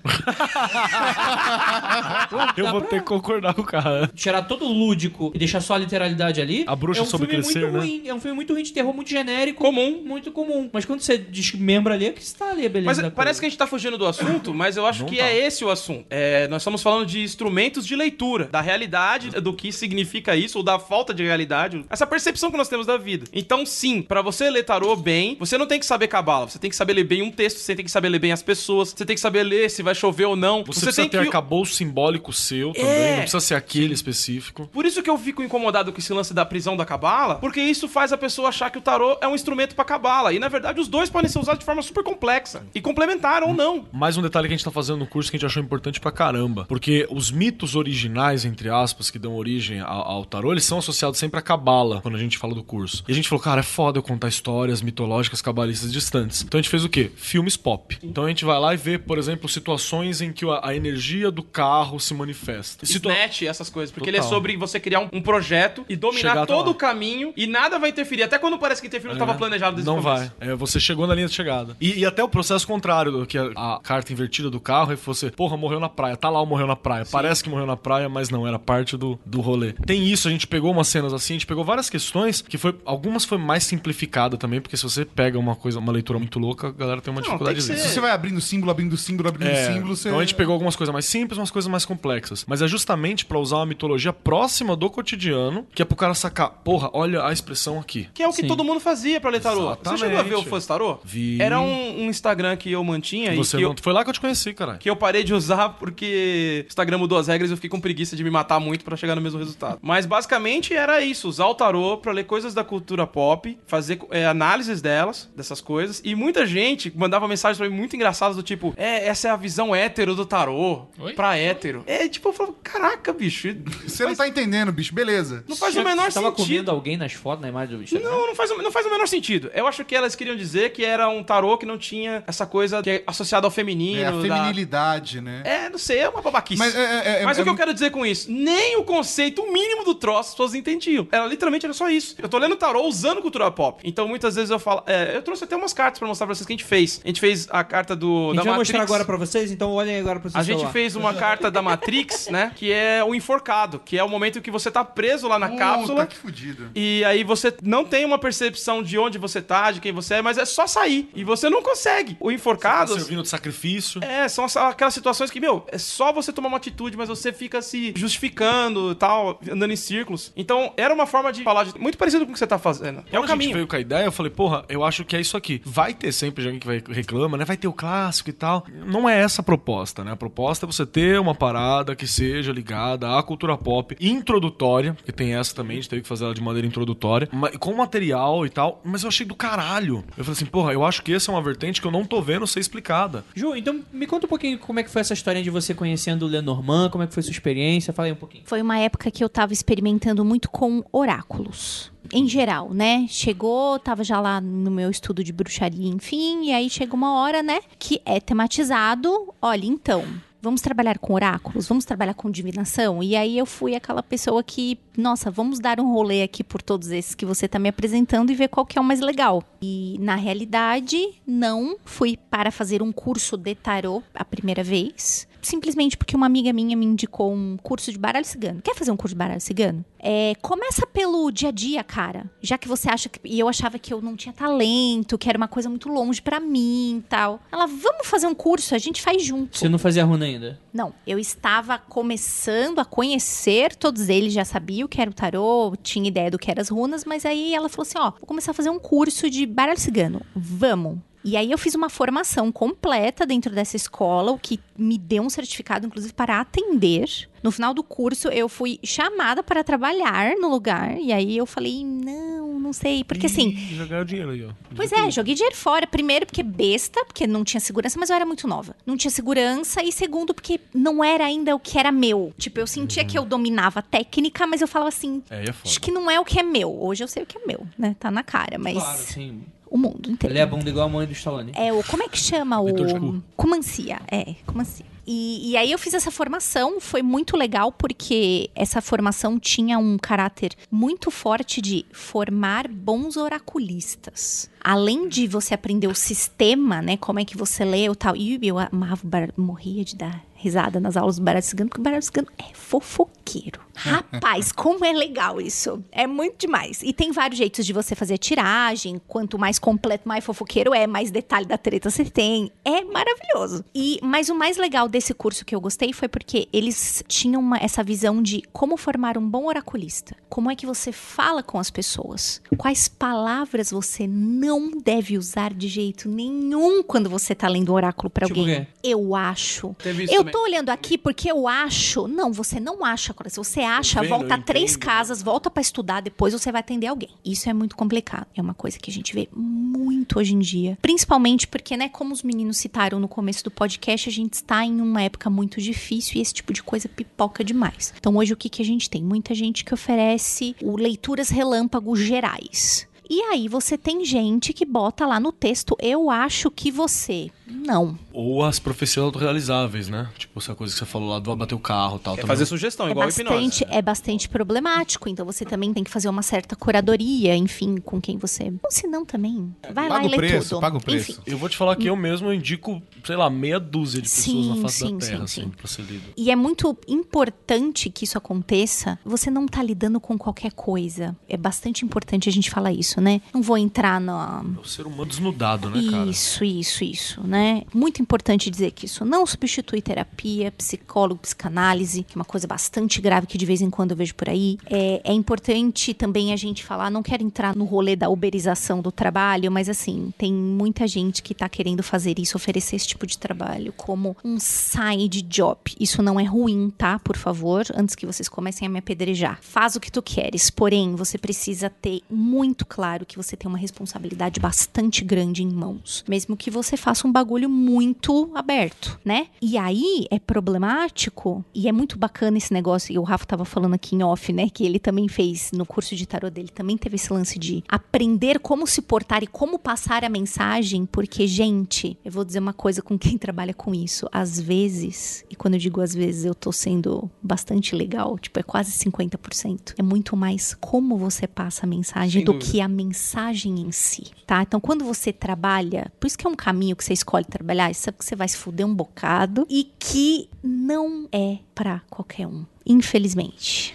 Eu vou ter que concordar com o cara. Tirar todo o lúdico e deixar só a literalidade ali. A bruxa é um soube filme crescer, muito né? ruim. É um filme muito ruim de terror, muito genérico. Comum. Muito comum. Mas quando você desmembra ali, é que você tá ali, a beleza. Mas da parece que coisa. a gente tá fugindo do assunto, mas eu acho que é esse o assunto. É, nós estamos falando de instrumentos de leitura, da realidade, do que significa isso, ou da falta de realidade, essa percepção que nós temos da vida. Então, sim, pra você ler tarô bem, você não tem que saber cabala, você tem que saber ler bem um texto, você tem que saber ler bem as pessoas, você tem que saber ler se vai chover ou não. Você, Você, precisa tem ter que. arcabouço simbólico seu também. É. Não precisa ser aquele específico. Por isso que eu fico incomodado com esse lance da prisão da cabala, porque isso faz a pessoa achar que o tarô é um instrumento pra cabala. E na verdade os dois podem ser usados de forma super complexa e complementar ou não. Mais um detalhe que a gente tá fazendo no curso que a gente achou importante pra caramba. Porque os mitos originais, entre aspas, que dão origem ao, ao tarô, eles são associados sempre à cabala, quando a gente fala do curso. E a gente falou, cara, é foda eu contar histórias mitológicas cabalistas distantes. Então a gente fez o quê? Filmes pop. Então a gente vai lá e vê, por exemplo, situações em que a, energia do carro se manifesta. Situa- Snatch, essas coisas. Porque Total. ele é sobre você criar um, um projeto e dominar Chegar todo o caminho e nada vai interferir. Até quando parece que interferiu, não estava planejado desde Não começo. vai. É, você chegou na linha de chegada. E, e até o processo contrário, do que a, a carta invertida do carro, é você, porra, morreu na praia. Tá lá o morreu na praia. Parece que morreu na praia, mas não, era parte do, do rolê. Tem isso, a gente pegou umas cenas assim, a gente pegou várias questões, que foi. Algumas foi mais simplificada também, porque se você pega uma coisa, uma leitura muito louca, a galera tem uma Não, dificuldade tem ser. Se você vai abrindo símbolo, abrindo símbolo, abrindo É, símbolo, você. Então a gente pegou algumas coisas mais simples, umas coisas mais complexas. Mas é justamente pra usar uma mitologia próxima do cotidiano, que é pro cara sacar, porra, olha a expressão aqui. Que é o que Sim. todo mundo fazia pra ler tarô. Exatamente. Você chegou a ver o Fãs Tarô? Vi. Era um, um Instagram que eu mantinha Você e que não... eu, Foi lá que eu te conheci, cara. que eu parei de usar porque o Instagram mudou as regras e eu fiquei com preguiça de me matar muito pra chegar no mesmo resultado. Mas basicamente era isso, usar o tarô pra ler coisas da cultura pop, fazer é, análises delas, dessas coisas. E muita gente mandava mensagens pra mim muito engraçadas do tipo, é, essa é a visão hétero do tarô, Oi? pra hétero. É, tipo, eu falava, caraca, bicho, Você não tá entendendo, bicho. Beleza. não faz o menor Você tava sentido. comendo alguém nas fotos, na imagem do Instagram? Não, não faz, o- não faz o menor sentido. Eu acho que elas queriam dizer que era um tarô que não tinha essa coisa que é associada ao feminino. É a da- feminilidade, né? É, não sei, é uma babaquice. Mas, é, é, é, Mas é- o que eu quero dizer com isso? Nem o conceito mínimo do troço as pessoas entendiam. Ela literalmente era só isso. Eu tô lendo tarô usando cultura pop. Então muitas vezes eu falo. é, eu trouxe até umas cartas pra mostrar pra vocês que a gente fez. A gente fez a carta do. A gente da vai Matrix. mostrar agora pra vocês, então olhem agora pra vocês. A gente fez uma carta da Matrix, né? Que é o enforcado, que é o momento que você tá preso lá na Puta, cápsula. que fudido. E aí você não tem uma percepção de onde você tá, de quem você é, mas é só sair. E você não consegue. O Tá enforcado. servindo de sacrifício. É, são as- aquelas situações que, meu, é só você tomar uma atitude, mas você fica se justificando e tal, andando em círculos. Então, era uma forma de falar de- muito parecido com o que você tá fazendo. É o a gente caminho. veio com a ideia, eu falei, porra, eu acho que é isso aqui. Vai ter sempre alguém que vai reclama, né? Vai ter o clássico e tal. Não é essa a proposta, né? A proposta é você ter uma parada que seja ligada à cultura pop introdutória, que tem essa também, a gente teve que fazer ela de maneira introdutória, mas- com material e tal, mas eu achei do caralho. Eu falei assim, porra, eu acho que essa é uma vertente que eu não tô vendo ser explicada. Ju, então me conta um pouquinho como é que foi essa história de você conhecendo o Lenormand, como é que foi sua experiência, fala aí um pouquinho. Foi uma época que eu tava experimentando muito com oráculos. Em geral, né? Chegou, tava já lá no meu estudo de bruxaria, enfim, e aí chega uma hora, né, que é tematizado. Olha, então, vamos trabalhar com oráculos, vamos trabalhar com divinação. E aí eu fui aquela pessoa que, nossa, vamos dar um rolê aqui por todos esses que você tá me apresentando e ver qual que é o mais legal. E na realidade, não fui para fazer um curso de tarô a primeira vez. Simplesmente porque uma amiga minha me indicou um curso de baralho cigano. Quer fazer um curso de baralho cigano? É, começa pelo dia a dia, cara. Já que você acha que. E eu achava que eu não tinha talento, que era uma coisa muito longe pra mim e tal. Ela, vamos fazer um curso, a gente faz junto. Você não fazia runa ainda? Não, eu estava começando a conhecer todos eles, já sabia o que era o tarô, tinha ideia do que eram as runas, mas aí ela falou assim: ó, vou começar a fazer um curso de baralho cigano. Vamos. E aí eu fiz uma formação completa dentro dessa escola, o que me deu um certificado, inclusive, para atender. No final do curso, eu fui chamada para trabalhar no lugar. E aí eu falei, não, não sei. Porque assim, Ih, já ganhou dinheiro aí, ó. Pois é, joguei dinheiro fora. Primeiro, porque besta, porque não tinha segurança, mas eu era muito nova. Não tinha segurança. E segundo, porque não era ainda o que era meu. Tipo, eu sentia que eu dominava a técnica, mas eu falava assim. É, é foda. Acho que não é o que é meu. Hoje eu sei o que é meu, né? Tá na cara, mas Claro, sim. o mundo inteiro. Ele é a bunda igual a mãe do Stallone. É o. Como é que chama o. cu. Cumancia. É, cumancia. E, e aí eu fiz essa formação, foi muito legal porque essa formação tinha um caráter muito forte de formar bons oraculistas. Além de você aprender o sistema, né, como é que você lê o tal. E eu amava, morria de dar risada nas aulas do baralho cigano, porque o baralho cigano é fofoqueiro. Rapaz, como é legal isso. É muito demais. E tem vários jeitos de você fazer tiragem. Quanto mais completo, mais fofoqueiro é, mais detalhe da treta você tem. É maravilhoso. E Mas o mais legal desse curso que eu gostei foi porque eles tinham uma- essa visão de como formar um bom oraculista. Como é que você fala com as pessoas. Quais palavras você não deve usar de jeito nenhum quando você tá lendo um oráculo pra Tipo alguém. quê? Eu acho. Teve isso Eu. Tô olhando aqui porque eu acho. Não, você não acha. Se você acha, vendo, volta três casas, volta pra estudar, depois você vai atender alguém. Isso é muito complicado. É uma coisa que a gente vê muito hoje em dia. Principalmente porque, né, como os meninos citaram no começo do podcast, a gente está em uma época muito difícil e esse tipo de coisa pipoca demais. Então hoje o que, que a gente tem? Muita gente que oferece o leituras relâmpago gerais. E aí você tem gente que bota lá no texto, eu acho que você. Não. Ou as profecias autorrealizáveis, né? Tipo, essa coisa que você falou lá do bater o carro e tal. É fazer sugestão, é igual a bastante, hipnose. é bastante problemático. Então você também tem que fazer uma certa curadoria, enfim, com quem você. Ou se não também. Vai lá Paga e o lê preço, tudo. paga o preço. Enfim. Eu vou te falar que eu mesmo indico, sei lá, meia dúzia de pessoas Sim, na face sim, da Terra, sim, assim, sim. pra ser lido. E é muito importante que isso aconteça. Você não tá lidando com qualquer coisa. É bastante importante a gente falar isso, né? Não vou entrar na. É o ser humano desnudado, né, cara? Isso, isso, isso, né? Muito importante dizer que isso não substitui terapia, psicólogo, psicanálise, que é uma coisa bastante grave que de vez em quando eu vejo por aí. É, é importante também a gente falar, não quero entrar no rolê da uberização do trabalho, mas assim, tem muita gente que tá querendo fazer isso, oferecer esse tipo de trabalho como um side job. Isso não é ruim, tá? Por favor, antes que vocês comecem a me apedrejar. Faz o que tu queres, porém, você precisa ter muito claro que você tem uma responsabilidade bastante grande em mãos. Mesmo que você faça um bagulho muito aberto, né? E aí é problemático, e é muito bacana esse negócio, e o Rafa tava falando aqui em off, né? Que ele também fez no curso de tarot dele, também teve esse lance de aprender como se portar e como passar a mensagem, porque, gente, eu vou dizer uma coisa com quem trabalha com isso. Às vezes, e quando eu digo às vezes, eu tô sendo bastante legal, tipo, é quase 50%. É muito mais como você passa a mensagem Sem do dúvida. que a mensagem em si, tá? Então, quando você trabalha, por isso que é um caminho que você escolhe trabalhar, você sabe que você vai se fuder um bocado e que não é pra qualquer um, infelizmente.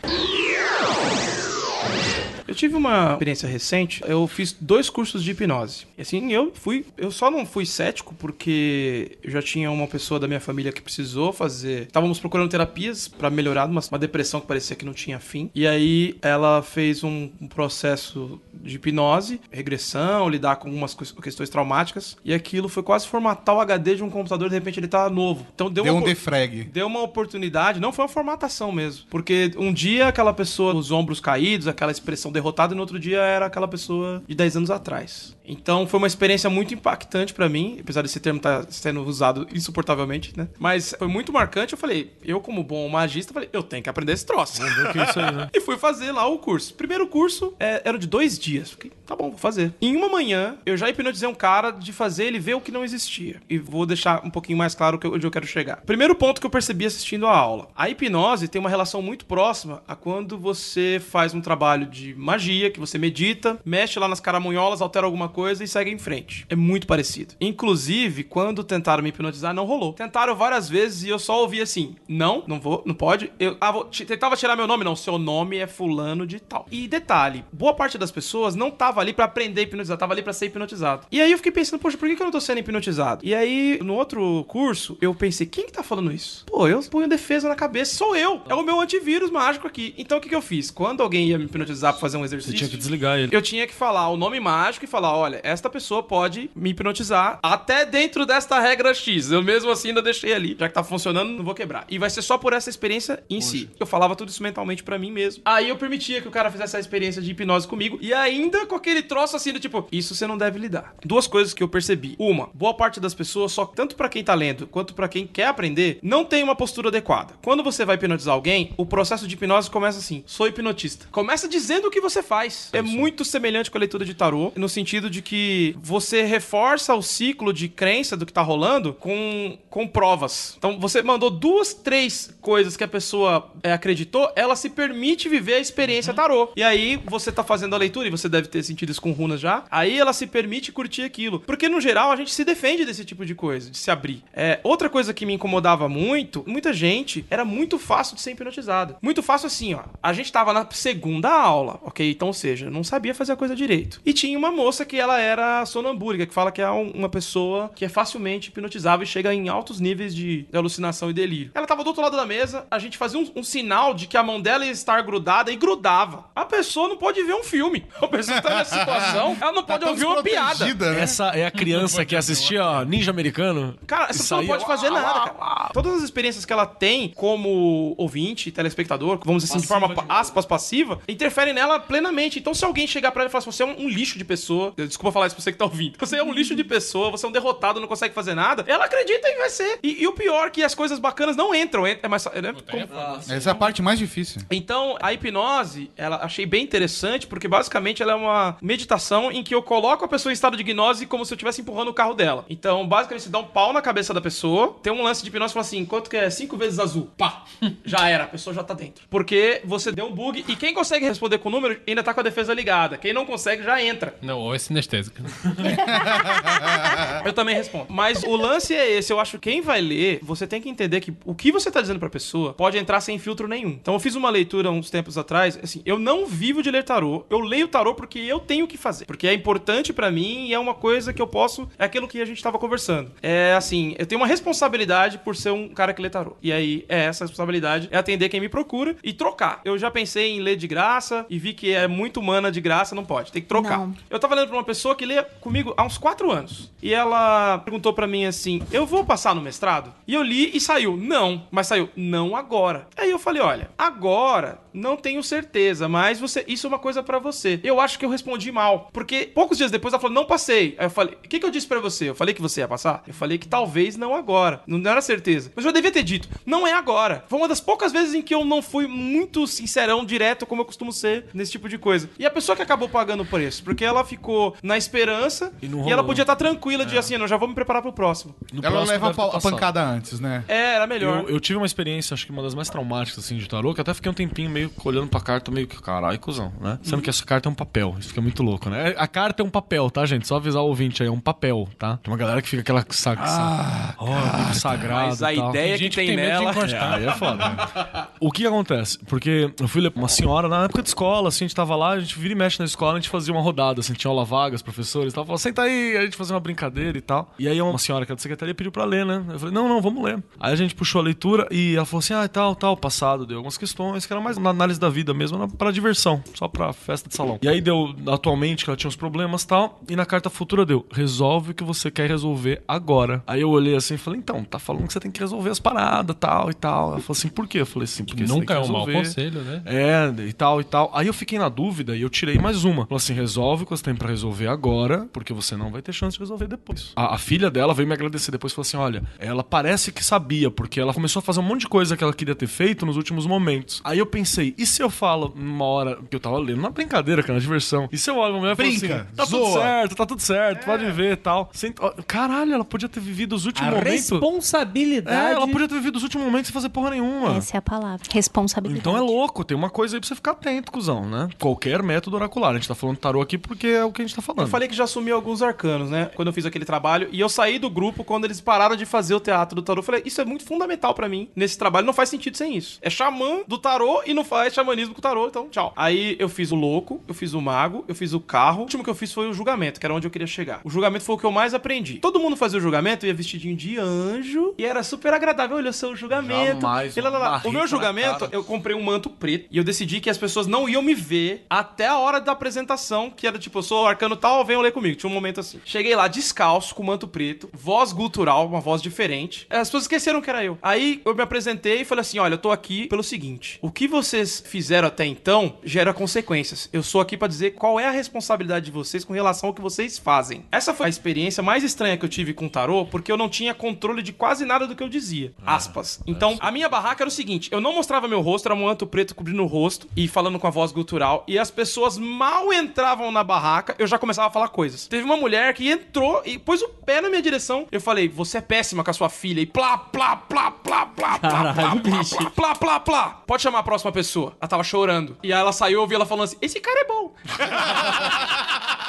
Eu tive uma experiência recente, eu fiz dois cursos de hipnose. E assim, eu fui. Eu só não fui cético porque eu já tinha uma pessoa da minha família que precisou fazer. Estávamos procurando terapias pra melhorar uma, uma depressão que parecia que não tinha fim. E aí ela fez um, um processo de hipnose, regressão, lidar com algumas quest- questões traumáticas. E aquilo foi quase formatar o HD de um computador, de repente ele tá novo. Então deu, Deu uma um defrag. deu uma oportunidade, não foi uma formatação mesmo. Porque um dia aquela pessoa, os ombros caídos, aquela expressão derrotada, e no outro dia era aquela pessoa de 10 anos atrás. Então foi uma experiência muito impactante pra mim, apesar desse termo estar sendo usado insuportavelmente, né? Mas foi muito marcante. Eu falei, eu, como bom magista, falei, eu tenho que aprender esse troço. Vamos ver o que é isso aí, né? E fui fazer lá o curso. Primeiro curso é, era de dois dias. Fiquei, tá bom, vou fazer. Em uma manhã, eu já hipnotizei um cara de fazer ele ver o que não existia. E vou deixar um pouquinho mais claro onde eu quero chegar. Primeiro ponto que eu percebi assistindo a aula. A hipnose tem uma relação muito próxima a quando você faz um trabalho de magia, que você medita, mexe lá nas caramunholas, altera alguma coisa e segue em frente. É muito parecido. Inclusive, quando tentaram me hipnotizar, não rolou. Tentaram várias vezes e eu só ouvi assim: não, não vou, não pode. Eu ah, vou, tentava tirar meu nome, não. Seu nome é fulano de tal. E detalhe, boa parte das pessoas não tava ali pra aprender a hipnotizar, tava ali pra ser hipnotizado. E aí eu fiquei pensando, poxa, por que, que eu não tô sendo hipnotizado? E aí, no outro curso, eu pensei, quem que tá falando isso? Pô, eu ponho defesa na cabeça, sou eu. É o meu antivírus mágico aqui. Então o que, que eu fiz? Quando alguém ia me hipnotizar pra fazer um Você exercício. tinha que desligar ele. Eu tinha que falar o nome mágico e falar: olha, esta pessoa pode me hipnotizar até dentro desta regra X. Eu mesmo assim ainda deixei ali. Já que tá funcionando, não vou quebrar. E vai ser só por essa experiência em si. Eu falava tudo isso mentalmente pra mim mesmo. Aí eu permitia que o cara fizesse essa experiência de hipnose comigo. E ainda com aquele troço assim do tipo: isso você não deve lidar. Duas coisas que eu percebi. Uma, boa parte das pessoas, só tanto pra quem tá lendo quanto pra quem quer aprender, não tem uma postura adequada. Quando você vai hipnotizar alguém, o processo de hipnose começa assim: sou hipnotista. Começa dizendo o que você faz. É muito semelhante com a leitura de tarô, no sentido de que você reforça o ciclo de crença do que tá rolando com, com provas. Então você mandou duas, três coisas que a pessoa é, acreditou, ela se permite viver a experiência tarô. E aí você tá fazendo a leitura, e você deve ter sentido isso com runas já. Aí ela se permite curtir aquilo. Porque no geral a gente se defende desse tipo de coisa, de se abrir. É, outra coisa que me incomodava muito, muita gente era muito fácil de ser hipnotizada. Muito fácil assim, ó. A gente tava na segunda aula, ok? Então, ou seja, não sabia fazer a coisa direito. E tinha uma moça que ela era sonambúrica, que fala que é um- uma pessoa que é facilmente hipnotizável e chega em altos níveis de, de alucinação e delírio. Ela tava do outro lado da mesa, a gente fazia um, um sinal de que a mão dela ia estar grudada e grudava. A pessoa não pode ver um filme. A pessoa tá nessa situação, ela não pode tão ouvir uma piada. né? Essa é a criança que assistia ó, Ninja Americano. Cara, essa pessoa não pode fazer uau, nada, uau, cara. Todas as experiências que ela tem como ouvinte, telespectador, vamos dizer assim, de forma, pa- aspas, passiva, interferem nela plenamente. Então, se alguém chegar pra ela e falar assim, você é um, um lixo de pessoa, desculpa falar isso pra você que tá ouvindo, você é um lixo de pessoa, você é um derrotado, não consegue fazer nada, ela acredita e vai ser. E, e o pior é que as coisas bacanas não entram. É mais... É, como- Essa é a parte mais difícil. então, a hipnose, ela achei bem interessante, porque basicamente ela é uma meditação em que eu coloco a pessoa em estado de gnose como se eu estivesse empurrando o carro dela. Então, basicamente, você dá um pau na cabeça da pessoa, tem um lance de hipnose e fala assim: quanto que é? Cinco vezes azul. Pá! Já era, a pessoa já tá dentro. Porque você deu um bug e quem consegue responder com o número ainda tá com a defesa ligada. Quem não consegue já entra. Não, ou é sinestésica. Eu também respondo. Mas o lance é esse. Eu acho que quem vai ler, você tem que entender que o que você tá dizendo pra pessoa pode entrar sem filtro nenhum. Então eu fiz uma leitura uns tempos atrás, assim, eu não vivo de ler tarô. Eu leio tarô porque eu tenho que fazer. Porque é importante pra mim e é uma coisa que eu posso. É aquilo que a gente tava conversando. É assim, eu tenho uma responsabilidade por ser um cara que lê tarô. E aí, é essa responsabilidade é atender quem me procura e trocar. Eu já pensei em ler de graça e vi que é muito humana de graça, não pode. Tem que trocar. Não. Eu tava lendo pra uma pessoa que lê comigo há uns quatro anos. E ela perguntou pra mim assim: Eu vou passar no mestrado? E eu li e saiu. Não. Mas saiu, não agora. Aí eu falei: Olha, agora não tenho certeza, mas você isso é uma coisa pra você. Eu acho que eu respondi mal. Porque poucos dias depois ela falou: Não passei. Aí eu falei: O que, que eu disse pra você? Eu falei que você ia passar? Eu falei que talvez não agora. Não era certeza. Mas eu devia ter dito: Não é agora. Foi uma das poucas vezes em que eu não fui muito sincerão, direto, como eu costumo ser nesse tipo de coisa. E a pessoa que acabou pagando o preço, porque ela ficou na esperança E e, não ela podia estar tranquila de assim, eu já vou me preparar pro próximo. No Ela próximo leva a, a pancada antes, né? É, era melhor. Eu, eu tive uma experiência, acho que uma das mais traumáticas, assim, de tarô, que até fiquei um tempinho meio meio olhando pra carta, meio que, caralho, cuzão, né? Sendo que essa carta é um papel. Isso fica muito louco, né? A carta é um papel, tá, gente? Só avisar o ouvinte aí, é um papel, tá? Tem uma galera que fica aquela sa sa oh, sagrado. Mas a tal. ideia Tem que tem tem medo de nela. Aí é foda. né? o que acontece? Porque eu fui ler pra uma senhora na época de escola, assim, a gente tava lá, a gente vira e mexe na escola, a gente fazia uma rodada, assim, tinha aula vaga, os professores e tal. Falou, senta aí, a gente fazia uma brincadeira e tal. E aí uma senhora que era da secretaria pediu pra ler, né? Eu falei, não, não, vamos ler. Aí a gente puxou a leitura e ela falou assim, ah, tal, tal, passado, deu algumas questões que eram mais na análise da vida mesmo, pra diversão, só pra festa de salão. E aí deu, atualmente, que ela tinha uns problemas e tal, e na carta futura deu, resolve o que você quer resolver agora. Aí eu olhei assim e falei, então, tá falando que você tem que resolver as paradas, tal e tal. Ela falou assim, por quê? Eu falei assim, porque você tem Nunca é um mau conselho, né? É, e tal e tal. Aí eu fiquei na dúvida e eu tirei mais uma. Falei assim: resolve o que você tem pra resolver agora, porque você não vai ter chance de resolver depois. A, a filha dela veio me agradecer depois e falou assim: olha, ela parece que sabia, porque ela começou a fazer um monte de coisa que ela queria ter feito nos últimos momentos. Aí eu pensei, e se eu falo numa hora que eu tava lendo, na brincadeira, cara, na diversão, e se eu olho uma mulher e falo Brinca, assim: tá tudo zoa. certo, tá tudo certo, pode ver e tal. Sem- Caralho, ela podia ter vivido os últimos A momentos. responsabilidade. É, ela podia ter vivido os últimos momentos sem fazer porra nenhuma. Essa é a palavra. Responsabilidade. Então é louco, tem uma coisa aí pra você ficar atento, cuzão, né? Qualquer método oracular. A gente tá falando tarô aqui porque é o que a gente tá falando. Eu falei que já assumi alguns arcanos, né? Quando eu fiz aquele trabalho. E eu saí do grupo quando eles pararam de fazer o teatro do tarô. Eu falei, isso é muito fundamental pra mim nesse trabalho. Não faz sentido sem isso. É xamã do tarô e não faz xamanismo com o tarô. Então, tchau. Aí eu fiz o louco, eu fiz o mago, eu fiz o carro. O último que eu fiz foi o julgamento, que era onde eu queria chegar. O julgamento foi o que eu mais aprendi. Todo mundo fazia o julgamento, ia vestidinho de anjo. E era super agradável. Olha, o julgamento. Jamais E lá, lá, lá. O meu julgamento, eu comprei um manto preto e eu decidi que as pessoas não iam me ver até a hora da apresentação, que era tipo, eu sou arcano tal, venham ler comigo. Tinha um momento assim. Cheguei lá descalço, com manto preto, voz gutural, uma voz diferente. As pessoas esqueceram que era eu. Aí eu me apresentei e falei assim: olha, eu tô aqui pelo seguinte: o que vocês fizeram até então gera consequências. Eu sou aqui pra dizer qual é a responsabilidade de vocês com relação ao que vocês fazem. Essa foi a experiência mais estranha que eu tive com o tarô, porque eu não tinha controle de quase nada do que eu dizia. Aspas. Então, a minha barraca era o seguinte: eu não mostrava meu rosto, era um manto preto cobrindo o rosto e falando com a voz gutural. E as pessoas mal entravam na barraca, eu já começava a falar coisas. Teve uma mulher que entrou e pôs o pé na minha direção. Eu falei: Você é péssima com a sua filha. E plá, plá, plá, plá, plá, plá, plá, plá, plá, plá. Pode chamar a próxima pessoa. Ela tava chorando. E aí ela saiu, eu ouvi ela falando assim: Esse cara é bom.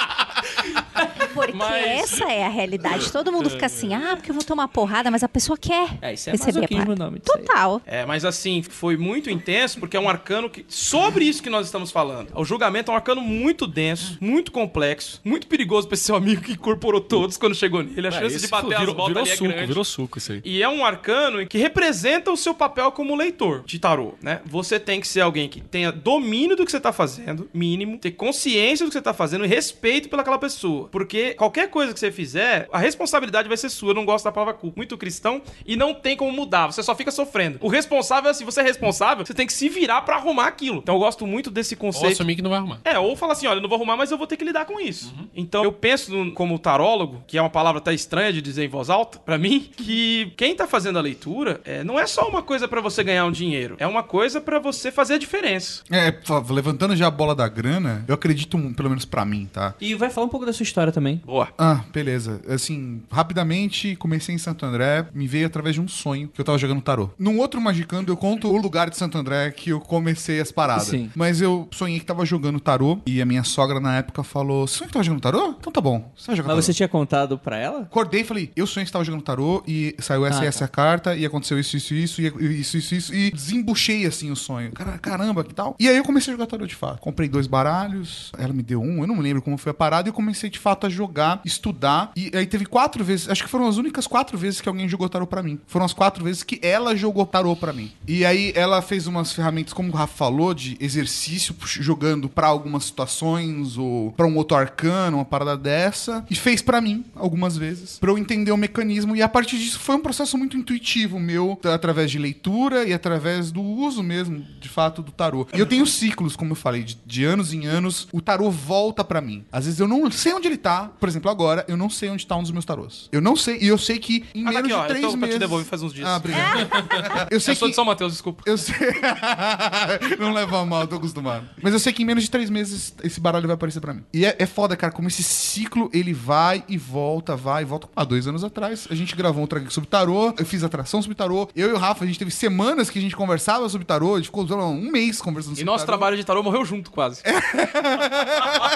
Porque Mas- essa é a realidade. Todo mundo fica assim, ah, porque eu vou tomar porrada, mas a pessoa quer É, isso é receber a nome. Total. É, mas assim, foi muito intenso porque é um arcano que. Sobre isso que nós estamos falando. O julgamento é um arcano muito denso, muito complexo, muito perigoso pra esse seu amigo que incorporou todos quando chegou nele. A chance de É, esse bater as virou, voltas virou ali é suco, grande. virou suco isso aí. E é um arcano que representa o seu papel como leitor de tarô, né? Você tem que ser alguém que tenha domínio do que você tá fazendo, mínimo, ter consciência do que você tá fazendo e respeito pelaquela pessoa. Porque qualquer coisa que você fizer, a responsabilidade vai ser sua. Eu não gosto da palavra culpa. Muito cristão e não tem como mudar, você só fica sofrendo. O responsável é assim, você é responsável, você tem que se virar pra arrumar aquilo. Então eu gosto muito desse Ou conceito. assumir que não vai arrumar. É, ou fala assim, olha, eu não vou arrumar, mas eu vou ter que lidar com isso. Então eu penso no- como tarólogo, que é uma palavra até estranha de dizer em voz alta, pra mim, que quem tá fazendo a leitura é, não é só uma coisa pra você ganhar um dinheiro, é uma coisa pra você fazer a diferença. É, levantando já a bola da grana, eu acredito, pelo menos pra mim, tá? E vai falar um pouco da sua história também. Boa. Ah, beleza. Assim, rapidamente, comecei em Santo André, me veio através de um sonho que eu tava jogando tarô. Num outro Magicando, eu conto o lugar de Santo André que eu comecei as paradas. Sim. Mas eu sonhei que tava jogando tarô e a minha sogra na época falou: Você sonhou que tava jogando tarô? Então tá bom, você vai jogar Mas tarô. você tinha contado pra ela? Acordei e falei, eu sonhei que estava jogando tarô e saiu essa Ah, e essa carta e aconteceu isso, isso, isso, e isso, isso, isso, e desembuchei assim o sonho. Cara, caramba, que tal? E aí eu comecei a jogar tarô de fato. Comprei dois baralhos, ela me deu um, eu não me lembro como foi a parada, e eu comecei de fato a jogar, estudar. E aí teve quatro vezes, acho que foram as únicas quatro vezes que alguém jogou tarô pra mim. Foram as quatro vezes que ela jogou tarô pra mim. E aí ela fez umas ferramentas, como o Rafa falou, de exercício, jogando pra algumas situações ou pra um outro arcano, uma parada dessa, e fez pra mim algumas vezes, pra eu entender o mecanismo. E a partir disso foi um processo muito intuitivo meu, através de leitura e através do uso mesmo, de fato, do tarô. E eu tenho ciclos, como eu falei, de, de anos em anos, o tarô volta pra mim. Às vezes eu não sei onde ele tá? Por exemplo, agora, eu não sei onde tá um dos meus tarôs. Eu não sei, e eu sei que em Ah, menos aqui, ó. de Eu três tô pra meses... te devolver faz uns dias. Ah, obrigado. eu sei Eu sou que... de São Mateus, desculpa. Eu sei. não leva mal, eu tô acostumado. Mas eu sei que em menos de três meses esse baralho vai aparecer pra mim. E é, é foda, cara, como esse ciclo ele vai e volta, vai e volta. Há dois anos atrás, a gente gravou um track sobre tarô, eu fiz atração sobre tarô. Eu e o Rafa, a gente teve semanas que a gente conversava sobre tarô, a gente ficou lá, um mês conversando E sobre nosso tarô. trabalho de tarô morreu junto, quase.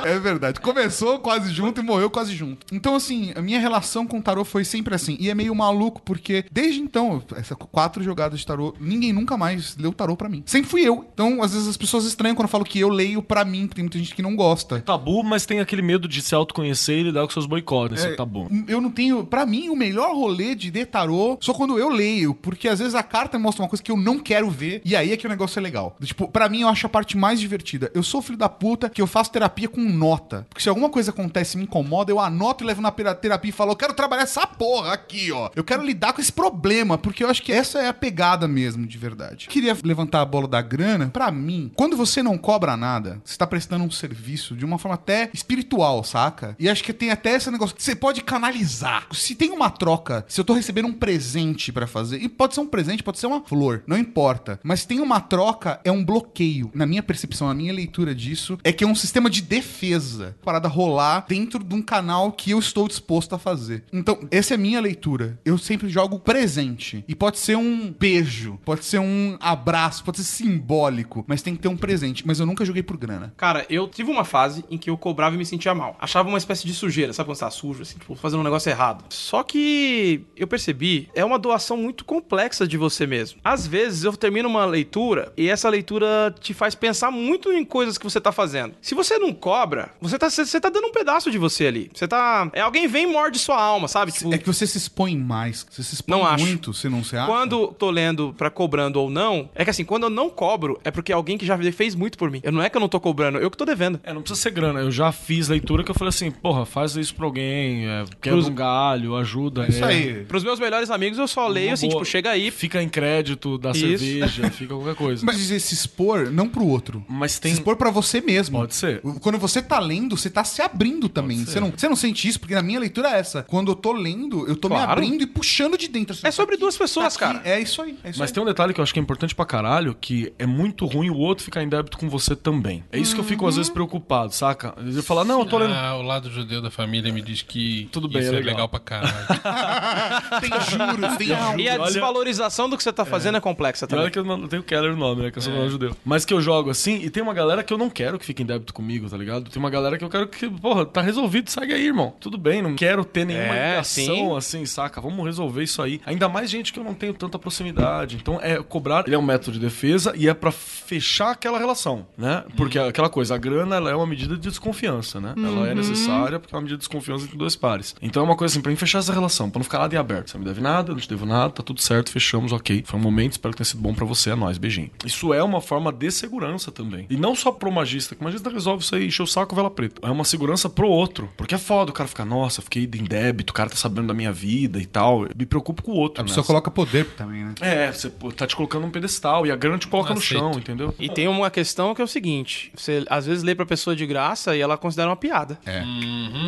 É verdade. Começou quase junto e morreu quase junto. Então, assim, a minha relação com o tarô foi sempre assim. E é meio maluco, porque desde então, essas quatro jogadas de tarô, ninguém nunca mais leu tarô pra mim. Sempre fui eu. Então, às vezes as pessoas estranham quando eu falo que eu leio pra mim, porque tem muita gente que não gosta. Tabu, mas tem aquele medo de se autoconhecer e lidar com seus boicotes. É tabu. Eu não tenho. Pra mim, o melhor rolê de ler tarô só quando eu leio. Porque às vezes a carta mostra uma coisa que eu não quero ver. E aí é que o negócio é legal. Tipo, pra mim, eu acho a parte mais divertida. Eu sou filho da puta que eu faço terapia com nota. Porque se alguma coisa acontece e me incomoda, eu anoto e levo na terapia e falo, eu quero trabalhar essa porra aqui, ó. Eu quero lidar com esse problema. Porque eu acho que essa é a pegada mesmo, de verdade. Queria levantar a bola da grana. Pra mim, quando você não cobra nada, você tá prestando um serviço de uma forma até espiritual, saca? E acho que tem até esse negócio que você pode canalizar. Se tem uma troca, se eu tô recebendo um presente pra fazer, e pode ser um presente, pode ser uma flor, não importa. Mas se tem uma troca, é um bloqueio. Na minha percepção, na minha leitura disso, é que é um sistema de defesa. Parada rolar dentro de um canal que eu estou disposto a fazer. Então, essa é a minha leitura. Eu sempre jogo presente. E pode ser um beijo, pode ser um abraço, pode ser simbólico, mas tem que ter um presente. Mas eu nunca joguei por grana. Cara, eu tive uma fase em que eu cobrava e me sentia mal. Achava uma espécie de sujeira, sabe quando você tá sujo, assim, tipo, fazendo um negócio errado. Só que eu percebi, é uma doação muito complexa de você mesmo. Às vezes eu termino uma leitura e essa leitura te faz pensar muito em coisas que você tá fazendo. Se você não cobra, você tá, você tá dando um pedaço de você ali. Você tá. É, alguém vem e morde sua alma, sabe? Tipo, É que você se expõe mais. Você se expõe Não acho. muito, você não se acha? Quando tô lendo pra cobrando ou não, é que assim, quando eu não cobro, é porque alguém que já fez muito por mim. Eu não é que eu não tô cobrando, eu que tô devendo. É, não precisa ser grana. Eu já fiz leitura que eu falei assim, porra, faz isso pra alguém, é, quebra Pros- um galho, ajuda. Isso é. aí. Pros meus melhores amigos, eu só leio Uma assim, boa. tipo, chega aí. Fica em crédito da Isso. cerveja, fica qualquer coisa. Mas dizer se expor, não pro outro. Mas tem. Se expor pra você mesmo. Pode ser. Quando você tá lendo, você tá se abrindo também. Ser. Você não, você não sente isso, porque na minha leitura é essa. Quando eu tô lendo, eu tô me Claro. abrindo e puxando de dentro. assim, É sobre duas pessoas, tá aqui. cara. É isso aí. É isso Mas aí. tem um detalhe que eu acho que é importante pra caralho, que é muito ruim o outro ficar em débito com você também. É isso que eu fico às vezes preocupado, saca? Ele fala, não, eu tô lendo. Ah, o lado judeu da família me diz que Tudo bem, isso é é legal. legal pra caralho. Tem juros, tem juros. E a desvalorização do que você tá fazendo é, complexa E também. olha que eu não tenho Keller o nome, né? Que eu sou judeu. Mas que eu jogo assim, e tem uma galera que eu não quero que fique em débito comigo, tá ligado? Tem uma galera que eu quero que, porra, tá resolvido, segue aí, irmão. Tudo bem, não quero ter nenhuma É, ligação sim. assim, saca? Vamos resolver isso aí. Ainda mais gente que eu não tenho tanta proximidade. Então, é cobrar, ele é um método de defesa e é pra fechar aquela relação, né? Porque aquela coisa, a grana, ela é uma medida de desconfiança, né? Ela é necessária porque é uma medida de desconfiança entre dois pares. Então, é uma coisa assim, pra mim fechar essa relação, pra não ficar nada em aberto. Você não me deve nada, eu não te devo nada, tá tudo certo, fechamos, ok. Foi um momento, espero que tenha sido bom pra você, é nóis, beijinho. Isso é uma forma de segurança também. E não só pro magista, que o magista resolve isso aí, encher o saco, vela preta. É uma segurança pro outro. Porque é foda o cara ficar, nossa, fiquei em débito, o cara tá sabendo da minha vida e tal. Eu me preocupo com o outro. A pessoa nessa. coloca poder também, né? É, você tá te colocando num pedestal e a grana te coloca Não no aceito. chão, entendeu? E tem uma questão que é o seguinte: você às vezes lê pra pessoa de graça e ela considera uma piada. É.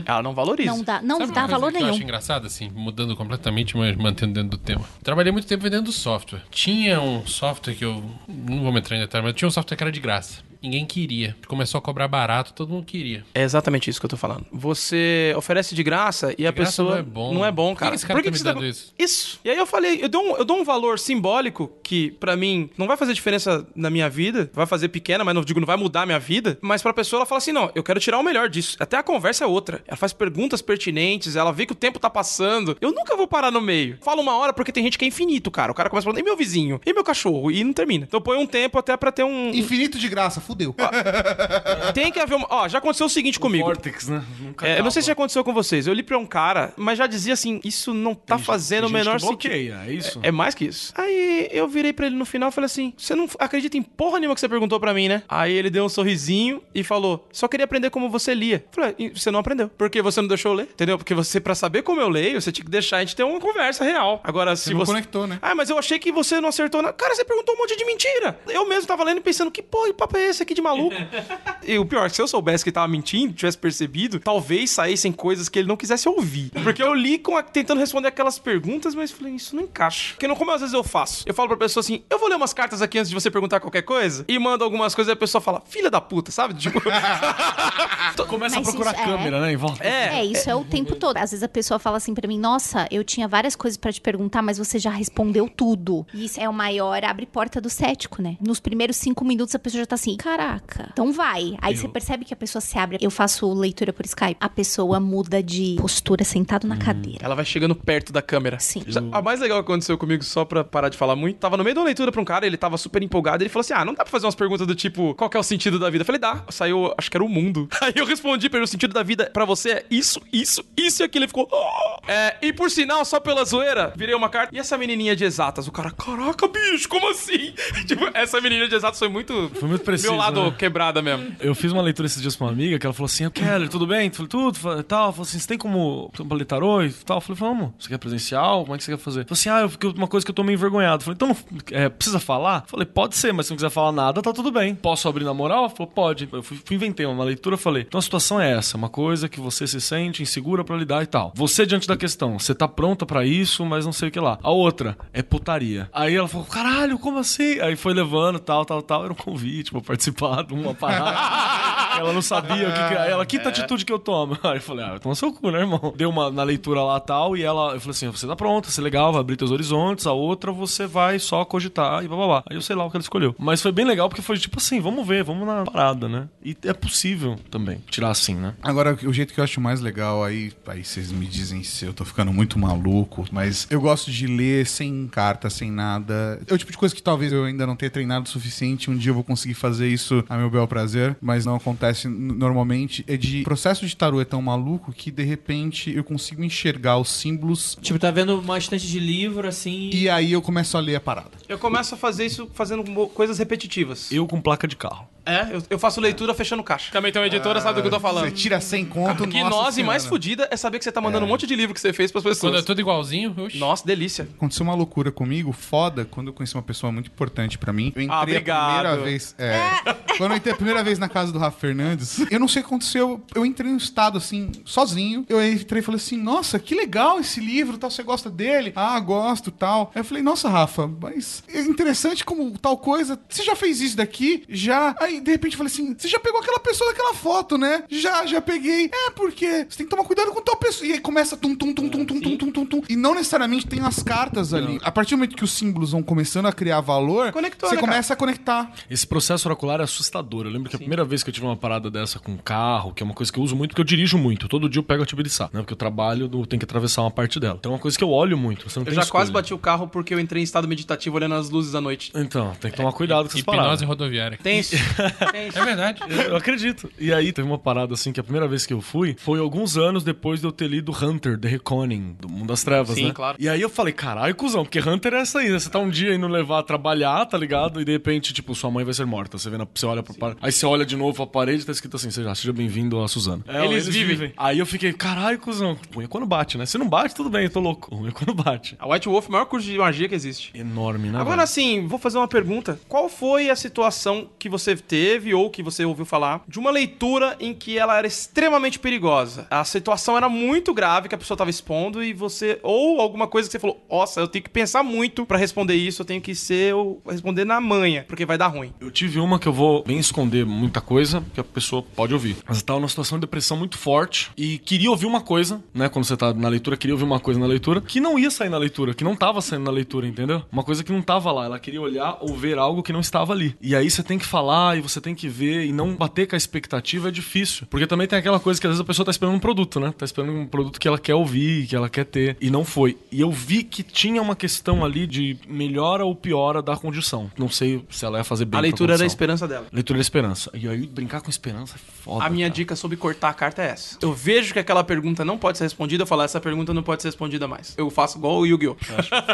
Ela não valoriza. Não dá, não Sabe uma dá coisa valor que Eu nenhum. acho engraçado, assim, mudando completamente, mas mantendo dentro do tema. Trabalhei muito tempo vendendo software. Tinha um software que eu. Não vou me entrar em detalhe, mas tinha um software que era de graça. Ninguém queria. Começou a cobrar barato, todo mundo queria. É exatamente isso que eu tô falando. Você oferece de graça e a graça pessoa não é bom. não é bom, Por que cara. esse cara tá me você dando isso? Isso. E aí eu falei, eu dou, um, eu dou um valor simbólico que pra mim não vai fazer diferença na minha vida, vai fazer pequena, mas não digo não vai mudar a minha vida, mas pra pessoa ela fala assim: "Não, eu quero tirar o melhor disso". Até a conversa é outra. Ela faz perguntas pertinentes, ela vê que o tempo tá passando. Eu nunca vou parar no meio. Fala uma hora porque tem gente que é infinito, cara. O cara começa falando: "E meu vizinho? E meu cachorro?" E não termina. Então põe um tempo até pra ter um Infinito de graça, fudeu. tem que haver uma. Ó, já aconteceu o seguinte comigo. Vortex, né? Nunca É, eu não sei se já aconteceu com vocês. Eu li pra um cara, mas já dizia assim: isso não tá Tem fazendo o menor sentido. é isso? É mais que isso. Aí eu virei pra ele no final e falei assim: Você não acredita em porra nenhuma que você perguntou pra mim, né? Aí ele deu um sorrisinho e falou: Só queria aprender como você lia. Eu falei: "E Você não aprendeu. Porque você não deixou eu ler? Entendeu? Porque você, pra saber como eu leio, você tinha que deixar a gente ter uma conversa real. Agora, se Você não você. conectou, né? Ah, mas eu achei que você não acertou nada. Cara, você perguntou um monte de mentira. Eu mesmo tava lendo e pensando: Que porra, que papo é esse isso aqui de maluco. e o pior, se eu soubesse que ele tava mentindo, tivesse percebido, talvez saíssem coisas que ele não quisesse ouvir. Porque eu li com a- tentando responder aquelas perguntas, mas falei, isso não encaixa. Porque não, como às vezes eu faço? Eu falo pra pessoa assim, eu vou ler umas cartas aqui antes de você perguntar qualquer coisa, e mando algumas coisas e a pessoa fala, filha da puta, sabe? Tipo, Começa Mas a procurar isso é- câmera, né? Em volta. é. É, isso é o tempo todo. Às vezes a pessoa fala assim pra mim: Nossa, eu tinha várias coisas pra te perguntar, mas você já respondeu tudo. E isso é o maior abre porta do cético, né? Nos primeiros cinco minutos a pessoa já tá assim: Caraca, então vai. Aí você percebe que a pessoa se abre. Eu faço leitura por Skype. A pessoa muda de postura sentado na cadeira. Ela vai chegando perto da câmera. Sim. Já- A mais legal que aconteceu comigo, só pra parar de falar muito, tava no meio de uma leitura pra um cara, ele tava super empolgado, ele falou assim: Ah, não dá pra fazer umas perguntas do tipo, qual que é o sentido da vida? Eu falei, dá. Saiu, acho que era o mundo. Aí eu respondi pra ele: o sentido da vida pra você é isso, isso, isso e aquilo. Ele ficou. "Oh." É, e por sinal, só pela zoeira, virei uma carta. E essa menininha de exatas? O cara, caraca, bicho, como assim? tipo, essa menininha de exatas foi muito. Foi muito preciso, Meu lado né? quebrada mesmo. Eu fiz uma leitura esses dias pra uma amiga que ela falou assim: Keller, tudo bem? Eu falei, tudo, Falei, tal. Ela falou assim: você tem como ler tarô e tal? Eu falei, vamos. Você quer presencial? Como é que você quer fazer? Falou assim: ah, eu uma coisa que eu tô meio envergonhado. Eu falei, então é, precisa falar? Eu falei, pode ser, mas se não quiser falar nada, tá tudo bem. Posso abrir na moral? Ela falou, pode. Eu fui, fui inventei uma leitura, falei, então a situação é essa, uma coisa que você se sente insegura pra lidar e tal. Você diante da questão, você tá pronta pra isso, mas não sei o que lá. A outra é putaria. Aí ela falou, caralho, como assim? Aí foi levando, tal, tal, tal. Era um convite pra participar de uma parada. ela não sabia o que, que ela, que atitude que eu tomo? Aí eu falei, ah, toma seu cu, né, irmão? Deu uma na leitura lá tal, e ela, eu falei assim, você tá pronta, você é legal, vai abrir teus horizontes, a outra você vai só cogitar e blá blá blá. Aí eu sei lá o que ela escolheu. Mas foi bem legal porque foi tipo assim, vamos ver, vamos na parada, né? E é possível também tirar assim, né? Agora, o jeito que eu acho mais legal, aí, aí vocês me dizem se eu tô ficando muito maluco, mas eu gosto de ler sem carta, sem nada. É o tipo de coisa que talvez eu ainda não tenha treinado o suficiente, um dia eu vou conseguir fazer isso a meu bel prazer, mas não acontece normalmente. É de processo de tarô é tão maluco que de repente eu consigo enxergar os símbolos Tipo, tá vendo uma estante de livro assim. e aí eu começo a ler a parada. Eu começo a fazer isso fazendo coisas repetitivas. Eu com placa de carro. É, eu, eu faço leitura fechando caixa. Também tem uma editora, sabe do que eu tô falando. Você tira 100 conto, Que nossa nós e mais fodida é saber que você tá mandando um monte de livro que você fez pras pessoas. Quando é tudo igualzinho, oxi. Nossa, delícia. Aconteceu uma loucura comigo, foda, quando eu conheci uma pessoa muito importante pra mim. Eu entrei Ah, a obrigado. primeira vez. É, quando eu entrei a primeira vez na casa do Rafa Fernandes, eu não sei o que aconteceu. Eu entrei num estado assim, sozinho. Eu entrei e falei assim: Nossa, que legal esse livro, tal. Você gosta dele? Ah, gosto, tal. Aí eu falei: Nossa, Rafa, mas é interessante como tal coisa. Você já fez isso daqui? Já. Aí de repente eu falei assim: Você já pegou aquela pessoa daquela foto, né? Já, já peguei. É, porque você tem que tomar cuidado com tal pessoa. E aí começa tum, tum, tum, tum, tum, tum, tum, tum, tum. E não necessariamente tem as cartas ali. A partir do momento que os símbolos vão começando a criar valor, Conectou, você né, começa a conectar. Esse processo oracular é assustador. Eu lembro que a primeira vez que eu tive uma parada dessa com carro, que é uma coisa que eu uso muito, porque eu dirijo muito. Todo dia eu pego a Tibiriçá, né? Porque eu trabalho, eu tenho que atravessar uma parte dela. Então é uma coisa que eu olho muito. Você não Eu tem já escolha. quase bati o carro porque eu entrei em estado meditativo olhando as luzes da noite. Então, tem que tomar cuidado com essas Hipnose paradas. rodoviária. Tem isso. É verdade. Eu acredito. E aí teve uma parada assim que a primeira vez que eu fui foi alguns anos depois de eu ter lido Hunter, The Reconning, do Mundo das Trevas, Sim, né? claro. E aí eu falei, caralho, cuzão, porque Hunter é essa aí, né? Você tá um dia indo levar a trabalhar, tá ligado? E de repente, tipo, sua mãe vai ser morta. Você vê na, você olha pro par... Aí você olha de novo pra parede e tá escrito assim, seja, seja bem-vindo a Suzana. É, Eles vivem. Aí eu fiquei, caralho, cuzão. Ruim é quando bate, né? Se não bate, tudo bem, eu tô louco. Ruim é quando bate. A White Wolf é o maior curso de magia que existe. Enorme, né? Agora velho? assim, vou fazer uma pergunta. Qual foi a situação que você teve ou que você ouviu falar de uma leitura em que ela era extremamente perigosa? A situação era muito grave que a pessoa tava expondo e você ou alguma coisa que você falou: "Nossa, eu tenho que pensar muito pra responder isso, eu tenho que ser eu responder na manha, porque vai dar ruim". Eu tive uma que eu vou bem esconder muita coisa que a pessoa pode ouvir. Mas eu tava numa situação de depressão muito forte e queria ouvir uma coisa, né? Quando você tá na leitura, queria ouvir uma coisa na leitura que não ia sair na leitura, que não tava saindo na leitura, entendeu? Uma coisa que não tava lá. Ela queria olhar ou ver algo que não estava ali. E aí você tem que falar e você tem que ver e não bater com a expectativa é difícil. Porque também tem aquela coisa que às vezes a pessoa tá esperando um produto, né? Tá esperando um produto que ela quer ouvir, que ela quer ter. E não foi. E eu vi que tinha uma questão ali de melhora ou piora da condição. Não sei se ela ia fazer bem A leitura era a condição. esperança dela. Leitura da esperança. E aí, brincar com esperança é foda. A minha cara. dica sobre cortar a carta é essa. Eu vejo que aquela pergunta não pode ser respondida, eu falo, essa pergunta não pode ser respondida mais. Eu faço igual o Yu-Gi-Oh!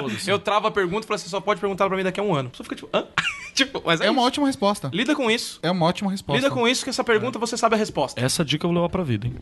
foda-se. Eu travo a pergunta e falo, você só pode perguntar pra mim daqui a um ano. A pessoa fica tipo, hã? Tipo, mas é, É uma ótima resposta. Lida com isso. É uma ótima resposta. Lida com isso que essa pergunta você sabe a resposta. Essa dica eu vou levar pra vida, hein?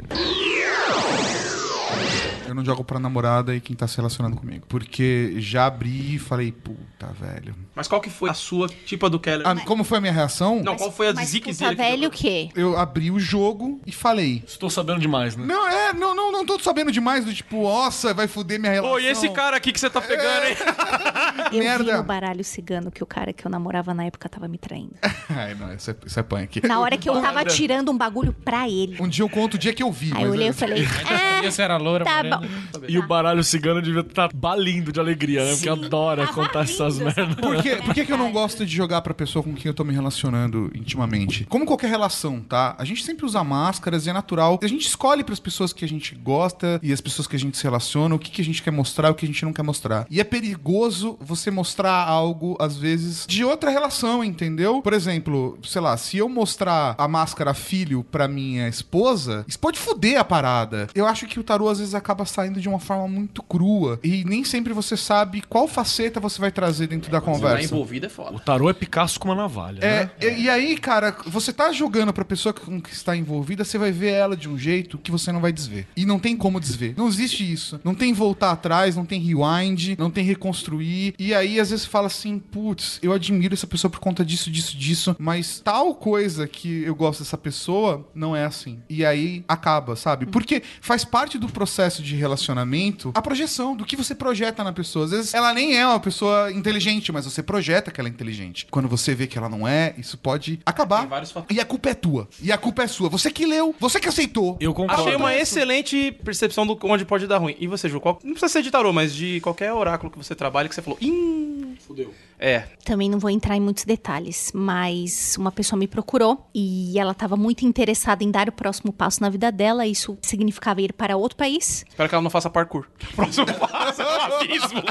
Eu não jogo pra namorada e quem tá se relacionando comigo. Porque já abri e falei, puta, velho. Mas qual que foi a sua tipo a do Keller? Ah, como foi a minha reação? Não, qual foi a Mas zique puta velho o quê? Eu abri o jogo e falei. Estou sabendo demais, né? Não, é, não, não, não tô sabendo demais do tipo, nossa, vai foder minha relação. Pô, e esse cara aqui que você tá pegando, hein? Eu vi merda. no baralho cigano que o cara que eu namorava na época tava me traindo. Ai, não, isso é, isso é punk. Na hora que eu tava tirando um bagulho pra ele. Um dia eu conto o dia que eu vi. Aí eu mas olhei é- e falei, Sabia se era loura, tá morena. bom. E o baralho cigano devia estar balindo de alegria, né? Porque Sim, adora contar essas merdas. Por, que, por que, que eu não gosto de jogar pra pessoa com quem eu tô me relacionando intimamente? Como qualquer relação, tá? A gente sempre usa máscaras e é natural. A gente escolhe pras pessoas que a gente gosta e as pessoas que a gente se relaciona, o que, que a gente quer mostrar e o que a gente não quer mostrar. E é perigoso você mostrar algo, às vezes, de outra relação, entendeu? Por exemplo, sei lá, se eu mostrar a máscara filho pra minha esposa, isso pode foder a parada. Eu acho que o tarô às vezes acaba saindo de uma forma muito crua e nem sempre você sabe qual faceta você vai trazer dentro da Você tá conversa. envolvido é O foda. tarô é Picasso com uma navalha, É, né? e, e aí, cara, você tá jogando pra pessoa com que está envolvida, você vai ver ela de um jeito que você não vai desver. E não tem como desver. Não existe isso. Não tem voltar atrás, não tem rewind, não tem reconstruir. E aí, às vezes, você fala assim, putz, eu admiro essa pessoa por conta disso, disso, disso, mas tal coisa que eu gosto dessa pessoa não é assim. E aí acaba, sabe? Porque faz parte do processo de relacionamento a projeção do que você projeta na pessoa. Às vezes ela nem é uma pessoa inteligente, mas você projeta que ela é inteligente. Quando você vê que ela não é, isso pode acabar. Tem vários fatores. E a culpa é tua. E a culpa é sua. Você que leu, você que aceitou. Eu concordo. Achei uma excelente percepção do onde pode dar ruim. E você, Ju, qual- não precisa ser de tarô, mas de qualquer oráculo que você trabalha que você falou, ih, fudeu. É, Também não vou entrar em muitos detalhes, mas uma pessoa me procurou e ela estava muito interessada em dar o próximo passo na vida dela. Isso significava ir para outro país. espero que ela não faça parkour. Próximo passo é abismo.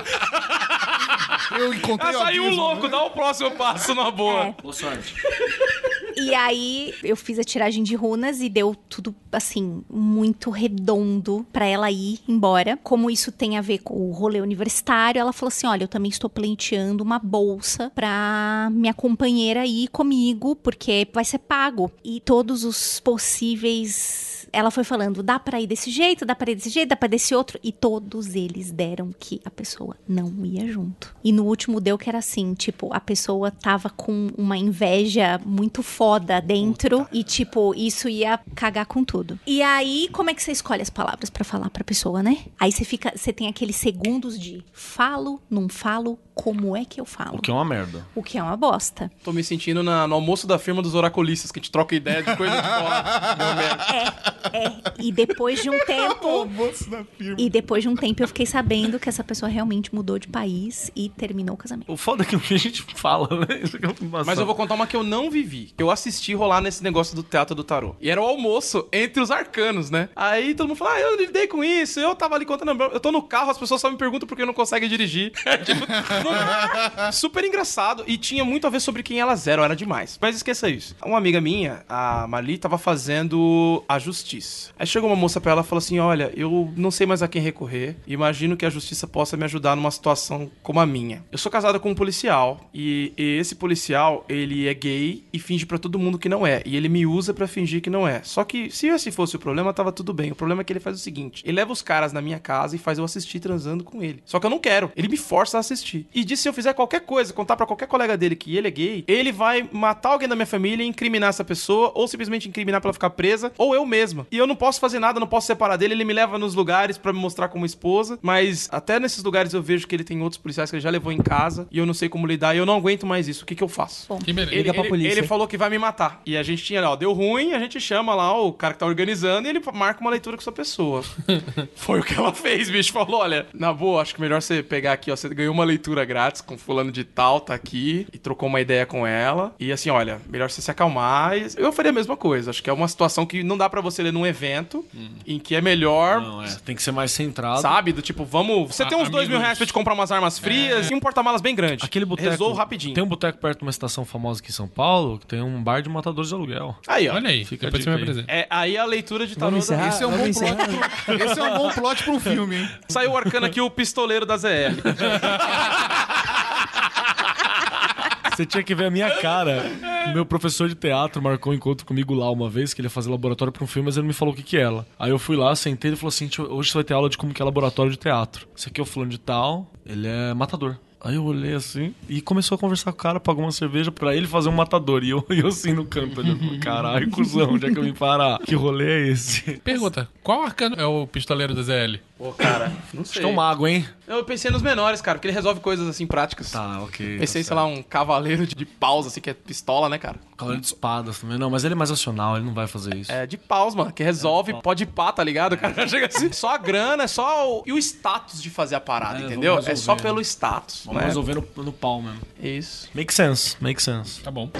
Eu encontrei Ah, o saiu um abismo, louco, né? dá o próximo passo na boa. Boa sorte. E aí eu fiz a tiragem de runas e deu tudo assim muito redondo pra ela ir embora. Como isso tem a ver com o rolê universitário, ela falou assim: "Olha, eu também estou pleiteando uma bolsa pra minha companheira ir comigo, porque vai ser pago". E todos os possíveis ela foi falando, dá pra ir desse jeito, dá pra ir desse jeito, dá pra ir desse outro. E todos eles deram que a pessoa não ia junto. E no último deu que era assim, tipo, a pessoa tava com uma inveja muito foda dentro. E, tipo, isso ia cagar com tudo. E aí, como é que você escolhe as palavras pra falar pra pessoa, né? Aí você fica, você tem aqueles segundos de falo, não falo, como é que eu falo? O que é uma merda. O que é uma bosta. Tô me sentindo na- no almoço da firma dos oraculistas, que a gente troca ideia de coisa de fora. Merda. É, e depois de um tempo. E depois de um tempo eu fiquei sabendo que essa pessoa realmente mudou de país e terminou o casamento. O foda é que a gente fala, né? Isso que é. Mas eu vou contar uma que eu não vivi. Que eu assisti rolar nesse negócio do teatro do tarô. E era o almoço entre os arcanos, né? Aí todo mundo fala, ah, eu lidei com isso. Eu tava ali contando. Eu tô no carro, as pessoas só me perguntam por que não conseguem dirigir. Tipo, não- super engraçado. E tinha muito a ver sobre quem elas eram. Era demais. Mas esqueça isso. Uma amiga minha, a Mali, tava fazendo a justiça. Aí chegou uma moça pra ela e falou assim: Olha, eu não sei mais a quem recorrer. Imagino que a justiça possa me ajudar numa situação como a minha. Eu sou casada com um policial. E, e esse policial, ele é gay e finge pra todo mundo que não é. E ele me usa pra fingir que não é. Só que se esse fosse o problema, tava tudo bem. O problema é que ele faz o seguinte: ele leva os caras na minha casa e faz eu assistir transando com ele. Só que eu não quero. Ele me força a assistir. E disse: se eu fizer qualquer coisa, contar pra qualquer colega dele que ele é gay, ele vai matar alguém da minha família e incriminar essa pessoa, ou simplesmente incriminar pra ela ficar presa, ou eu mesma. E eu não posso fazer nada, não posso separar dele. Ele me leva nos lugares pra me mostrar como esposa, mas até nesses lugares eu vejo que ele tem outros policiais que ele já levou em casa e eu não sei como lidar e eu não aguento mais isso. O que que eu faço? Bom. Que beleza. Ele, Liga pra ele- polícia. ele falou que vai me matar. E a gente tinha, ó, deu ruim, a gente chama lá o cara que tá organizando e ele marca uma leitura com essa pessoa. Foi o que ela fez, bicho. Falou: olha, na boa, acho que melhor você pegar aqui, ó. Você ganhou uma leitura grátis com fulano de tal, tá aqui, e trocou uma ideia com ela. E assim, olha, melhor você se acalmar. E Eu faria a mesma coisa. Acho que é uma situação que não dá pra você ler num evento, em que é melhor. Não, é. Tem que ser mais centrado. Sabe? Do tipo, vamos. Você A- tem uns dois mil reais pra te comprar umas armas frias e um porta-malas bem grande. Aquele boteco. Resolvo rapidinho. Tem um boteco perto de uma estação famosa aqui em São Paulo que tem um bar de matadores de aluguel. Aí, ó. Olha aí, Fica a depois você me aí. apresenta. É, aí a leitura de tarô Vamos da... encerrar? Esse é um bom plot. pro- Esse é um bom plot pra um filme, hein? Saiu o arcano aqui, o pistoleiro da ZR. Você tinha que ver a minha cara Meu professor de teatro marcou um encontro comigo lá uma vez, que ele ia fazer laboratório pra um filme, mas ele não me falou o que que era. Aí eu fui lá, sentei e falou assim: "Tio, hoje você vai ter aula de como que é laboratório de teatro. Esse aqui é o fulano de tal, ele é matador. Aí eu olhei assim e começou a conversar com o cara, pagou uma cerveja pra ele fazer um matador. E eu, eu assim no canto, olhando, caralho, cuzão, onde é que eu vim parar? Que rolê é esse? Pergunta: qual arcano é o pistoleiro do ZL? Pô, cara, não sei. que é mago, hein? Eu pensei nos menores, cara, porque ele resolve coisas assim práticas. Tá, ok. Pensei, sei lá, um cavaleiro de, de paus, assim, que é pistola, né, cara? Cavaleiro de espadas também. Não, mas ele é mais racional, ele não vai fazer isso. É de paus, mano, que resolve, pode pá, tá ligado? O cara chega assim. Só a grana, é só o... E o status de fazer a parada, É, entendeu? É só resolver. pelo status, Vamos né? resolver no, no pau mesmo. Isso. Make sense, make sense. Tá bom.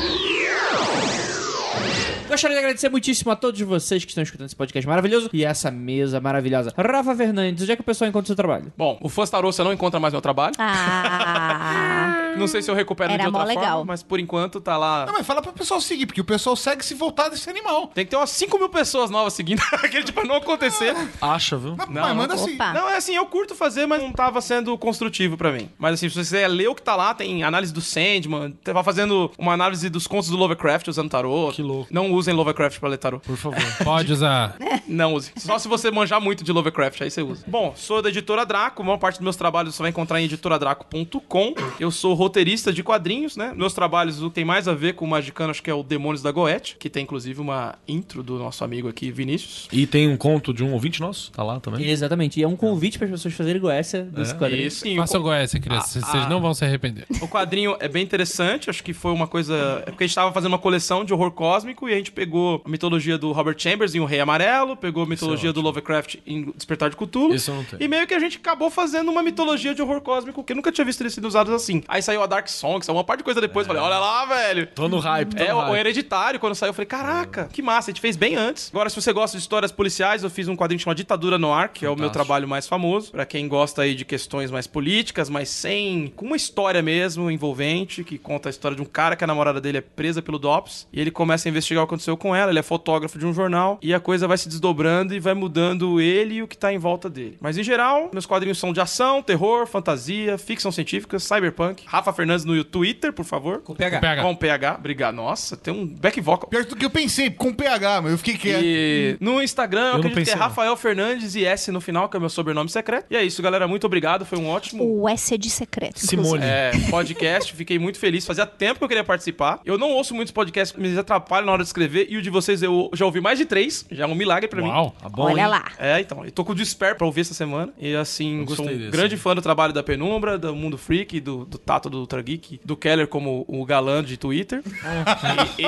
Gostaria de agradecer muitíssimo a todos vocês que estão escutando esse podcast maravilhoso e essa mesa maravilhosa. Rafa Fernandes, onde é que o pessoal encontra o seu trabalho? Bom, o Fãs Tarô você não encontra mais meu trabalho. Ah. Não sei se eu recupero Era de outra forma, legal. mas por enquanto tá lá. Não, mas fala pro pessoal seguir, porque o pessoal segue se voltar desse animal. Tem que ter umas 5 mil pessoas novas seguindo aquele tipo pra não acontecer. Acha, viu? Não, Não, mas manda assim. Opa. Não, é assim, eu curto fazer, mas não tava sendo construtivo pra mim. Mas assim, se você quiser ler o que tá lá, tem análise do Sandman, tava fazendo uma análise dos contos do Lovecraft usando tarô. Que louco. Não usem Lovecraft pra ler tarô. Por favor. Pode usar. Não use. Só se você manjar muito de Lovecraft, aí você usa. Bom, sou da editora Draco. A maior parte dos meus trabalhos você vai encontrar em editoradraco.com. Eu sou roteirista de quadrinhos, né? Meus trabalhos o que tem mais a ver com o Magicano, acho que é o Demônios da Goethe, que tem inclusive uma intro do nosso amigo aqui, Vinícius. E tem um conto de um ouvinte nosso, tá lá também. Exatamente. E é um convite para as pessoas fazerem igual essa desse quadrinho. Isso, sim. Façam igual essa, criança. Ah, Vocês ah. não vão se arrepender. O quadrinho é bem interessante, acho que foi uma coisa. É porque a gente tava fazendo uma coleção de horror cósmico e a gente pegou a mitologia do Robert Chambers em O Rei Amarelo, pegou a mitologia do Lovecraft em Despertar de Cthulhu. Eu não tenho. E meio que a gente acabou fazendo uma mitologia de horror cósmico que eu nunca tinha visto eles sendo usados assim. Aí saiu a Dark Song, saiu uma parte de coisa depois. Falei, olha lá, velho. Tô no hype, tô É, no o hype. Hereditário, quando saiu, eu falei, caraca, que massa, a gente fez bem antes. Agora, se você gosta de histórias policiais, eu fiz um quadrinho chamado Ditadura no Ar, que é o meu Fantástico. trabalho mais famoso. Pra quem gosta aí de questões mais políticas, mas sem... com uma história mesmo, envolvente, que conta a história de um cara que a namorada dele é presa pelo DOPS, e ele começa a investigar o que aconteceu com ela, ele é fotógrafo de um jornal, e a coisa vai se desdobrando e vai mudando ele e o que tá em volta dele. Mas, em geral, meus quadrinhos são de ação, terror, fantasia, ficção científica, cyberpunk. Rafa Fernandes no Twitter, por favor. Com PH. PH. Com PH, obrigado. Nossa, tem um back vocal. Pior do que eu pensei, com PH, mas eu fiquei quieto. E no Instagram, eu, não acredito que é. Rafael Fernandes e S no final, que é o meu sobrenome secreto. E é isso, galera. Muito obrigado. Foi um ótimo O S é de secreto. Simone. é, podcast. Fiquei muito feliz. Fazia tempo que eu queria participar. Eu não ouço muitos podcasts que me atrapalham na hora de escrever. E o de vocês eu já ouvi mais de três. Já é um milagre pra mim. Uau. Tá bom, Olha hein? lá. É, então. Eu tô com o Despair pra ouvir essa semana. E assim, Eu sou gostei um desse. grande fã do trabalho da Penumbra, do Mundo Freak, do, do Tato do Ultra Geek, do Keller como o galã de Twitter.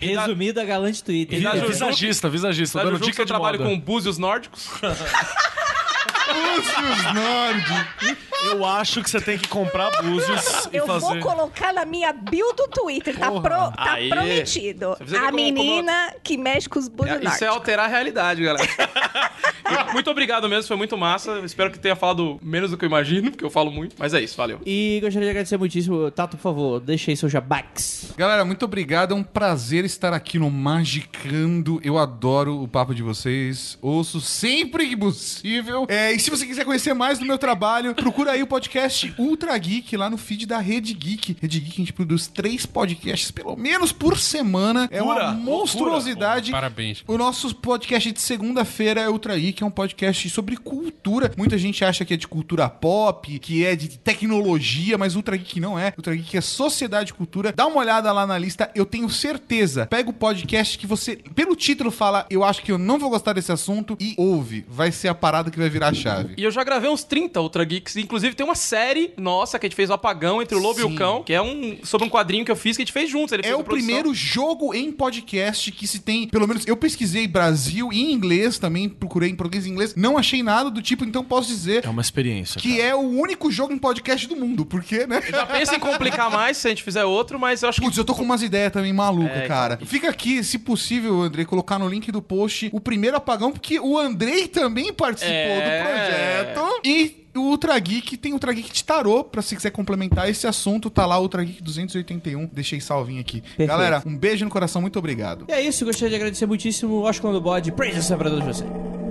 e, e, Resumida galante Twitter. E da Juju- Visagista, visagista. da Dando Juju, que dica eu de trabalho moda. com búzios nórdicos. Os nórdicos. Eu acho que você tem que comprar búzios e Eu fazer... vou colocar na minha bio do Twitter. Tá, pro- tá prometido. Você precisa ver A como- menina que mexe com os búzios Isso é nórdicos. alterar a realidade, galera. E muito obrigado mesmo, foi muito massa. Espero que tenha falado menos do que eu imagino, porque eu falo muito. Mas é isso, valeu. E gostaria de agradecer muitíssimo. Tato, por favor, deixa aí seu jabax. Galera, muito obrigado. É um prazer estar aqui no Magicando. Eu adoro o papo de vocês. Ouço sempre que possível. É, e se você quiser conhecer mais do meu trabalho, procura aí o podcast Ultra Geek lá no feed da Rede Geek. Rede Geek, a gente produz três podcasts, pelo menos por semana. É uma Loucura, monstruosidade. Parabéns. O nosso podcast de segunda-feira é Ultra Geek, é um podcast sobre cultura. Muita gente acha que é de cultura pop, que é de tecnologia, mas Ultra Geek não é. Ultra Geek é sociedade e cultura. Dá uma olhada lá na lista, eu tenho certeza. Pega o podcast que você, pelo título, fala, eu acho que eu não vou gostar desse assunto e ouve. Vai ser a parada que vai virar a chave. E eu já gravei uns 30 Ultra Geeks. Inclusive, tem uma série nossa que a gente fez o Apagão entre o Lobo e Sim. o Cão, que é um sobre um quadrinho que eu fiz que a gente fez juntos. Ele É o primeiro jogo em podcast que se tem, pelo menos eu pesquisei Brasil e em inglês também, procurei em português e inglês, não achei nada do tipo, então posso dizer É uma experiência. que cara. é o único jogo em podcast do mundo, porque, né? Já pensa em complicar mais se a gente fizer outro, mas eu acho que. Putz, eu tô com umas ideias também malucas, É, cara. Fica aqui, se possível, Andrei, colocar no link do post o primeiro apagão, porque o Andrei também participou É. do projeto. E o Ultra Geek tem o Ultra Geek de tarô, pra se quiser complementar esse assunto, tá lá o Ultra Geek 281. Deixei salvinho aqui. Galera, um beijo no coração, muito obrigado. E é isso, gostaria de agradecer muitíssimo. Oscar do Bode, praise a todos vocês.